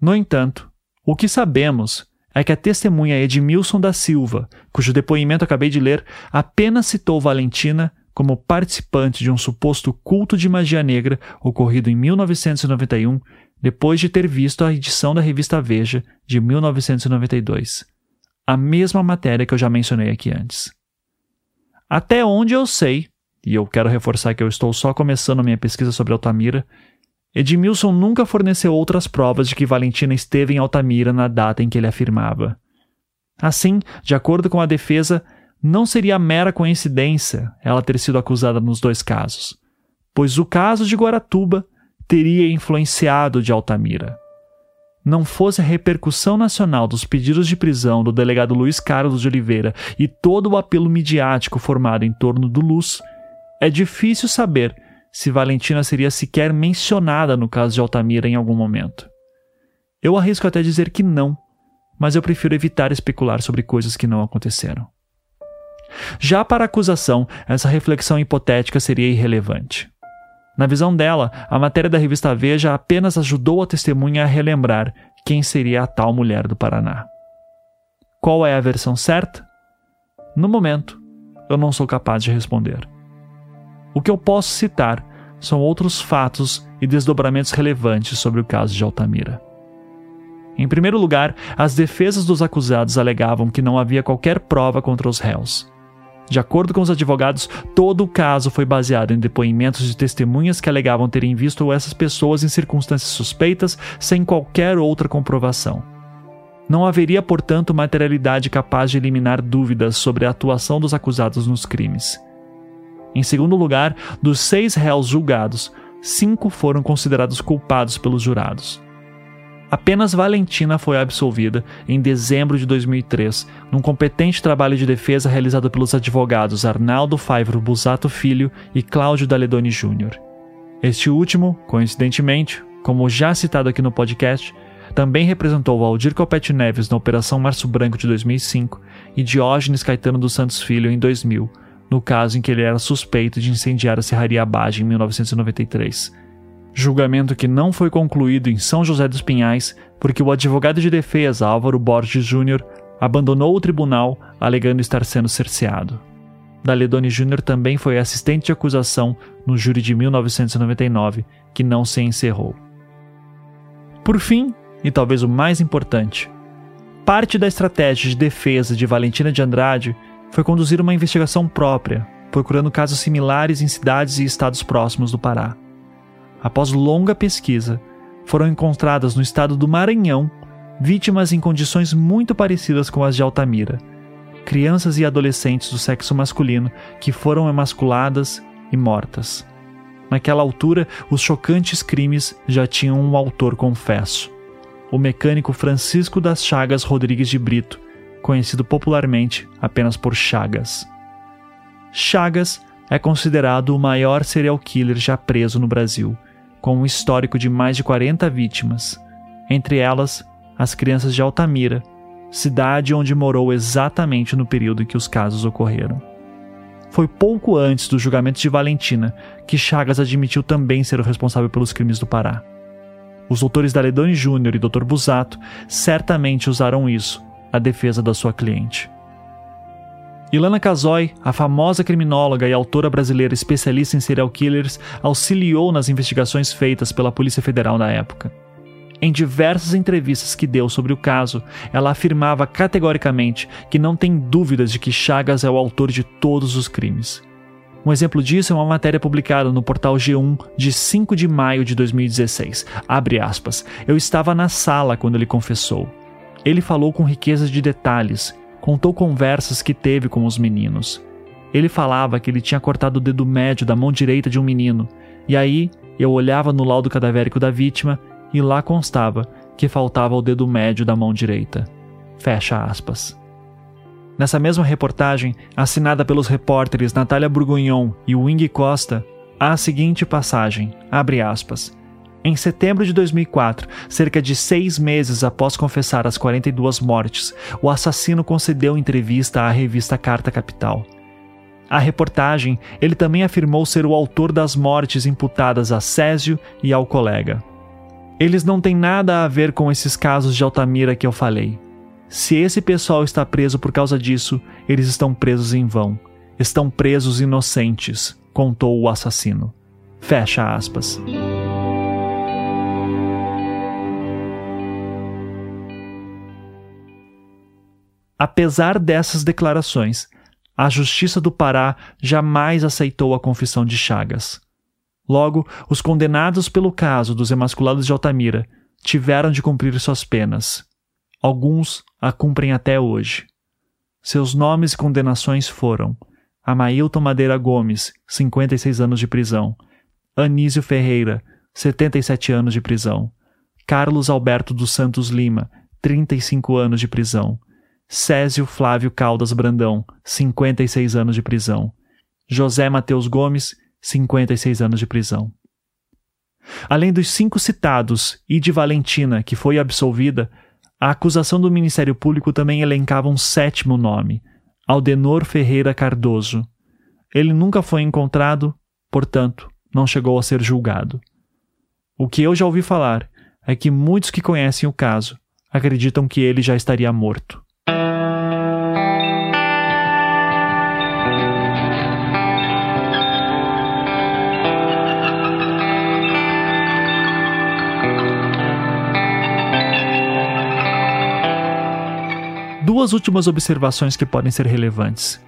[SPEAKER 2] No entanto, o que sabemos é que a testemunha Edmilson da Silva, cujo depoimento acabei de ler, apenas citou Valentina como participante de um suposto culto de magia negra ocorrido em 1991, depois de ter visto a edição da revista Veja de 1992. A mesma matéria que eu já mencionei aqui antes. Até onde eu sei, e eu quero reforçar que eu estou só começando a minha pesquisa sobre Altamira, Edmilson nunca forneceu outras provas de que Valentina esteve em Altamira na data em que ele afirmava. Assim, de acordo com a defesa, não seria mera coincidência ela ter sido acusada nos dois casos, pois o caso de Guaratuba teria influenciado de Altamira. Não fosse a repercussão nacional dos pedidos de prisão do delegado Luiz Carlos de Oliveira e todo o apelo midiático formado em torno do Luz, é difícil saber se Valentina seria sequer mencionada no caso de Altamira em algum momento. Eu arrisco até dizer que não, mas eu prefiro evitar especular sobre coisas que não aconteceram. Já para a acusação, essa reflexão hipotética seria irrelevante. Na visão dela, a matéria da revista Veja apenas ajudou a testemunha a relembrar quem seria a tal mulher do Paraná. Qual é a versão certa? No momento, eu não sou capaz de responder. O que eu posso citar são outros fatos e desdobramentos relevantes sobre o caso de Altamira. Em primeiro lugar, as defesas dos acusados alegavam que não havia qualquer prova contra os réus. De acordo com os advogados, todo o caso foi baseado em depoimentos de testemunhas que alegavam terem visto essas pessoas em circunstâncias suspeitas sem qualquer outra comprovação. Não haveria, portanto, materialidade capaz de eliminar dúvidas sobre a atuação dos acusados nos crimes. Em segundo lugar, dos seis réus julgados, cinco foram considerados culpados pelos jurados. Apenas Valentina foi absolvida em dezembro de 2003, num competente trabalho de defesa realizado pelos advogados Arnaldo Faivro Busato Filho e Cláudio Daledoni Jr. Este último, coincidentemente, como já citado aqui no podcast, também representou Aldir Copete Neves na Operação Março Branco de 2005 e Diógenes Caetano dos Santos Filho em 2000, no caso em que ele era suspeito de incendiar a Serraria Abage em 1993. Julgamento que não foi concluído em São José dos Pinhais porque o advogado de defesa Álvaro Borges Júnior abandonou o tribunal alegando estar sendo cerceado. Daledoni Júnior também foi assistente de acusação no júri de 1999, que não se encerrou. Por fim, e talvez o mais importante, Parte da estratégia de defesa de Valentina de Andrade foi conduzir uma investigação própria, procurando casos similares em cidades e estados próximos do Pará. Após longa pesquisa, foram encontradas no estado do Maranhão vítimas em condições muito parecidas com as de Altamira, crianças e adolescentes do sexo masculino que foram emasculadas e mortas. Naquela altura, os chocantes crimes já tinham um autor confesso: o mecânico Francisco das Chagas Rodrigues de Brito, conhecido popularmente apenas por Chagas. Chagas é considerado o maior serial killer já preso no Brasil, com um histórico de mais de 40 vítimas, entre elas as crianças de Altamira, cidade onde morou exatamente no período em que os casos ocorreram. Foi pouco antes do julgamento de Valentina que Chagas admitiu também ser o responsável pelos crimes do Pará. Os doutores Daledoni Júnior e Dr. Busato certamente usaram isso na defesa da sua cliente. Ilana Casoy, a famosa criminóloga e autora brasileira especialista em serial killers, auxiliou nas investigações feitas pela Polícia Federal na época. Em diversas entrevistas que deu sobre o caso, ela afirmava categoricamente que não tem dúvidas de que Chagas é o autor de todos os crimes. Um exemplo disso é uma matéria publicada no portal G1 de 5 de maio de 2016. Abre aspas. Eu estava na sala quando ele confessou. Ele falou com riqueza de detalhes, contou conversas que teve com os meninos. Ele falava que ele tinha cortado o dedo médio da mão direita de um menino, e aí eu olhava no laudo cadavérico da vítima e lá constava que faltava o dedo médio da mão direita. Fecha aspas. Nessa mesma reportagem, assinada pelos repórteres Natália Burgunhon e Wing Costa, há a seguinte passagem, abre aspas. Em setembro de 2004, cerca de seis meses após confessar as 42 mortes, o assassino concedeu entrevista à revista Carta Capital. A reportagem, ele também afirmou ser o autor das mortes imputadas a Césio e ao colega. Eles não têm nada a ver com esses casos de Altamira que eu falei. Se esse pessoal está preso por causa disso, eles estão presos em vão. Estão presos inocentes, contou o assassino. Fecha aspas. Apesar dessas declarações, a Justiça do Pará jamais aceitou a confissão de Chagas. Logo, os condenados pelo caso dos emasculados de Altamira tiveram de cumprir suas penas. Alguns a cumprem até hoje. Seus nomes e condenações foram Amailton Madeira Gomes, 56 anos de prisão, Anísio Ferreira, 77 anos de prisão, Carlos Alberto dos Santos Lima, 35 anos de prisão, Césio Flávio Caldas Brandão, 56 anos de prisão, José Mateus Gomes, 56 anos de prisão. Além dos cinco citados e de Valentina, que foi absolvida, a acusação do Ministério Público também elencava um sétimo nome, Aldenor Ferreira Cardoso. Ele nunca foi encontrado, portanto, não chegou a ser julgado. O que eu já ouvi falar é que muitos que conhecem o caso acreditam que ele já estaria morto. Duas últimas observações que podem ser relevantes.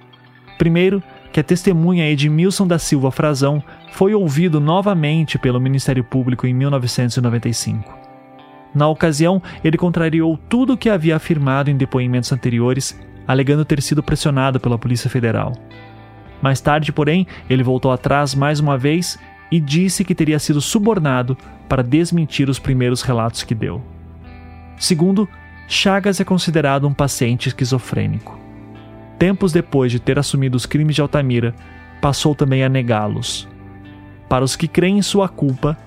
[SPEAKER 2] Primeiro, que a testemunha Edmilson da Silva Frazão foi ouvido novamente pelo Ministério Público em 1995. Na ocasião, ele contrariou tudo o que havia afirmado em depoimentos anteriores, alegando ter sido pressionado pela Polícia Federal. Mais tarde, porém, ele voltou atrás mais uma vez e disse que teria sido subornado para desmentir os primeiros relatos que deu. Segundo, Chagas é considerado um paciente esquizofrênico. Tempos depois de ter assumido os crimes de Altamira, passou também a negá-los. Para os que creem em sua culpa,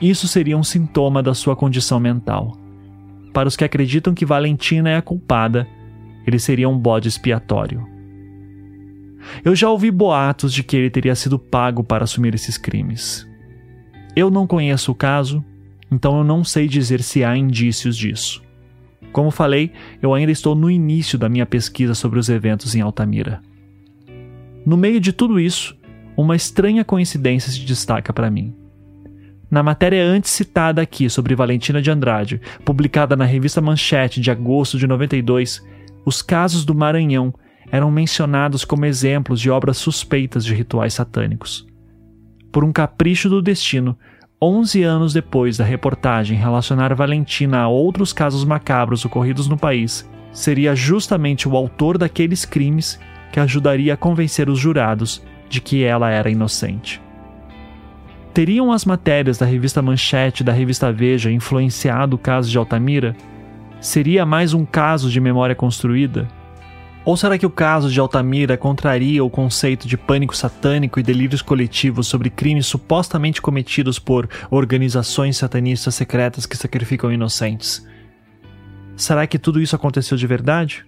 [SPEAKER 2] isso seria um sintoma da sua condição mental. Para os que acreditam que Valentina é a culpada, ele seria um bode expiatório. Eu já ouvi boatos de que ele teria sido pago para assumir esses crimes. Eu não conheço o caso, então eu não sei dizer se há indícios disso. Como falei, eu ainda estou no início da minha pesquisa sobre os eventos em Altamira. No meio de tudo isso, uma estranha coincidência se destaca para mim. Na matéria antes citada aqui sobre Valentina de Andrade, publicada na revista Manchete de agosto de 92, os casos do Maranhão eram mencionados como exemplos de obras suspeitas de rituais satânicos. Por um capricho do destino, 11 anos depois da reportagem relacionar Valentina a outros casos macabros ocorridos no país, seria justamente o autor daqueles crimes que ajudaria a convencer os jurados de que ela era inocente. Teriam as matérias da revista Manchete e da revista Veja influenciado o caso de Altamira? Seria mais um caso de memória construída? Ou será que o caso de Altamira contraria o conceito de pânico satânico e delírios coletivos sobre crimes supostamente cometidos por organizações satanistas secretas que sacrificam inocentes? Será que tudo isso aconteceu de verdade?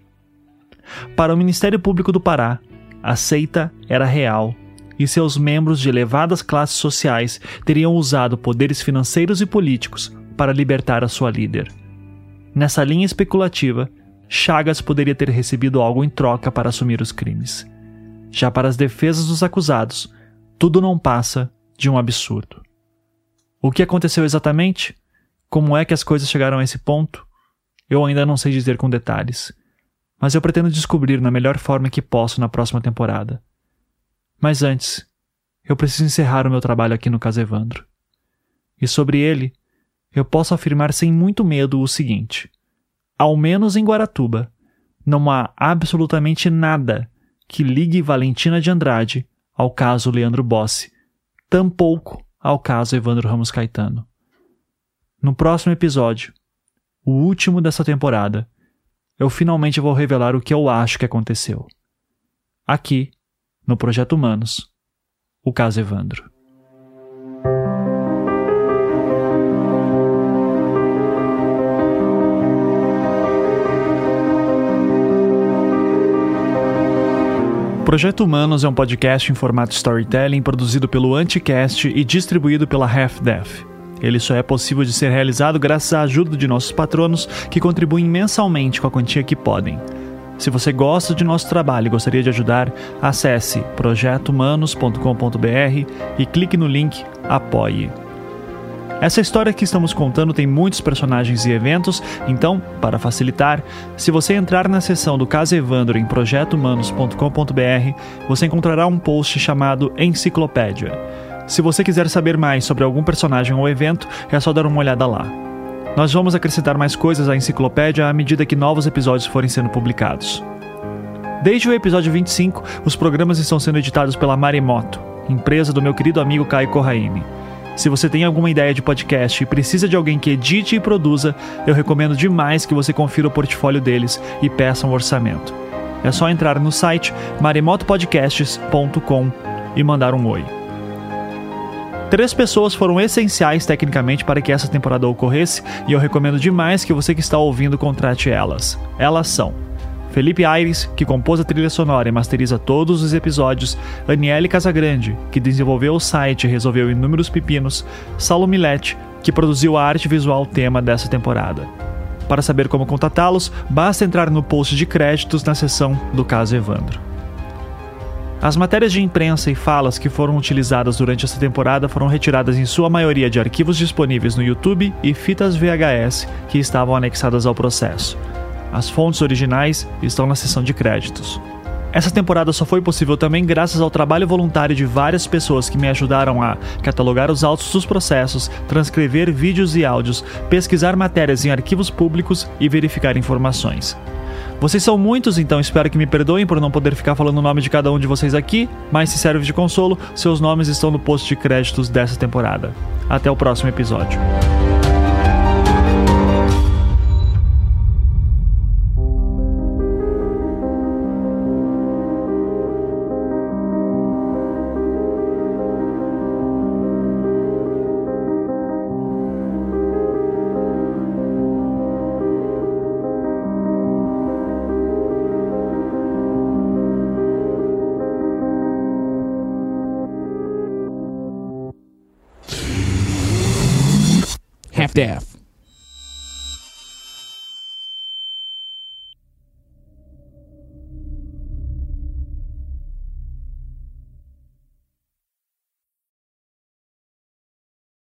[SPEAKER 2] Para o Ministério Público do Pará, a seita era real e seus membros de elevadas classes sociais teriam usado poderes financeiros e políticos para libertar a sua líder. Nessa linha especulativa, Chagas poderia ter recebido algo em troca para assumir os crimes. Já para as defesas dos acusados, tudo não passa de um absurdo. O que aconteceu exatamente? Como é que as coisas chegaram a esse ponto? Eu ainda não sei dizer com detalhes, mas eu pretendo descobrir na melhor forma que posso na próxima temporada. Mas antes, eu preciso encerrar o meu trabalho aqui no Caso Evandro. E sobre ele, eu posso afirmar sem muito medo o seguinte: ao menos em Guaratuba, não há absolutamente nada que ligue Valentina de Andrade ao caso Leandro Bossi, tampouco ao caso Evandro Ramos Caetano. No próximo episódio, o último dessa temporada, eu finalmente vou revelar o que eu acho que aconteceu. Aqui, no Projeto Humanos, o caso Evandro. Projeto Humanos é um podcast em formato storytelling produzido pelo Anticast e distribuído pela Half-Death. Ele só é possível de ser realizado graças à ajuda de nossos patronos que contribuem mensalmente com a quantia que podem. Se você gosta de nosso trabalho e gostaria de ajudar, acesse projetohumanos.com.br e clique no link Apoie. Essa história que estamos contando tem muitos personagens e eventos, então, para facilitar, se você entrar na seção do Caso Evandro em projetohumanos.com.br, você encontrará um post chamado Enciclopédia. Se você quiser saber mais sobre algum personagem ou evento, é só dar uma olhada lá. Nós vamos acrescentar mais coisas à enciclopédia à medida que novos episódios forem sendo publicados. Desde o episódio 25, os programas estão sendo editados pela Maremoto, empresa do meu querido amigo Caio Corraine. Se você tem alguma ideia de podcast e precisa de alguém que edite e produza, eu recomendo demais que você confira o portfólio deles e peça um orçamento. É só entrar no site maremotopodcasts.com e mandar um oi. Três pessoas foram essenciais tecnicamente para que essa temporada ocorresse e eu recomendo demais que você que está ouvindo contrate elas. Elas são Felipe Aires, que compôs a trilha sonora e masteriza todos os episódios, Aniele Casagrande, que desenvolveu o site e resolveu inúmeros pepinos, Saulo Milete, que produziu a arte visual tema dessa temporada. Para saber como contatá-los, basta entrar no post de créditos na seção do caso Evandro. As matérias de imprensa e falas que foram utilizadas durante essa temporada foram retiradas em sua maioria de arquivos disponíveis no YouTube e fitas VHS que estavam anexadas ao processo. As fontes originais estão na seção de créditos. Essa temporada só foi possível também graças ao trabalho voluntário de várias pessoas que me ajudaram a catalogar os autos dos processos, transcrever vídeos e áudios, pesquisar matérias em arquivos públicos e verificar informações. Vocês são muitos, então espero que me perdoem por não poder ficar falando o nome de cada um de vocês aqui, mas se serve de consolo, seus nomes estão no post de créditos dessa temporada. Até o próximo episódio.
[SPEAKER 13] staff.